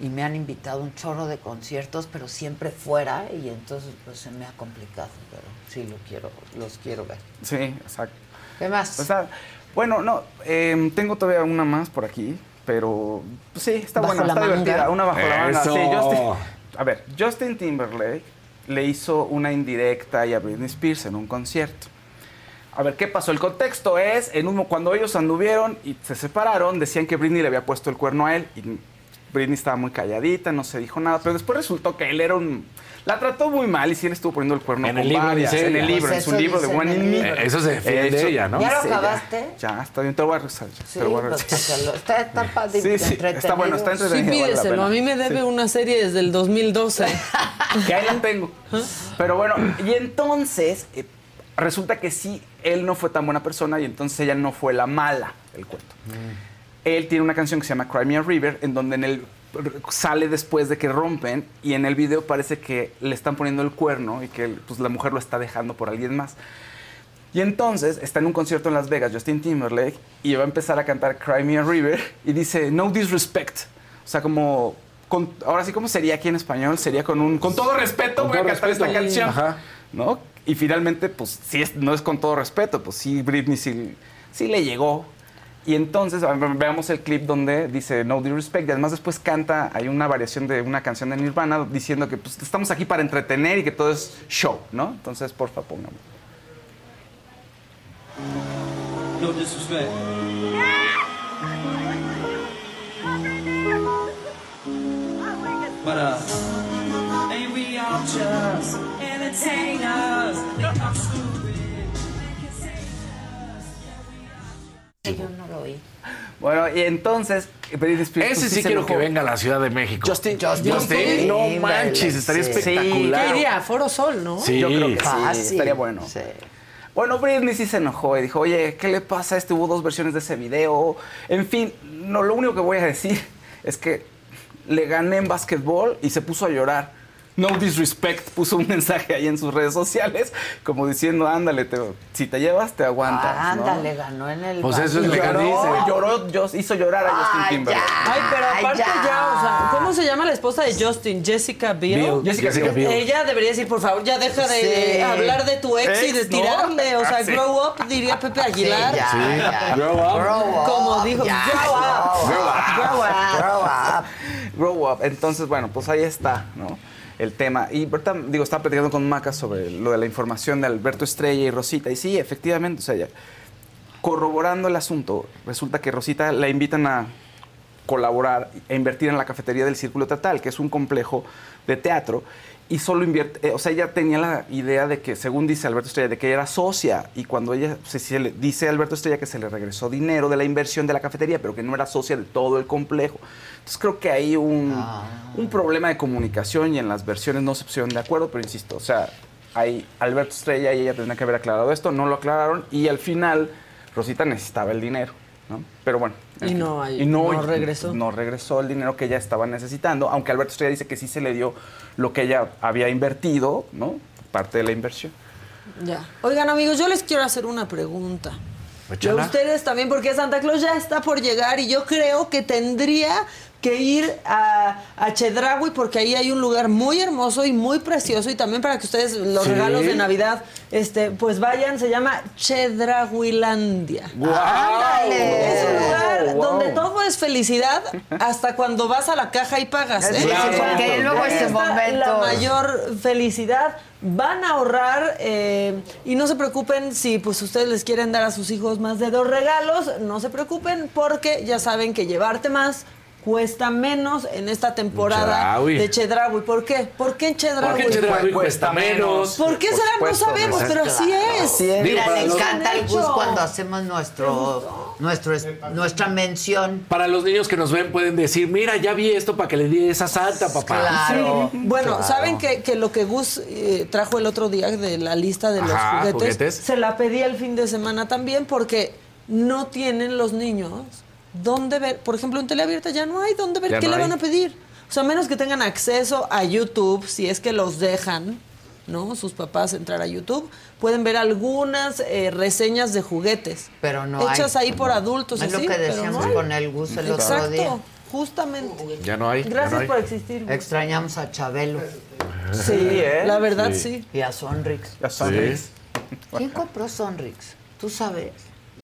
Y me han invitado un chorro de conciertos, pero siempre fuera, y entonces pues se me ha complicado, pero sí lo quiero, los quiero ver. Sí, exacto. ¿Qué más? O sea, bueno, no, em, tengo todavía una más por aquí, pero pues, sí, está ¿Bajo buena, está manga? divertida. Una bajo la manga. Sí, Justin- a ver, Justin Timberlake le hizo una indirecta ahí a Britney Spears en un concierto. A ver, ¿qué pasó? El contexto es, en un, cuando ellos anduvieron y se separaron, decían que Britney le había puesto el cuerno a él y Britney estaba muy calladita, no se dijo nada, pero después resultó que él era un... La trató muy mal y sí le estuvo poniendo el cuerno En con el libro varias, dice en el libro, Pues en su libro de One in Me. Eh, eso se defiende ella, ¿no? ¿Ya lo acabaste? Ya, está bien, te lo voy a rezar. Sí, te lo voy a pues, rezar. está, está padre, Sí, sí, está bueno, está Sí, entretenido. la pídeselo. A mí me debe Sí. una serie desde el 2012. <laughs> que ahí la tengo. Pero bueno, y entonces eh, resulta que sí, él no fue tan buena persona y entonces ella no fue la mala del cuento. Él tiene una canción que se llama Cry Me a River, en donde en el sale después de que rompen y en el video parece que le están poniendo el cuerno y que pues, la mujer lo está dejando por alguien más. Y entonces está en un concierto en Las Vegas, Justin Timberlake, y va a empezar a cantar Cry Me a River y dice, no disrespect. O sea, como, con- ahora sí, ¿cómo sería aquí en español? Sería con un, con todo respeto Con voy a cantar esta canción. Ajá. ¿No? Y finalmente, pues, sí, es, no es con todo respeto, pues sí, Britney sí, sí le llegó. Y entonces veamos el clip donde dice No disrespect y además después canta, hay una variación de una canción de Nirvana diciendo que pues, estamos aquí para entretener y que todo es show, ¿no? Entonces, porfa, pongamos. No disrespect. Yo no lo oí. Bueno, y entonces. Ese sí quiero que venga a la Ciudad de México. Justin, Justin, no manches, estaría Sí. espectacular. ¿Qué iría? Foro Sol, ¿no? Sí. Yo creo que sí, Fácil. estaría bueno. Sí. Bueno, Britney sí se enojó y dijo, oye, ¿qué le pasa a este? Hubo dos versiones de ese video. En fin, no, lo único que voy a decir es que le gané en básquetbol y se puso a llorar. No disrespect, puso un mensaje ahí en sus redes sociales, como diciendo, ándale, te- si te llevas, te aguantas. Ah, ¿no? ándale, ganó en el. Pues eso es lo que lloró, dice. lloró, yo- hizo llorar a Justin Timberlake. Ay, pero aparte ya. ya. o sea, ¿cómo se llama la esposa de Justin? Jessica Biel. Biel, Jessica Jessica Biel. Biel. Ella debería decir, por favor, ya deja de Sí. hablar de tu ex y de tirarle. O sea, Ah, sí. grow up, diría Pepe Aguilar. Sí, ya, Sí. ya. Grow up. Grow up. Como dijo, Ya, grow up. Grow up. Grow up. Grow up. Grow up. Entonces, bueno, pues ahí está, ¿no? El tema. Y ahorita, digo, estaba platicando con Maca sobre lo de la información de Alberto Estrella y Rosita. Y sí, efectivamente, o sea, ya, corroborando el asunto, resulta que Rosita la invitan a colaborar e invertir en la cafetería del Círculo Teatral, que es un complejo de teatro. Y solo invierte, eh, o sea, ella tenía la idea de que, según dice Alberto Estrella, de que ella era socia. Y cuando ella, se, se le, dice Alberto Estrella que se le regresó dinero de la inversión de la cafetería, pero que no era socia de todo el complejo. Entonces creo que hay un, un problema de comunicación y en las versiones no se pusieron de acuerdo, pero insisto, o sea, hay Alberto Estrella y ella tendrían que haber aclarado esto, no lo aclararon y al final Rosita necesitaba el dinero. ¿No? Pero bueno. en Y fin. no hay- Y no, no regresó. No regresó el dinero que ella estaba necesitando, aunque Alberto Estrella dice que sí se le dio lo que ella había invertido, ¿no? Parte de la inversión. Ya. Oigan, amigos, yo les quiero hacer una pregunta. Y a ustedes también, porque Santa Claus ya está por llegar y yo creo que tendría que ir a, a Chedraui porque ahí hay un lugar muy hermoso y muy precioso y también para que ustedes los Sí. regalos de Navidad este pues vayan, se llama Chedrauilandia. ¡Ándale! Es un lugar Wow. donde todo es felicidad hasta cuando vas a la caja y pagas. ¿eh? Sí, sí, porque luego ese momento- La mayor felicidad. Van a ahorrar eh, y no se preocupen si pues ustedes les quieren dar a sus hijos más de dos regalos, no se preocupen porque ya saben que llevarte más cuesta menos en esta temporada Chedraui. de Chedraui. ¿Por qué? ¿Por qué en Chedraui? ¿Por qué en Chedraui cuesta menos? ¿Por qué será? No sabemos, pero así Claro. es. Digo, Mira, le encanta Gus Hecho. cuando hacemos nuestro, nuestro, nuestra mención. Para los niños que nos ven pueden decir, mira, ya vi esto para que le di esa santa, papá. Sí. Bueno, Claro. ¿saben que, que lo que Gus eh, trajo el otro día de la lista de los Ajá, juguetes, juguetes. Se la pedí el fin de semana también porque no tienen los niños dónde ver. Por ejemplo, en teleabierta ya no hay dónde ver. Ya ¿Qué no le hay. van a pedir? O sea, menos que tengan acceso a YouTube, si es que los dejan, ¿no? Sus papás entrar a YouTube, pueden ver algunas eh, reseñas de juguetes. Pero no Hechas hay. ahí por adultos. Es lo así, que pero decíamos no con el Gus el otro Exacto, día. justamente. Ya no hay. ya Gracias no hay. por existir. Extrañamos a Chabelo. Sí, ¿eh? la verdad sí. Y a Sonrix. A Sonrix. ¿Quién compró Sonrix? ¿Tú sabes?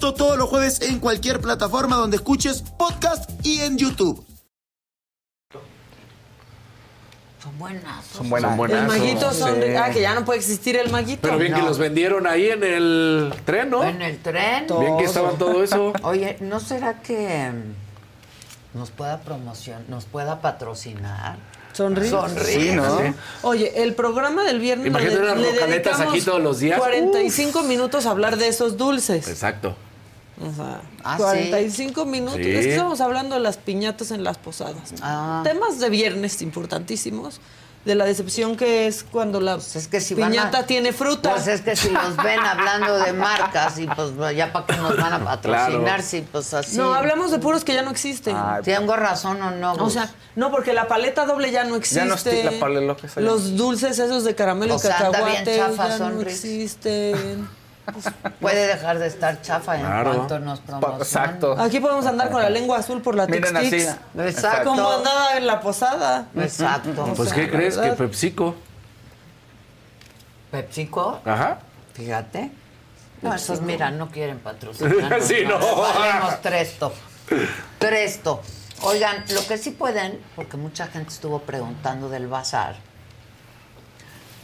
Esto todos los jueves en cualquier plataforma donde escuches podcast y en YouTube. Son buenas. Son buenas. Son buenazos. El maguito son Sí. Ah, que ya no puede existir el maguito. Pero bien que los vendieron ahí en el tren, ¿no? En el tren. Bien que estaban todo eso. <laughs> Oye, ¿no será que mm, nos pueda promocionar, nos pueda patrocinar? Sonríe. Sonríe. Sí, ¿no? Sí. Oye, el programa del viernes Imagínate le- unas le aquí todos los días. 45 minutos a hablar de esos dulces. Exacto. O sea, Ah, ¿sí? 45 minutos. Sí. Es que estamos hablando de las piñatas en las posadas. Ah. Temas de viernes importantísimos. De la decepción que es cuando la Es que si van a- piñata tiene fruta. Pues es que si <laughs> los ven hablando de marcas y pues ya para qué nos van a patrocinar Claro. si pues así. No, hablamos de puros que ya no existen. ¿Tengo razón o no? O sea, no, porque la paleta doble ya no existe. Ya no la paleta esa ya. Los dulces esos de caramelo O y sea, cacahuate ya no Sonrix. <laughs> existen. puede dejar de estar chafa en Claro. cuanto nos promocionan. Exacto. Aquí podemos andar con la lengua azul por la Miren así. Exacto. Como andaba en la posada. Exacto. Pues, O ¿qué sea, crees? ¿verdad? Que PepsiCo. PepsiCo, Ajá. fíjate. No, esos, mira, no quieren patrocinar. <laughs> Sí, no. Valemos tresto. Tresto. Oigan, lo que sí pueden, porque mucha gente estuvo preguntando del bazar,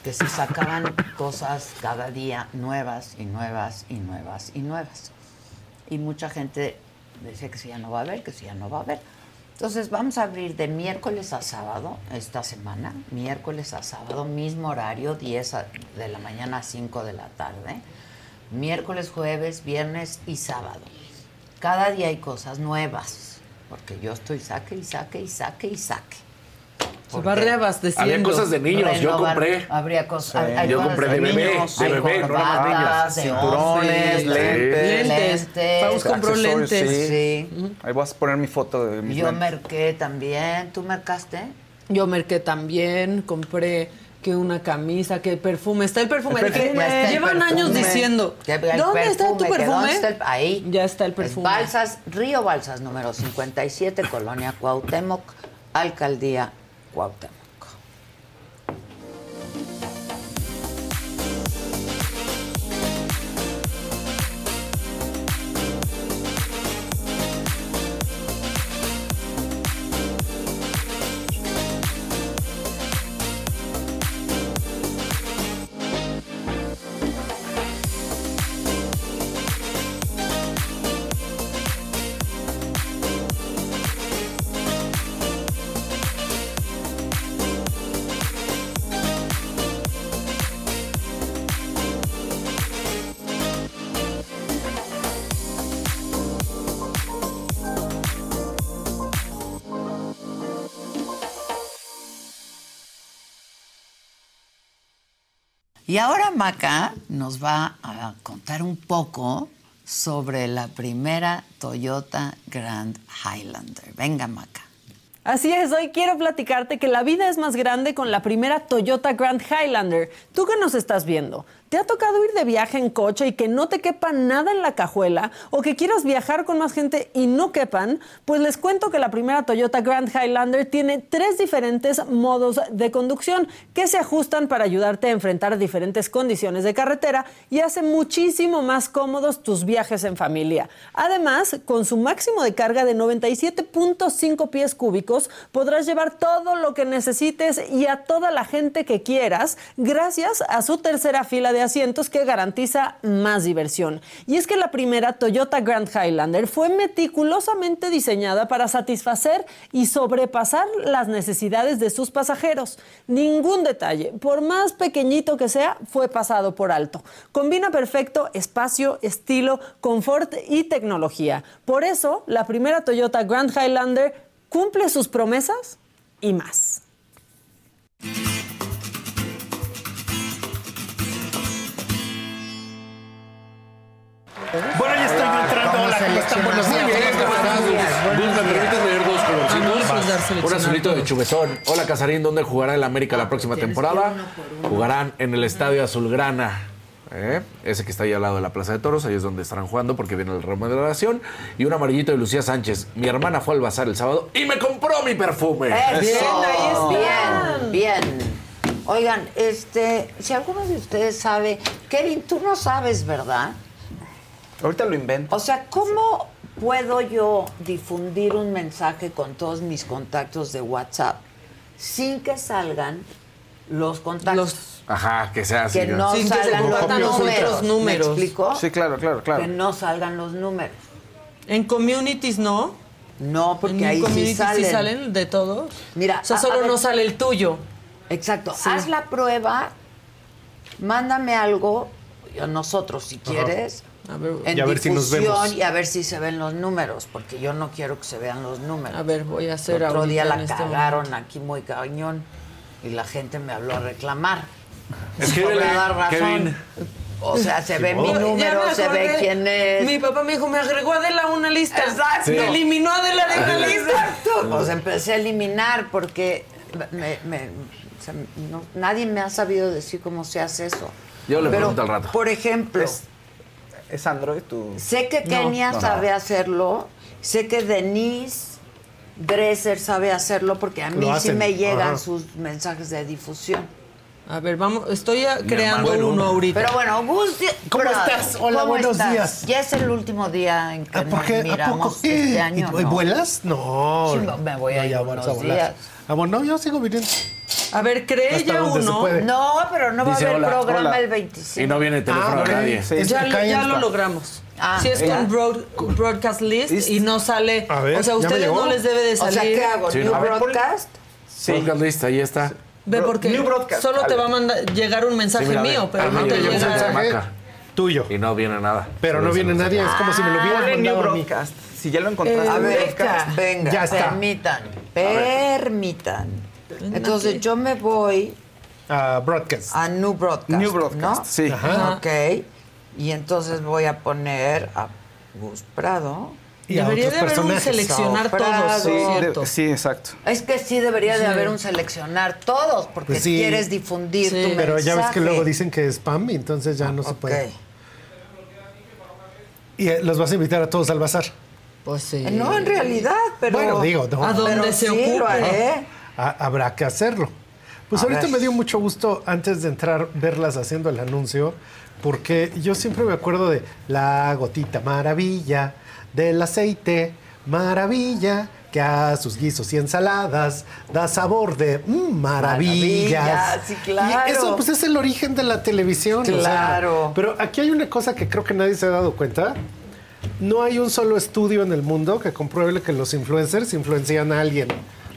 que si sacaban cosas cada día nuevas y nuevas y nuevas y nuevas. Y mucha gente dice que si ya no va a haber, que si ya no va a haber. Entonces vamos a abrir de miércoles a sábado esta semana, miércoles a sábado, mismo horario, 10 a- de la mañana a 5 de la tarde, miércoles, jueves, viernes y sábado. Cada día hay cosas nuevas, porque yo estoy saque y saque y saque y saque. Se va reabasteciendo. Había cosas de niños, yo Renovar- compré. Habría cosas. Sí. hay- Yo cosas compré de bebé, niños, de bebé, no niñas. Cinturones, lentes. Lentes. Faust compró lentes. Sí. Ahí voy a poner mi foto de mis Yo lentes. merqué también. ¿Tú mercaste? Yo merqué también, compré que una camisa, que perfume. Está el perfume. El perfume. está el llevan perfume. años diciendo. ¿Dónde está tu perfume? está el- ahí. Ya está el perfume. Balsas, Río Balsas, número 57, Colonia Cuauhtémoc, Alcaldía Wow. Maca nos va a contar un poco sobre la primera Toyota Grand Highlander. Venga, Maca. Así es, hoy quiero platicarte que la vida es más grande con la primera Toyota Grand Highlander. Tú que nos estás viendo, ¿te ha tocado ir de viaje en coche y que no te quepa nada en la cajuela? ¿O que quieras viajar con más gente y no quepan? Pues les cuento que la primera Toyota Grand Highlander tiene tres diferentes modos de conducción que se ajustan para ayudarte a enfrentar diferentes condiciones de carretera y hace muchísimo más cómodos tus viajes en familia. Además, con su máximo de carga de 97.5 pies cúbicos, podrás llevar todo lo que necesites y a toda la gente que quieras gracias a su tercera fila de asientos que garantiza más diversión. Y es que la primera Toyota Grand Highlander fue meticulosamente diseñada para satisfacer y sobrepasar las necesidades de sus pasajeros. Ningún detalle, por más pequeñito que sea, fue pasado por alto. Combina perfecto espacio, estilo, confort y tecnología. Por eso, la primera Toyota Grand Highlander cumple sus promesas y más. Bueno, ya estoy entrando. Hola, ¿cómo están? Buenos días. Gus, ¿me permites leer dos colorcitos? Un azulito de todos. chubetón. Hola, Casarín, ¿dónde jugará el América la próxima temporada? Jugarán en el Estadio Azulgrana. ¿eh? Ese que está ahí al lado de la Plaza de Toros, ahí es donde estarán jugando porque viene la remodelación. Y un amarillito de Lucía Sánchez. Mi hermana fue al bazar el sábado y me compró mi perfume. Eso, bien, bien. Oigan, este, si alguno de ustedes sabe, Kevin, tú no sabes, ¿verdad? Ahorita lo invento. O sea, ¿cómo puedo yo difundir un mensaje con todos mis contactos de WhatsApp sin que salgan los contactos? Ajá, que sea así. que no Sin que se salgan los números. números. ¿Me explico? Sí, claro, claro, claro. Que no salgan los números. En communities no. No, porque en ahí sí salen. sí salen de todos. Mira, o sea, a- a solo ver. no sale el tuyo. Exacto. Sí. Haz la prueba, mándame algo, a nosotros si quieres, A ver, en Y a ver si nos difusión vemos. y a ver si se ven los números, porque yo no quiero que se vean los números. A ver, voy a hacer El otro día la este cagaron aquí muy cañón y la gente me habló a reclamar. <laughs> Escríbele, Por dar razón. Kevin. O sea, se ve mi número, se ve quién es. Mi papá me dijo, me agregó a Adela a una lista. Exacto. Me eliminó a Adela de una lista. Exacto. Pues empecé a eliminar porque me- me- o sea, no- nadie me ha sabido decir cómo se hace eso. Yo le Pero, pregunto al rato. Por ejemplo, ¿Es Android tu...? sé que Kenia no, no. sabe hacerlo, sé que Denise Dresser sabe hacerlo porque a mí sí me llegan Ajá. sus mensajes de difusión. A ver, vamos, estoy a- creando hermano. uno ahorita. Pero bueno, Gus, ¿Cómo estás? Hola, ¿cómo buenos estás? días. Ya es el último día en que ¿A, por nos qué? ¿A miramos poco qué? este año. ¿Y- y ¿no? ¿Vuelas? No. Sí, me voy a ir ya unos vas a volar. días. Ah, bueno, yo sigo viniendo. A ver, cree Hasta ya uno. No, pero no va a haber hola, programa hola. el 25. Y no viene el teléfono Ah, de nadie. Sí. Ya, lo logramos. Ah, si es con broad- broadcast list y no sale. A ver, o sea, a ¿ya me ustedes no les debe de O salir. sea, ¿qué hago? Sí, ¿New no. Broadcast? Sí. Podcast list, ahí está. Ve porque New broadcast. solo te va a mandar llegar un mensaje Sí, mira, ve. mío, pero Ah, no te llegó un llega. mensaje. tuyo. Y no viene nada. Pero no viene nadie, es como si me lo New mandado. Broadcast. Si ya lo encontraste. A ver, Broadcast. venga, Ya está. permitan, permitan. Entonces yo me voy Ah, broadcast. a New Broadcast, New Broadcast, ¿no? sí. Ajá. Ok. Y entonces voy a poner a Gus Prado. Y a Debería otros de haber un seleccionar todos, Sí, de- ¿cierto? sí, exacto. Es que sí debería de Sí. haber un seleccionar todos, porque Pues sí. quieres difundir Sí. tu Pero ya ves que mensaje. luego dicen que es spam y entonces ya no se Ok. puede. Y eh, los vas a invitar a todos al bazar. Pues sí. Eh, No, en realidad, pero... Bueno, digo, no. A donde Pero se sí, lo ocupe. haré. Ha- habrá que hacerlo. Pues A ahorita ver. me dio mucho gusto antes de entrar verlas haciendo el anuncio, porque yo siempre me acuerdo de la gotita maravilla del aceite, maravilla, que a sus guisos y ensaladas da sabor de mm, maravillas. Maravilla, sí, claro. Y eso pues es el origen de la televisión. o sea, Claro. pero aquí hay una cosa que creo que nadie se ha dado cuenta. No hay un solo estudio en el mundo que compruebe que los influencers influencian a alguien.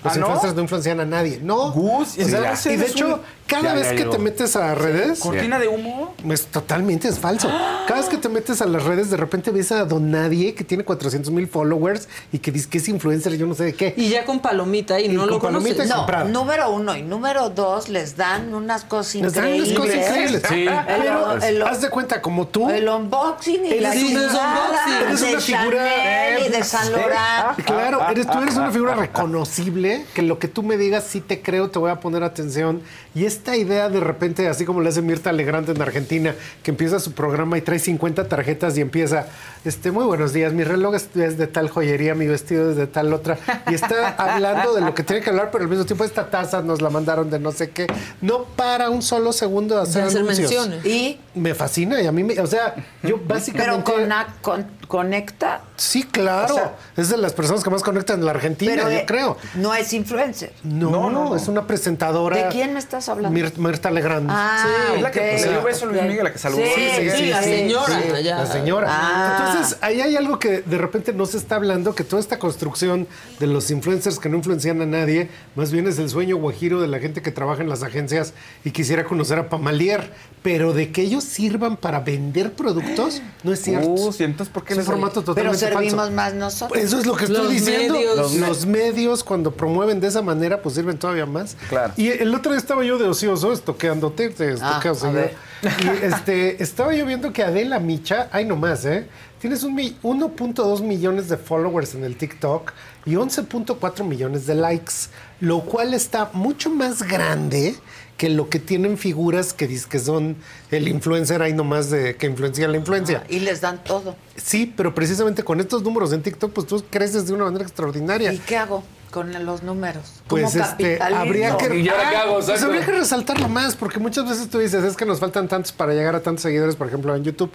Los ¿Ah, no? influencers no influencian a nadie. No. Gus, O sea, ese y de hecho, cada Ya, vez ya que te metes a redes, ¿Cortina de humo? es totalmente es falso. <gasps> Cada vez que te metes a las redes, de repente ves a Don Nadie que tiene 400 mil followers y que dice que es influencer, yo no sé de qué. Y ya con palomita y, Y no con lo palomita conoces. y No, comprado. número uno. Y número dos, les dan unas cosas Les dan increíbles. unas cosas increíbles. Sí. Pero el- haz de cuenta, como tú, el unboxing y Eres la unboxing. Eres de una figura- Chanel y de San Laurent. Claro, eres, tú eres una figura reconocible, que lo que tú me digas sí te creo, te voy a poner atención. Y esta idea de repente, así como le hace Mirta Legrand en Argentina, que empieza su programa y trae 50 tarjetas y empieza, este, muy buenos días, mi reloj es, es de tal joyería, mi vestido es de tal otra. Y está <laughs> hablando de lo que tiene que hablar, pero al mismo tiempo esta taza nos la mandaron de no sé qué. No para un solo segundo de hacer, De menciones. Y, Me fascina y a mí, me, o sea, yo pero básicamente... con, con- conecta. Sí, claro. O sea, es de las personas que más conectan en la Argentina, Pero yo eh, creo. no es influencer. No, no, es una presentadora. ¿De quién me estás hablando? Mir- Mirta Legrand. Ah, Sí, es la que le dio beso a Luis. Miguel, la que saludó. Sí, Sí, sí, la señora. Sí, la señora. Ah. Entonces, ahí hay algo que de repente no se está hablando, que toda esta construcción de los influencers que no influencian a nadie, más bien es el sueño guajiro de la gente que trabaja en las agencias y quisiera conocer a Pamalier, pero de que ellos sirvan para vender productos, no es cierto. Uh, ¿y entonces por qué es un formato totalmente servimos más nosotros. Eso es lo que estoy Los diciendo. medios. Los, los medios, cuando promueven de esa manera, pues sirven todavía más. Claro. Y el otro día estaba yo de ocioso, estoqueándote, te estoqueo Ah, ver. Y este, estaba yo viendo que Adela Micha, ay nomás, ¿eh? Tienes un mi- 1.2 millones de followers en el TikTok y 11.4 millones de likes, lo cual está mucho más grande que lo que tienen figuras que dicen que son el influencer ahí nomás de que influencia la influencia. Y les dan todo. Sí, pero precisamente con estos números en TikTok, pues tú creces de una manera extraordinaria. ¿Y qué hago con los números? Pues Como este, habría que, ¿Y ahora qué hago? pues habría que resaltarlo más, porque muchas veces tú dices, es que nos faltan tantos para llegar a tantos seguidores, por ejemplo, en YouTube.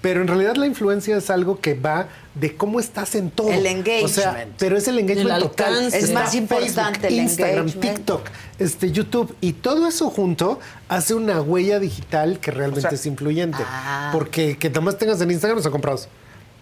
Pero en realidad la influencia es algo que va de cómo estás en todo. El O sea, engagement. pero es el engagement El total. alcance. Es Está más importante el Instagram, engagement. TikTok, este, YouTube y todo eso junto hace una huella digital que realmente O sea, es influyente. Ah. Porque que nada más tengas en Instagram son comprados.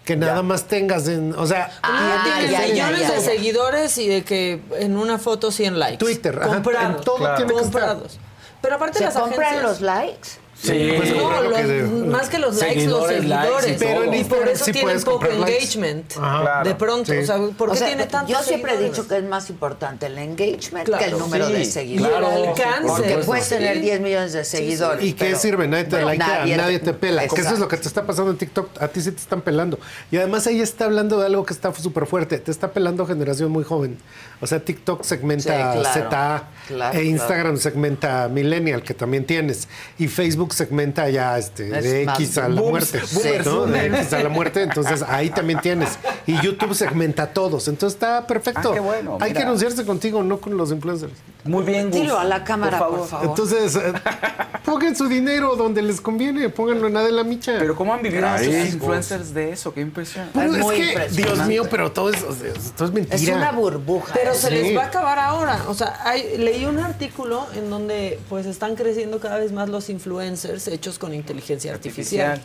Que nada más tengas en, o sea, Ah, Tienes ya, millones ya, de seguidores y de que en una foto 100 likes. Twitter, ajá, comprados. en todo Claro. tiene que estar. comprados. Pero aparte ¿Se las compran agencias los likes? Sí. Pues, no, que más que los likes, Seguidores, los likes y seguidores. Pero en y por eso sí tienen poco engagement. Ajá. Claro. De pronto, Sí. o sea, ¿por qué O sea, tiene tantos yo siempre he dicho que es más importante el engagement Claro, que el número sí, de seguidores. el Claro, alcance. Porque Por puedes Sí. tener 10 millones de seguidores. ¿Y qué sirve? Nadie te likea, nadie, te pela. Que eso es Exacto. lo que te está pasando en TikTok. A ti sí te están pelando. Y además ella está hablando de algo que está súper fuerte. Te está pelando generación muy joven. O sea, TikTok segmenta Sí, claro. ZA Claro, e Instagram segmenta Millennial, que también tienes. Y Facebook segmenta ya este, Es de más X a la muerte. boomers, ¿no? De. X a la muerte. Entonces ahí también tienes. Y YouTube segmenta a todos. Entonces está perfecto. Ah, qué bueno, Hay mira. que anunciarse contigo, no con los influencers. Muy bien, Gus. Dilo a la cámara, por favor. Entonces, eh, pongan su dinero donde les conviene, pónganlo en Adela Micha. Pero ¿cómo han vivido Ay, esos influencers de eso? Qué impresión. Pues Es es muy que, impresionante. Dios mío, pero todo es, todo es mentira. Es una burbuja. Pero ¿eh? se Sí. les va a acabar ahora. O sea, hay- leí un artículo en donde pues están creciendo cada vez más los influencers hechos con inteligencia artificial.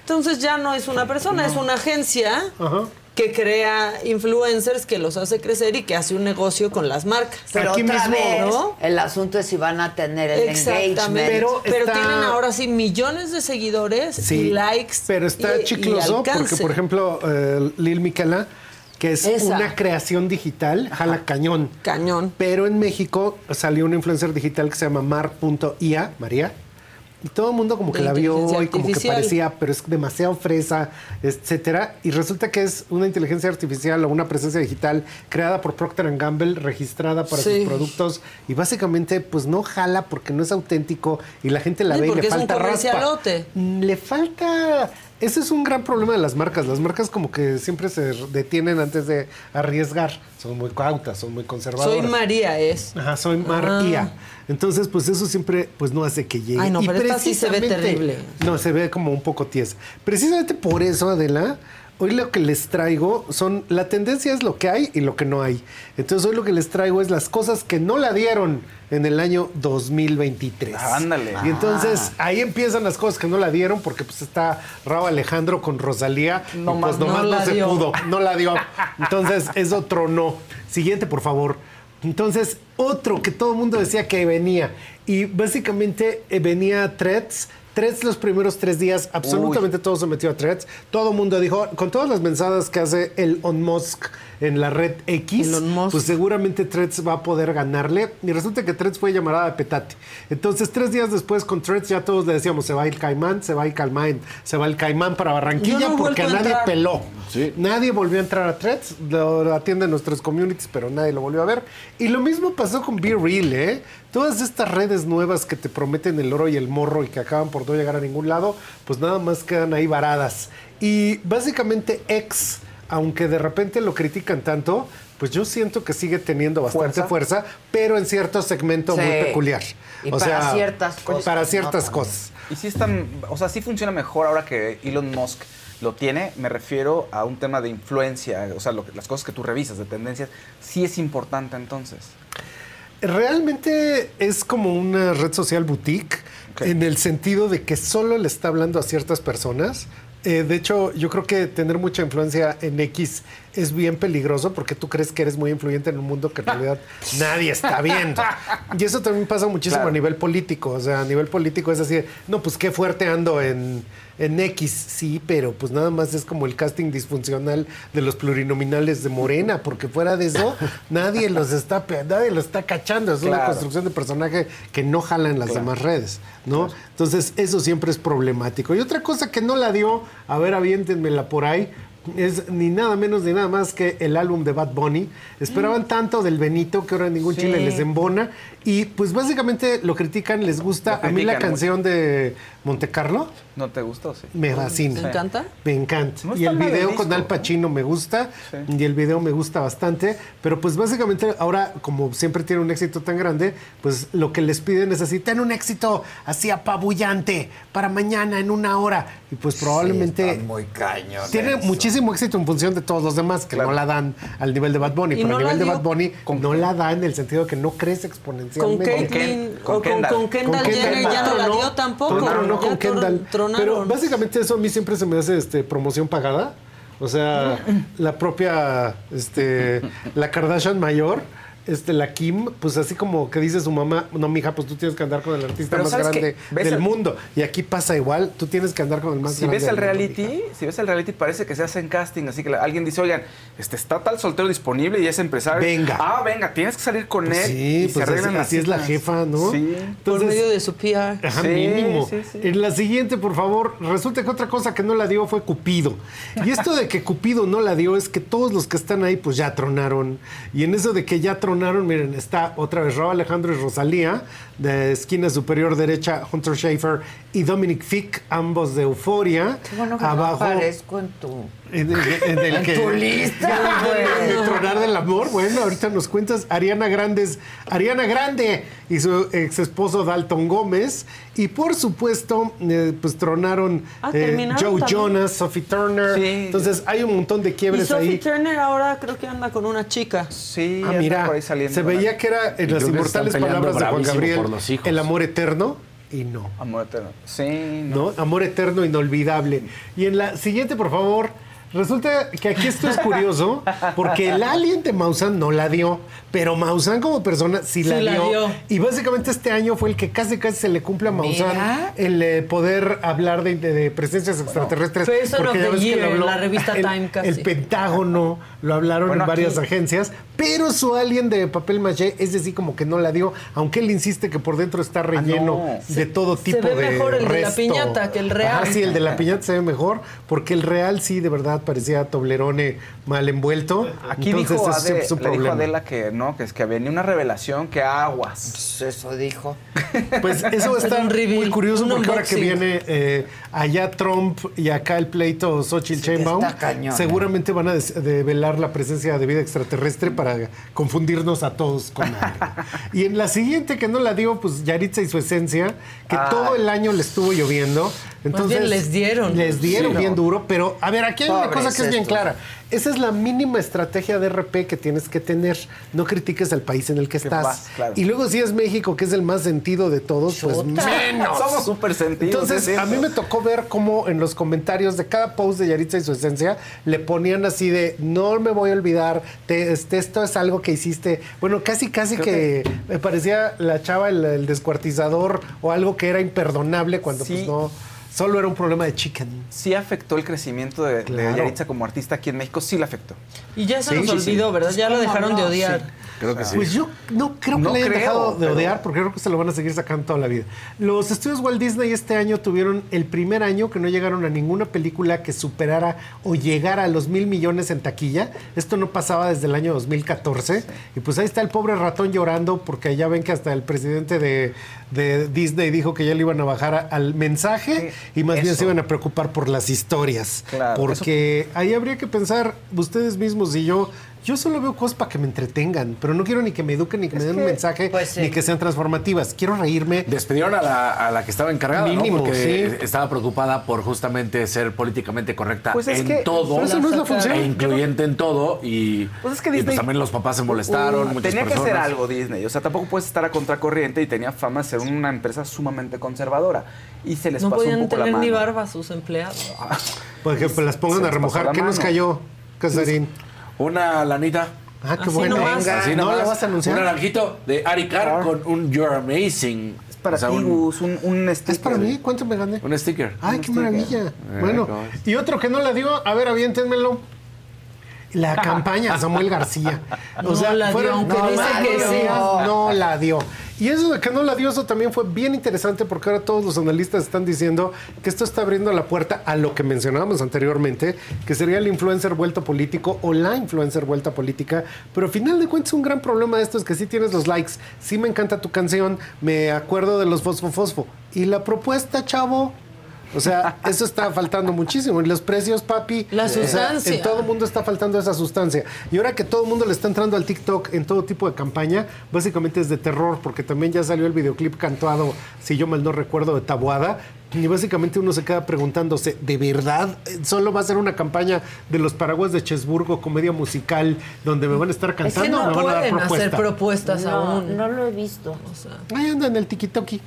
Entonces ya no es una persona, es una agencia Ajá. que crea influencers, que los hace crecer y que hace un negocio con las marcas. Pero Aquí otra mismo, vez, ¿no? el asunto es si van a tener el Exactamente. engagement. Pero Pero, está- tienen ahora sí millones de seguidores Sí, y likes. Pero está y- y chicloso porque, por ejemplo, eh, Lil Miquela, que es Esa. una creación digital, jala cañón. Cañón. Pero en México salió un influencer digital que se llama mar.ia, María, Y todo el mundo como que la vio y como que parecía, pero es demasiado fresa, etcétera. Y resulta que es una inteligencia artificial o una presencia digital creada por Procter Gamble, registrada para Sí. sus productos y básicamente pues no jala porque no es auténtico y la gente la Sí, ve y le falta raspa. Mm, Le falta. Ese es un gran problema de las marcas. Las marcas como que siempre se detienen antes de arriesgar. Son muy cautas, son muy conservadoras. Soy María, es. Ajá, soy María. Entonces, pues eso siempre pues no hace que llegue. Ay, no, Y pero esta sí se ve precisamente- terrible. No, se ve como un poco tiesa. Precisamente por eso, Adela, hoy lo que les traigo son, la tendencia es lo que hay y lo que no hay. Entonces hoy lo que les traigo es las cosas que no la dieron en el año 2023. Ándale. Y entonces ahí empiezan las cosas que no la dieron porque pues está Raúl Alejandro con Rosalía. No y, más, pues no nomás no, la se dio. pudo, no la dio. Entonces es otro no. Siguiente, por favor. Entonces, otro que todo el mundo decía que venía. Y básicamente eh, venía Threads. Threads los primeros tres días, absolutamente todo se metió a Threads. Todo el mundo dijo, con todas las mensadas que hace Elon Musk en la red X, pues seguramente Threads va a poder ganarle. Y resulta que Threads fue llamada de petate. Entonces, tres días después con Threads ya todos le decíamos, se va el caimán, se va el caimán, se va el caimán para Barranquilla no porque a vuelto a nadie peló. Nadie volvió a entrar a Threads, lo atienden nuestros communities, pero nadie lo volvió a ver. Y lo mismo pasó con Be Real, ¿eh? Todas estas redes nuevas que te prometen el oro y el morro y que acaban por no llegar a ningún lado, pues nada más quedan ahí varadas. Y básicamente X, aunque de repente lo critican tanto, pues yo siento que sigue teniendo bastante fuerza, pero en cierto segmento Sí. muy peculiar. Y para ciertas cosas, Para ciertas cosas. Y sí están, o sea, sí funciona mejor ahora que Elon Musk lo tiene. Me refiero a un tema de influencia, o sea, lo que- las cosas que tú revisas, de tendencias, sí es importante entonces. Realmente es como una red social boutique en el sentido de que solo le está hablando a ciertas personas. Eh, de hecho, yo creo que tener mucha influencia en X es bien peligroso porque tú crees que eres muy influyente en un mundo que en <laughs> realidad nadie está viendo. Y eso también pasa muchísimo Claro. a nivel político. O sea, a nivel político es así, de, no, pues qué fuerte ando en, en X, sí, pero pues nada más es como el casting disfuncional de los plurinominales de Morena, porque fuera de eso, <laughs> nadie los está, nadie los está cachando. Es una construcción de personaje que no jala en las Claro. demás redes, ¿no? Entonces, eso siempre es problemático. Y otra cosa que no la dio, a ver, aviéntenmela por ahí, es ni nada menos ni nada más que el álbum de Bad Bunny. Esperaban tanto del Benito que ahora ningún Sí. chile les embona. Y pues básicamente lo critican, les gusta. A mí la canción de Monte Carlo ¿No te gustó? Sí. me fascina. ¿Te encanta? Me encanta. No y el video disco. con Al Pacino me gusta. Sí. Y el video me gusta bastante. Pero pues básicamente ahora, como siempre tiene un éxito tan grande, pues lo que les piden es así, ten un éxito así apabullante para mañana en una hora. Y pues probablemente... Muy cañones. tiene muchísimo éxito en función de todos los demás que no la dan al nivel de Bad Bunny. Y Pero no a nivel de Bad Bunny no la da en el sentido de que no crece Con exponencialmente. Caitlyn, con Kendall. con Kendall Con Jenner ya no la dio tampoco. tronó, no con Kendall. tronaron. Pero básicamente eso a mí siempre se me hace este, promoción pagada. O sea, la propia, este, la Kardashian mayor, este, la Kim, pues así como que dice su mamá, no, mija, pues tú tienes que andar con el artista Pero más ¿sabes grande del el- mundo. Y aquí pasa igual, tú tienes que andar con el más Si grande. ves el del mundo, reality, si ves el reality parece que se hacen casting, así que la- alguien dice, oigan, este está tal soltero disponible y es empresario. Venga. Ah, venga, tienes que salir con Pues él. sí, y se pues así, arreglan las así es la jefa, ¿no? Sí. Por medio de su PR. Ajá, Sí, mínimo. sí, sí. En la siguiente, por favor, resulta que otra cosa que no la dio fue Cupido. Y esto de que Cupido no la dio es que todos los que están ahí, pues ya tronaron. Y en eso de que ya tronaron, miren, está otra vez Raúl Alejandro y Rosalía, de esquina superior derecha, Hunter Schafer y Dominic Fick, ambos de Euforia. Qué bueno que no aparezco en tu... En el, en el En que, tu lista, De güey. tronar del amor. Bueno, ahorita nos cuentas Ariana Grandes, Ariana Grande y su ex esposo Dalton Gómez. Y por supuesto, eh, pues tronaron Ah, eh, Joe también. Jonas, Sophie Turner. Sí. Entonces hay un montón de Y quiebres Sophie ahí. Turner ahora creo que anda con una chica. Sí, Ah, mira, por ahí saliendo. se veía que era en Y las inmortales palabras de Juan Gabriel, por los hijos. el amor eterno. Y no. Amor eterno. Sí, no. ¿no? Amor eterno inolvidable. Y en la siguiente, por favor, Resulta que aquí esto es curioso, porque el alien de Maussan no la dio, pero Maussan como persona sí, la, Sí la dio. Y básicamente este año fue el que casi casi se le cumple a Maussan Mira. el eh, poder hablar de, de- de presencias extraterrestres. Person porque ya ves que lo habló la revista el, Time casi. El Pentágono lo hablaron Bueno, en varias aquí- agencias, pero su alien de papel maché es decir como que no la dio, aunque él insiste que por dentro está relleno no. de todo Se tipo ve de mejor el de la piñata que el real. Ajá, sí, el de la piñata se ve mejor, porque el real sí de verdad parecía Toblerone mal envuelto. Aquí Entonces dijo, eso Ade- es un le dijo. Adela que no, que es que venía una revelación que aguas. Eso dijo. Pues eso reveal, muy curioso porque ahora que viene eh, allá Trump y acá el pleito Xochitl cañón, seguramente van a develar la presencia de vida extraterrestre para confundirnos a todos con algo. <laughs> y en la siguiente que no la dio, pues Yaritza y su esencia, que Ah. todo el año le estuvo lloviendo. Entonces, bien les dieron. Les dieron Sí, bien no. duro, pero a ver, aquí hay una cosa que es bien estos. clara. Esa es la mínima estrategia de RP que tienes que tener. No critiques al país en el que estás. vas, claro. Y luego si es México, que es el más sentido de todos, pues menos. <laughs> Somos súper sentidos, Entonces, es a mí me tocó ver cómo en los comentarios de cada post de Yaritza y su esencia le ponían así de, no me voy a olvidar, te- este, esto es algo que hiciste. Bueno, casi, casi que, me parecía la chava el, el descuartizador o algo que era imperdonable cuando Sí. pues no, solo era un problema de chicken. Sí afectó el crecimiento de, de Claro. Yaritza como artista aquí en México, sí la afectó. Y ya se Sí, nos sí, sí. olvidó, ¿verdad? Ya lo ¿Cómo dejaron de odiar. Creo que sí. Pues yo no creo que No le hayan creo, dejado de pero- odiar, porque creo que se lo van a seguir sacando toda la vida. Los estudios Walt Disney este año tuvieron el primer año que no llegaron a ninguna película que superara o llegara a los mil millones en taquilla. Esto no pasaba desde el año 2014. Y pues ahí está el pobre ratón llorando, porque ya ven que hasta el presidente de, de Disney dijo que ya le iban a bajar a- al mensaje y más bien se iban a preocupar por las historias. Claro, porque ahí habría que pensar ustedes mismos y yo. Yo solo veo cosas para que me entretengan, pero no quiero ni que me eduquen, ni que me den un mensaje, pues sí. ni que sean transformativas. Quiero reírme. Despidieron a la, a la que estaba encargada, Mínimo, ¿no? Porque sí. estaba preocupada por justamente ser políticamente correcta Pues es en que- todo. eso no es la función. E incluyente en todo. Y Pues es que y, pues Disney- también los papás se molestaron, Uh, muchas tenía que personas. hacer algo Disney, o sea, tampoco puedes estar a contracorriente y tenía fama de ser una empresa sumamente conservadora. Y se les No pasó un podían poco la tener mano. ni barba sus empleados. Por ejemplo, las pongan a remojar. ¿Qué nos cayó, Casarín? Una lanita. Ah, qué Así bueno. nomás. Venga, Así ¿No nomás. la vas a anunciar? Un naranjito de Ari Carr con un You're Amazing. Es para O sea, ti, un- Gus, un, un Es sticker. para mí. ¿Cuánto me gané? Un sticker. Ay, qué maravilla. Eh, Bueno, y otro que no la dio, a ver, aviéntenmelo. La <laughs> campaña Samuel García. No la dio, aunque no dice que sí. No la dio. Y eso de que no la dio, eso también fue bien interesante porque ahora todos los analistas están diciendo que esto está abriendo la puerta a lo que mencionábamos anteriormente, que sería el influencer vuelto político o la influencer vuelta política. Pero al final de cuentas, un gran problema de esto es que sí tienes los likes, sí me encanta tu canción, me acuerdo de los Fosfo Fosfo. Y la propuesta, chavo. O sea, eso está faltando muchísimo. Y los precios, papi. La o sea, sustancia. en todo el mundo está faltando esa sustancia. Y ahora que todo el mundo le está entrando al TikTok en todo tipo de campaña, básicamente es de terror, porque también ya salió el videoclip cantado, si yo mal no recuerdo, de Tabuada. Y básicamente uno se queda preguntándose, ¿de verdad solo va a ser una campaña de los paraguas de Chesburgo, comedia musical, donde me van a estar Es que cantando o no me van a dar pueden propuesta? hacer propuestas No, aún. no lo he visto. O sea, Ahí anda en el tiki-toki.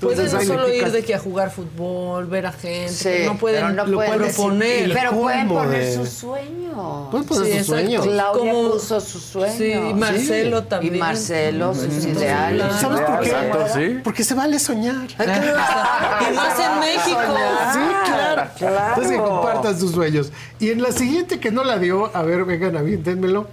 Pueden Entonces, no solo ir de que a jugar fútbol, ver a gente, Sí, pero no pueden pero no lo pueden proponer. Pero pueden poner de- sus sueños. Pueden poner Sí, sus sueños. Claudia Como- puso sus sueños. Sí, y Marcelo Sí. también. Y Marcelo, sus ideales. ¿Sabes por qué? Exacto, sí. Porque se vale soñar. <laughs> <laughs> Y más en México. Sí, claro. Claro. Entonces que compartan sus sueños. Y en la siguiente que no la dio, a ver, vengan, aviéntenmelo.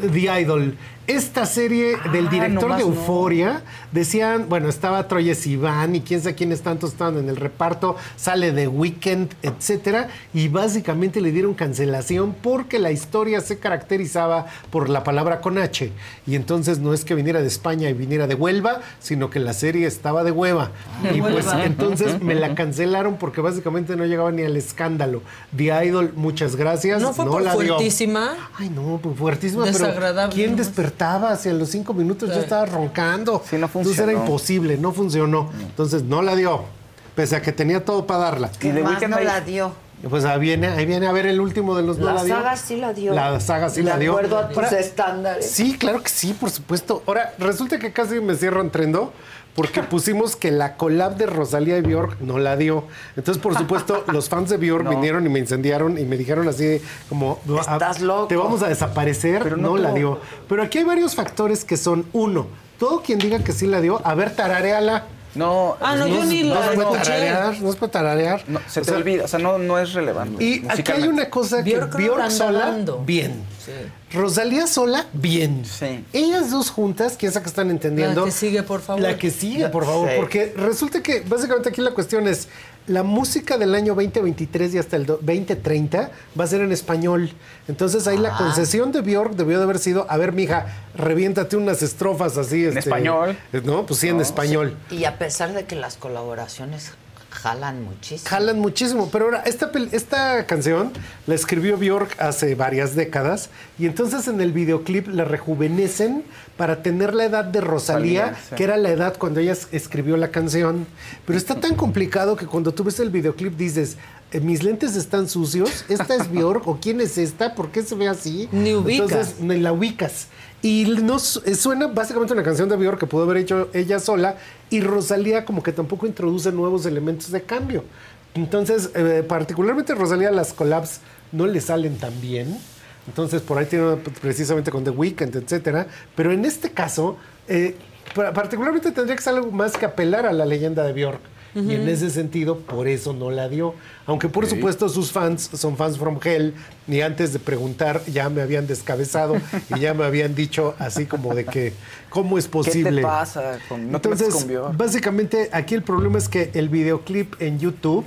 The Idol. Esta serie del Ah, director de no. Euforia, decían, bueno, estaba Troye Sivan y quién sabe quiénes tantos estaban en el reparto, sale de Weekend, etcétera, y básicamente le dieron cancelación porque la historia se caracterizaba por la palabra con H. Y entonces no es que viniera de España y viniera de Huelva, sino que la serie estaba de hueva. De y pues entonces me la <laughs> cancelaron porque básicamente no llegaba ni al escándalo. The Idol, muchas gracias. ¿No fue por la dio. fuertísima? Ay, no, pues fuertísima, pero ¿quién ¿no? despertaba? Hacia los cinco minutos ya Sí. estaba roncando. Sí, no Entonces era funcionó. imposible, no funcionó. Entonces no la dio, pese a que tenía todo para darla. Y de Más no ahí- la dio. Pues ahí viene, ahí viene a ver el último de los no La la dio. saga sí la dio. La saga sí la De dio. acuerdo a tus Ahora, estándares. Sí, claro que sí, por supuesto. Ahora, resulta que casi me cierran trendo porque pusimos que la collab de Rosalía y Bjork no la dio. Entonces, por supuesto, <laughs> los fans de Bjork No. vinieron y me incendiaron y me dijeron así como... Estás loco. Te vamos a desaparecer. Pero no, no la dio. Pero aquí hay varios factores que son, uno, todo quien diga que sí la dio, a ver, tarareala. No, Ah, no, yo ni no la se puede escuché. tararear, no se puede tararear. no, se O te sea, olvida, o sea, no, no es relevante. Y aquí hay una cosa que Bjork no la Bjork sola, dando. Rosalía sola, bien. Sí. Ellas dos juntas, quién sabe que están entendiendo. La que sigue, por favor. La que sigue, por favor. Sí. Porque resulta que básicamente aquí la cuestión es, la música del año 2023 y hasta el do- 2030 va a ser en español. Entonces ahí Ah. la concesión de Bjork debió de haber sido, a ver, mija, reviéntate unas estrofas así. En español. No, pues sí, en español. Y a pesar de que las colaboraciones jalan muchísimo. Jalan muchísimo, pero ahora esta, esta canción la escribió Bjork hace varias décadas y entonces en el videoclip la rejuvenecen para tener la edad de Rosalía, sí. que era la edad cuando ella es- escribió la canción. Pero está tan complicado que cuando tú ves el videoclip dices, "Eh, mis lentes están sucios, esta es Bjork o quién es esta, ¿por qué se ve así? Ni ubicas. Entonces, ni la ubicas. Y no eh, suena básicamente una canción de Bjork que pudo haber hecho ella sola y Rosalía como que tampoco introduce nuevos elementos de cambio. Entonces, eh, particularmente Rosalía las collabs no le salen tan bien. Entonces, por ahí tiene una precisamente con The Weeknd, etcétera. Pero en este caso, eh, pa- particularmente tendría que ser algo más que apelar a la leyenda de Bjork. Y en ese sentido, por eso no la dio. Aunque por supuesto sus fans son fans from hell y antes de preguntar ya me habían descabezado y ya me habían dicho así como de que, ¿cómo es ¿Qué posible? te pasa? Con- no te Entonces, con Bjork. básicamente aquí el problema es que el videoclip en YouTube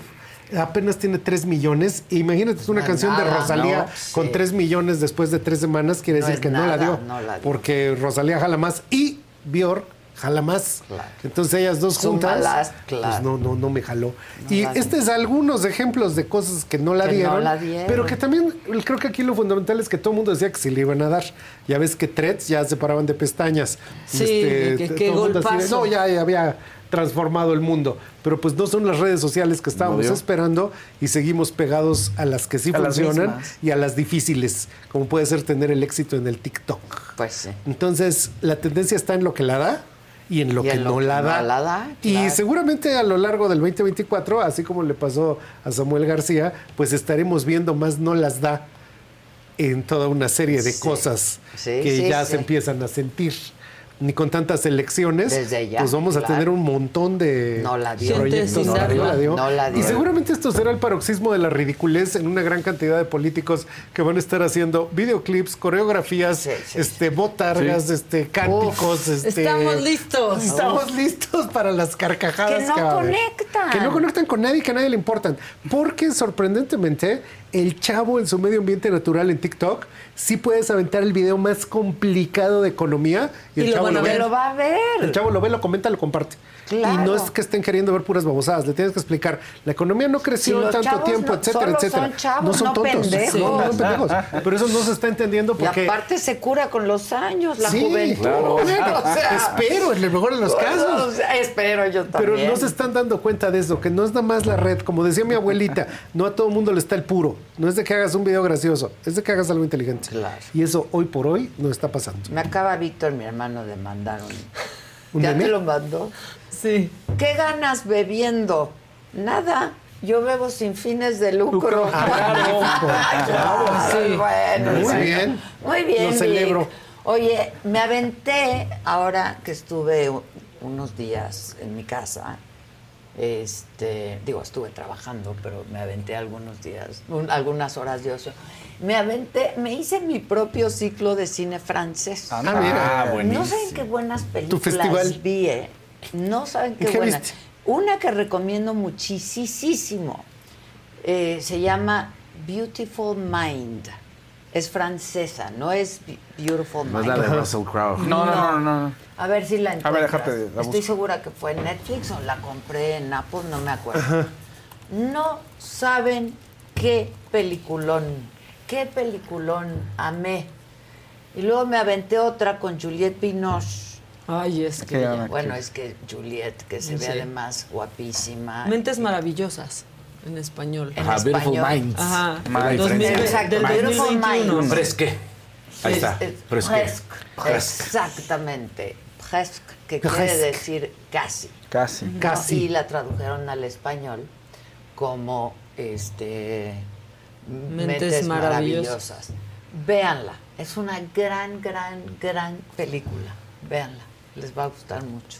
apenas tiene 3 millones. Imagínate tú una No es canción de nada, Rosalía no, con sí. 3 millones después de 3 semanas, quiere No decir es que no la nada, dio. no la dio. Porque Rosalía jala más y Bjork jala más. Claro. Entonces ellas dos juntas, Súmalas, claro. pues no, no, no me jaló. No y este es algunos ejemplos de cosas que no la, Que no dieron, la dieron. pero que también creo que aquí lo fundamental es que todo el mundo decía que sí le iban a dar. Ya ves que threads ya se paraban de pestañas. Sí, que- t- que de, golpazo. no, ya, ya había transformado el mundo. Pero pues no son las redes sociales que estábamos esperando y seguimos pegados a las que sí A funcionan y a las difíciles, como puede ser tener el éxito en el TikTok. Pues sí. Entonces, la tendencia está en lo que la da y en lo Y que en lo no que la no da. la da, Y claro. seguramente a lo largo del 2024, así como le pasó a Samuel García, pues estaremos viendo más no las da en toda una serie de Sí. cosas Sí, que sí, ya se empiezan a sentir. Ni con tantas elecciones, Desde ya, pues vamos a tener un montón de No la dio. proyectos no la dio. No la dio. Y seguramente esto será el paroxismo de la ridiculez en una gran cantidad de políticos que van a estar haciendo videoclips, coreografías, Sí, sí, este, botargas, este, cánticos, este, Estamos listos. Estamos listos para las carcajadas Que no conectan. Que no conectan con nadie, que a nadie le importan. Porque sorprendentemente, el chavo en su medio ambiente natural en TikTok, sí puedes aventar el video más complicado de economía y, Y el lo chavo lo ve. Lo va a ver. El chavo lo ve, lo comenta, lo comparte. Claro. Y no es que estén queriendo ver puras babosadas, le tienes que explicar. La economía no creció Si los tanto tiempo, no- etcétera, solo etcétera. son chavos, no son no tontos. pendejos. No, no son pendejos. Pero eso no se está entendiendo Y porque. aparte se cura con los años, la Sí, juventud. claro. <laughs> O sea, Espero, en el mejor de los casos. o sea, espero yo Pero también. no se están dando cuenta de eso, que no es nada más la red. Como decía mi abuelita, no a todo mundo le está el puro. No es de que hagas un video gracioso, es de que hagas algo inteligente. Claro. Y eso hoy por hoy no está pasando. Me acaba Víctor, mi hermano, de mandar un... ¿Un ¿Ya meme? te lo mandó? Sí. ¿Qué ganas bebiendo? Nada. Yo bebo sin fines de lucro. <laughs> Ah, claro. Ay, Sí. Bueno, Muy bueno. bien. Muy bien. Lo Vic. celebro. Oye, me aventé ahora que estuve unos días en mi casa. Este, digo, estuve trabajando, pero me aventé algunos días, un- algunas horas de ocio. Me aventé, me hice mi propio ciclo de cine francés. Ah, mira. No saben qué buenas películas vi, ¿eh? No saben qué, ¿Qué buenas. viste? Una que recomiendo muchísimo eh, se llama Beautiful Mind. Es francesa, no es Be- Beautiful No es Mind. la de <laughs> Russell Crowe. No, no, no, no. no. A ver si la A ver, encuentras. déjate, la Estoy segura que fue en Netflix o la compré en Apple, no me acuerdo. No saben qué peliculón, qué peliculón amé. Y luego me aventé otra con Juliette Binoche. Ay, es que. Bueno, es que Juliette, que se ve además guapísima. Mentes maravillosas en español. En Ajá, Beautiful español. Minds. Ajá. Mind, 2000, Exacto, del Beautiful 2021. Minds. Fresque. Ahí está. Es- es Fresque. Exactamente. presque, que quiere decir casi. Casi. ¿no? Y la tradujeron al español como este Mentes Mentes, maravillosas. maravillosas. Véanla, es una gran, gran, gran película. Véanla, les va a gustar mucho.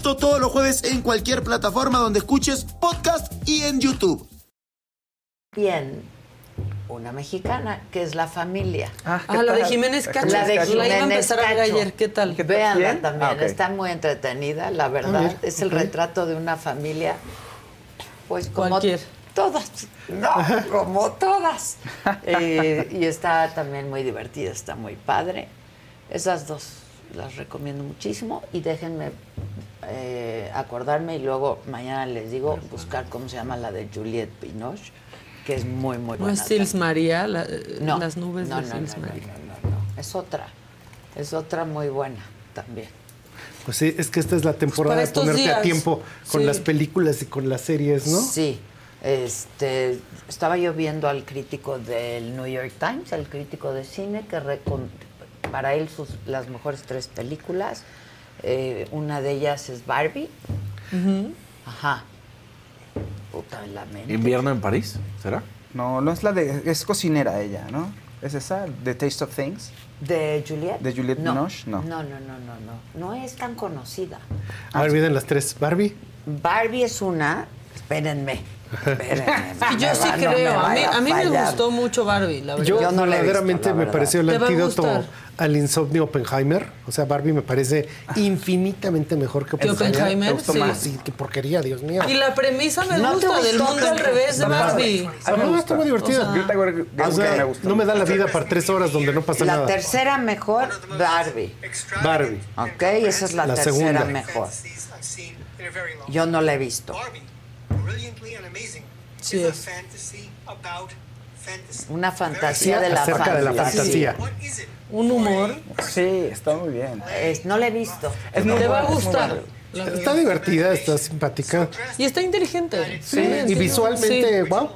Esto todos los jueves en cualquier plataforma donde escuches podcast y en YouTube. bien una mexicana, que es La Familia. Ah, la de Jiménez Cacho. La de La iba a Jiménez empezar a ver ayer. ¿Qué tal? Véanla ¿Bien? también, Ah, está muy entretenida, la verdad. ver, es el retrato de una familia, pues como Cualquier. todas, no, como todas. <laughs> Eh, y está también muy divertida, está muy padre. Esas dos las recomiendo muchísimo y déjenme eh, acordarme y luego mañana les digo buscar cómo se llama la de Juliette Binoche, que es muy, muy ¿No buena. es Sils María? La- eh, No, las nubes no, de no, Sils no, no, María. no, no, no. Es otra. Es otra muy buena también. Pues sí, es que esta es la temporada para de ponerte a tiempo con Sí. las películas y con las series, ¿no? Sí. Este, estaba yo viendo al crítico del New York Times, al crítico de cine, que recon- para él sus, las mejores tres películas. Eh, una de ellas es Barbie. Ajá. Puta, en la mente. ¿Invierno en París? ¿Será? No, no es la de. Es cocinera ella, ¿no? ¿Es esa? The Taste of Things. ¿De Juliette? ¿De Juliette no. Binoche? No. No, no, no, no, no. No es tan conocida. A ver, vienen las tres. Barbie. Barbie es una. Espérenme. <laughs> Yo sí va- no creo. me a mí, a mí me gustó mucho Barbie, la verdad. Yo, no la he verdaderamente visto, la me pareció el antídoto al insomnio Oppenheimer. O sea, Barbie me parece infinitamente mejor que ¿Que Oppenheimer. Oppenheimer? ¿Te gustó Sí. más? Sí, qué porquería, Dios mío. Y la premisa me ¿No gusta, del mundo al revés de. Barbie. A mí me está muy divertida. O sea, Greta Gerwig- O Gerwig sea, me gusta. no me da la vida para tres horas donde no pasa La nada. tercera mejor, Barbie. Barbie. Ok, esa es la, La tercera segunda. mejor. Yo no la he visto. Sí es. Una fantasía de la Acerca de la fantasía. fantasía. Un humor. Sí, está muy bien. Es- no la he visto. Es muy Te va a es gustar. Está divertida, está simpática. Y está inteligente. Sí, Realmente, y visualmente, Sí. wow.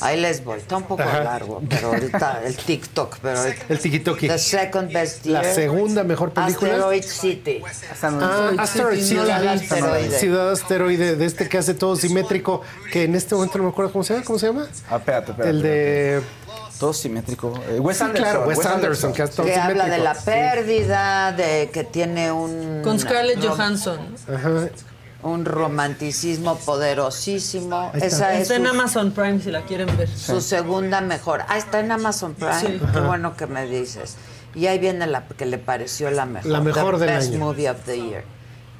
Ahí les voy. Está un poco Ajá. largo, pero ahorita <laughs> el TikTok. Pero El tiquitoqui. The second best La year, segunda mejor película. Asteroid City. Ah, Asteroid City, la. Ciudad asteroide, de este que hace todo simétrico, que en este momento no me acuerdo cómo se llama. ¿Cómo se llama? Ah, espérate, espérate. El de. Todo simétrico. Eh, Wes Sí, Anderson. claro, Wes Anderson, que hace todo Que habla de simétrico. la pérdida, de que tiene un... Con Scarlett Johansson. Ajá. Un romanticismo poderosísimo. Está. Esa es Está en su, Amazon Prime si la quieren ver. su segunda mejor. Ah, está en Amazon Prime. Sí. Qué bueno que me dices. Y ahí viene la que le pareció la mejor. La mejor the del best año. movie of the year.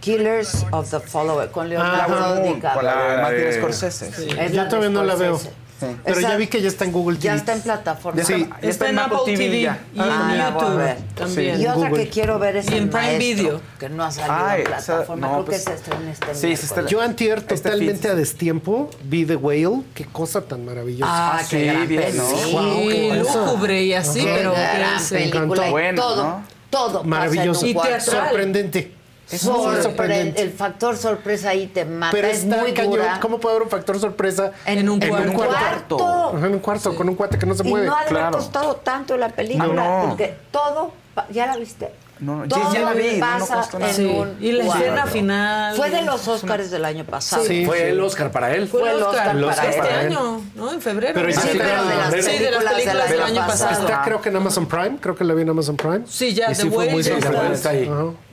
Killers of the Follower, con Leonardo Ah, DiCaprio. Con la de Martin Scorsese. Sí. Yo todavía no la veo. Pero Esa- ya vi que ya está en Google Ya TV. está en plataforma. Ya Sí. está, ya Está en Apple TV, ya. y Ah, en YouTube ver. también. Y otra Google. que quiero ver es Y en el Prime maestro, Video. que no ha salido Ay, en plataforma. no, Creo pues- que se estrena este Sí, se estrena- Yo antier Este totalmente fin. a destiempo vi The Whale. Qué cosa tan maravillosa. Ah, Ah, qué sí, gran bien, ¿no? Wow, Sí, cosa. lúgubre y así, pero gran sí. película. encantó. y Bueno, todo, ¿no? todo Maravilloso. Y teatral. Sorprendente sorprendente. El, el factor sorpresa ahí te mata. Pero es muy cañón. Dura. ¿Cómo puede haber un factor sorpresa en, en un, en cuarto? un cuarto? En un cuarto, sí. con un cuate que no se y mueve. No ha claro. costado tanto la película, no, no. porque todo, ya la viste. No, todo ya, la vi, pasa no, no en un. Y la escena final. Fue de los Oscars del año pasado. Sí. Sí. Fue el Oscar para él. Fue el Oscar, el Oscar para, este él. año, ¿no? En febrero. Pero sí, pero de las películas, del año pasado. Está creo que en Amazon Prime, creo que la vi en Amazon Prime. Sí, ya, de vuelta. Está ahí.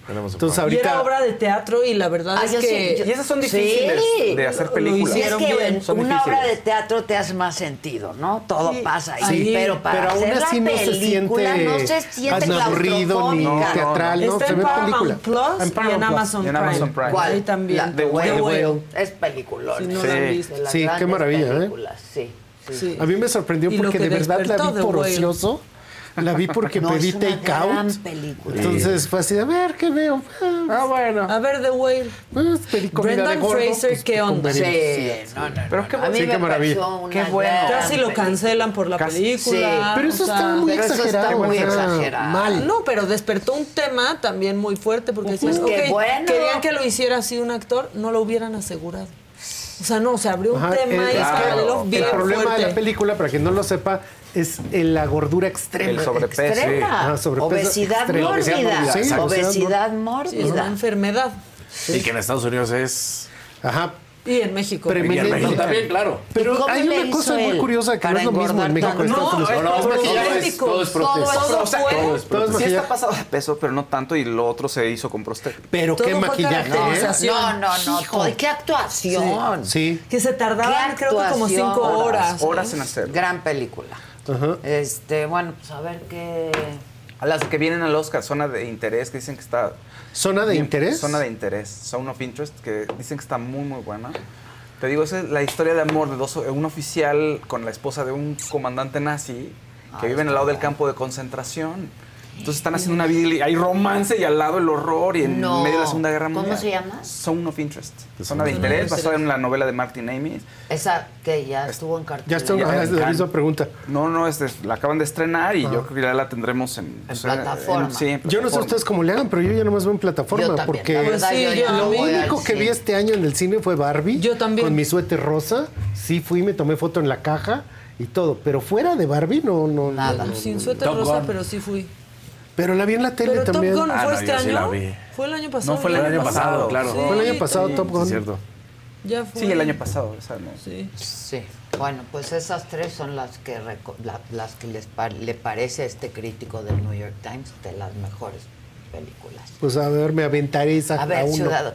Entonces, ahorita... Y era obra de teatro y la verdad ah, es que... Sí, yo... Y esas son difíciles sí, de hacer películas. Es que bien, son una difíciles. obra de teatro te hace más sentido, ¿no? Todo sí, pasa ahí, sí. pero para pero hacer aún así la no película se siente, no se siente aburrido ni no, teatral, no, no. Está se en ve película. Plus en Paramount y en Amazon, Prime. En Amazon Prime. ¿Cuál? Ahí también. La, The, Whale. The, Whale. Es peliculón. Si no sí, sí qué maravilla, ¿eh? Sí. A mí me sorprendió porque de verdad la vi por ocioso la vi porque no, pedí takeout. Entonces fue así, a ver, ¿qué veo? Ah, bueno. A ver, The Whale. Pues, Brendan de Fraser, pues, ¿qué onda? Sí, no, no, Pero qué, a mí sí, qué maravilla. Qué bueno. Casi lo cancelan por la Casi. película. Pero eso está muy pero exagerado. Está muy exagerado. Mal. No, pero despertó un tema también muy fuerte porque decías, uh -huh. querían que lo hiciera así un actor, no lo hubieran asegurado. O sea, no, se abrió un tema el, y claro, El problema de la película, para quien no lo sepa, es la gordura extrema. El sobrepeso. Extrema. Ah, sobrepeso obesidad, extrema. Mórbida. obesidad mórbida. obesidad mórbida. es una enfermedad. Y que en Estados Unidos es... Ajá, y en México. Pero en México también, claro. Pero hay una cosa muy curiosa que no es lo mismo en México. No, no, es todo es Todo es Sí está pasado de peso, pero no tanto, y lo otro se hizo con prostético. Pero qué maquillaje. ¿eh? No, no, no. Qué actuación. Sí. Que se tardaban creo que como cinco horas. Horas en hacerlo. Gran película. Este, bueno, pues a ver qué. A las que vienen al Oscar, zona de interés, que dicen que está. ¿Zona de interés? Zona de interés, Zone of Interest, que dicen que está muy, muy buena. Te digo, esa es la historia de amor de dos, un oficial con la esposa de un comandante nazi que ah, viven al lado del campo de concentración. Entonces están haciendo una vida, hay romance y al lado el horror y en medio de la Segunda Guerra Mundial. ¿Cómo se llama? Zone of Interest. Zona de interés, basada en la novela de Martin Amis. Esa que ya estuvo en cartel. Ya estuvo, es la misma pregunta. No, no, es la acaban de estrenar y ah. yo creo que ya la tendremos en, plataforma. Sí. Yo no sé ustedes cómo le hagan, pero yo ya nomás veo en plataforma. Porque pues lo único que vi este año en el cine fue Barbie. Yo también. Con mi suéter rosa. Sí fui, me tomé foto en la caja y todo. Pero fuera de Barbie, no, no. Nada. No, no, Sin suéter rosa, pero sí fui. Pero la vi en la tele también. Top Gun ah, fue no, este año. Sí la vi. Fue el año pasado. No, fue el, año, pasado, claro. Fue el año pasado Top Gun. Sí, cierto. Ya fue. Sí, el año pasado, o sea, no. Sí. Sí. Bueno, pues esas tres son las que la, las que les le parece a este crítico del New York Times de las mejores películas. Pues a ver, me aventaré esa. A ver,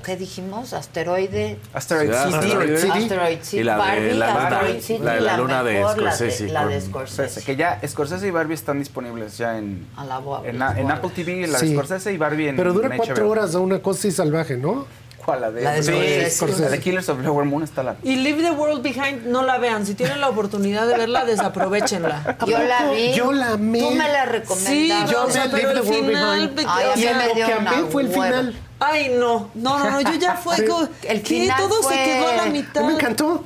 ¿qué dijimos? Asteroide. Asteroid City. Y la Barbie, la, la, luna de Scorsese. La de, Scorsese. Que ya Scorsese y Barbie están disponibles ya en, la, en, Apple TV, la y Barbie en Pero dura cuatro horas a una cosa y salvaje, ¿no? <laughs> ¿Cuál? La de, la de, sí, Scorsese. La de Killers of Flower Moon está la... Y Leave the World Behind no la vean. Si tienen la oportunidad de verla, desaprovechenla. Yo la vi. Yo la amé. Tú me la recomendaste. Sí, yo o sea, me pero the World final, Behind. Ay, o sea, a que amé fue el hueva. final. Ay, no. No, no, no. Yo ya fue... el final que todo fue... se quedó a la mitad. Me encantó.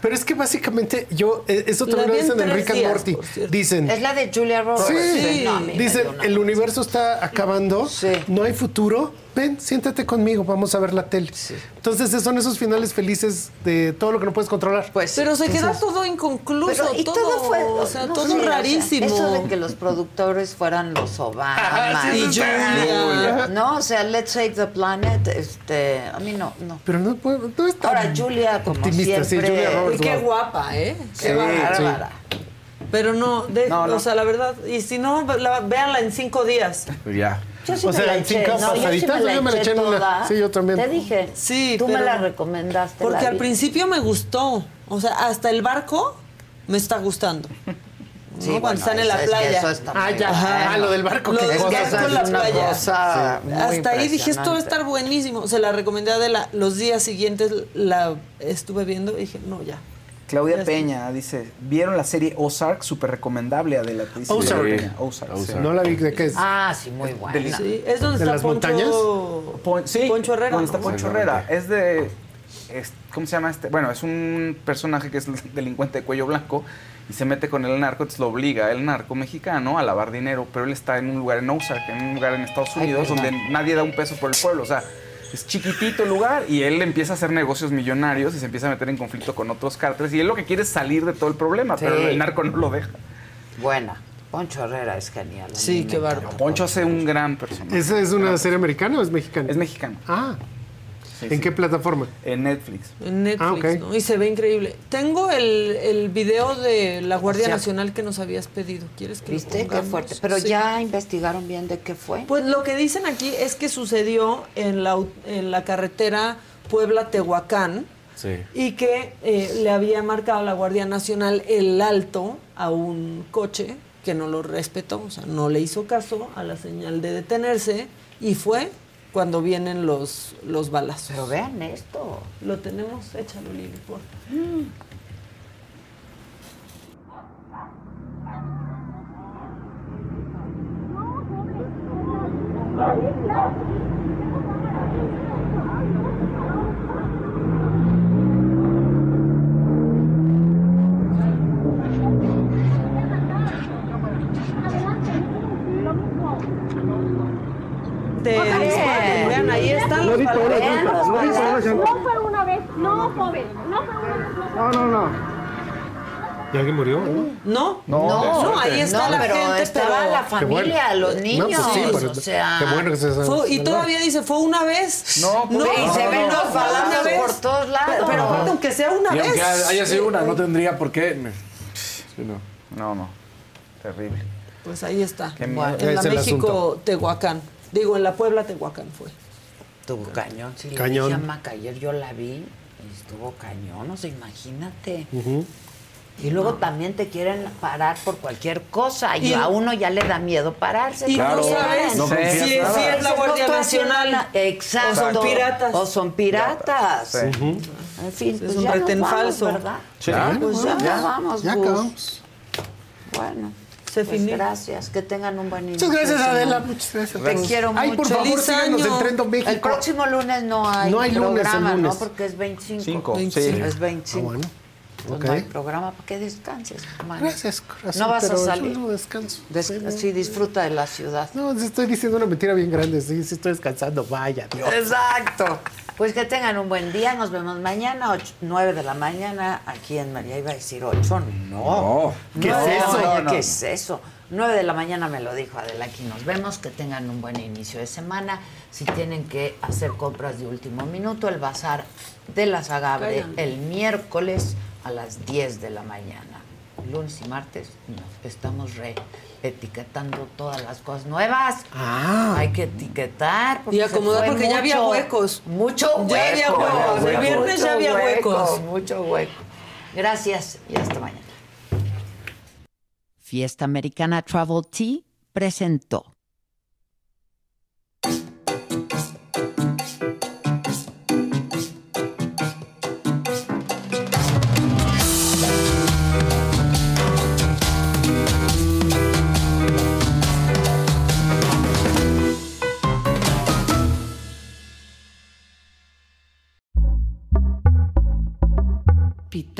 Pero es que básicamente yo, e, eso también lo dicen en Rick and Morty. Dicen. Es la de Julia Roberts. Sí. sí. No, dicen, el universo está acabando, sí. no hay futuro, ven, siéntate conmigo, vamos a ver la tele. Entonces son esos finales felices de todo lo que no puedes controlar. Pues, pero se queda todo inconcluso, todo, todo, fue, o sea, no, todo sí, rarísimo. Eso de que los productores fueran los Obama y Julia. No, o sea, Let's Save the Planet, este, a mí no, no. Pero no, puedo. no está Ahora Julia como optimista. Sí, y qué guapa, ¿eh? Qué bárbara. Pero no, de, no, o sea, la verdad, y si no, véanla en cinco días. Ya. Yo sí o me sea, la eran eché. cinco no, pasaditas. Yo, sí me, la, yo me la eché en una. Sí, yo también. Te dije. Sí. Tú pero... me la recomendaste. Porque la al principio me gustó. O sea, hasta el barco me está gustando. <laughs> Sí, bueno, cuando están en la playa. Es que eso ah, ya. Ajá. Ah, lo del barco. Lo del barco en la playa. Cosa sí. Hasta ahí dije, esto va a estar buenísimo. Se la recomendé a Adela. Los días siguientes la estuve viendo y dije, no, ya. Claudia Peña dice, ¿vieron la serie Ozark? Súper recomendable, Adela. Dice, Ozark. Ozark, Ozark. Sí. No la vi, ¿de qué es? Ah, sí, muy buena. Sí, es donde ¿De está las Poncho... montañas? Pon... sí, Poncho Herrera. Donde está. Poncho Herrera. Es de... ¿Cómo se llama este? Bueno, es un personaje que es <laughs> delincuente de cuello blanco y se mete con el narco, entonces lo obliga el narco mexicano a lavar dinero, pero él está en un lugar en Ozark, en un lugar en Estados Unidos donde nadie da un peso por el pueblo, o sea es chiquitito el lugar y él empieza a hacer negocios millonarios y se empieza a meter en conflicto con otros cárteles y él lo que quiere es salir de todo el problema, Sí. pero el narco no lo deja. Buena. Poncho Herrera es genial. Sí, qué bárbaro. Poncho hace un gran personaje. ¿Esa es una serie americana o es mexicana? Es mexicano. Ah. Sí, ¿En sí. qué plataforma? En Netflix. En Netflix, Ah. ¿no? Y se ve increíble. Tengo el, el video de la Guardia O sea, Nacional que nos habías pedido. ¿Quieres que lo ¿Viste? Qué pongamos? fuerte. Pero Sí. ya investigaron bien de qué fue. Pues lo que dicen aquí es que sucedió en la, en la carretera Puebla-Tehuacán Sí. y que eh, le había marcado la Guardia Nacional el alto a un coche que no lo respetó, o sea, no le hizo caso a la señal de detenerse y fue cuando vienen los, los balazos. Pero vean esto. Lo tenemos, échalo, Lili, por Te disparen, vean, ahí están los los. No fue una vez, no, joven, no fue una vez. No, no, no. ¿Y alguien murió? No, No, no, ahí está no, la pero gente, estaba pero- la familia, los No, niños. pues sí, pero o sea, qué bueno que se Fue- y todavía dice, fue una vez. No, no, y se ven los balazos por todos lados. Pero, pero aunque sea una Y vez. aunque haya sido una, no tendría por qué. Sí, no. No, no. Terrible. Pues ahí está. Qué. En la México, Tehuacán. Digo, en la Puebla, Tehuacán fue. Estuvo cañón. Sí, Cañón. Le dije a Maca, ayer yo la vi y estuvo cañón. O sea, imagínate. Ujú. Y luego también te quieren parar por cualquier cosa. Y, Y- a uno ya le da miedo pararse. Y Claro. no sabes No si, confías si es la Guardia No Nacional. Exacto. O son piratas. O son piratas. Sí. En fin, Es pues un ya nos retén vamos, falso. ¿verdad? Sí. Pues ya, Ya, vamos, Ya acabamos. Bueno, pues gracias. Que tengan un buen inicio. Muchas gracias, de Adela. Muchas gracias. a Te quiero Ay, mucho. por favor, Feliz síganos año. en Trendo México. El próximo lunes no hay, No hay lunes programa, lunes. ¿no? Porque es 25. Cinco, 25. Es 25. Ah, bueno. Pues Ok. no hay programa para que descanses. hermano. Gracias, corazón. No vas a pero salir. Yo no descanso. Des- Sí, no. sí, disfruta de la ciudad. No, estoy diciendo una mentira bien grande. Sí, sí estoy descansando. Vaya, Dios. Exacto. Pues que tengan un buen día. Nos vemos mañana, 9 de la mañana, aquí en María. Iba a decir 8. No. ¿Qué es Nueve de la eso? No, no. ¿Qué es eso? 9 de la mañana me lo dijo Adela. Aquí nos vemos. Que tengan un buen inicio de semana. Si tienen que hacer compras de último minuto, el bazar de la Sagabre el miércoles a las 10 de la mañana. Lunes y martes, no. Estamos re etiquetando todas las cosas nuevas. Ah. Hay que etiquetar. Y acomodar porque ya había huecos. Mucho hueco. Ya había huecos. El viernes Mucho ya había hueco, huecos. Mucho hueco. Gracias y hasta mañana. Fiesta Americana Travel Tea presentó.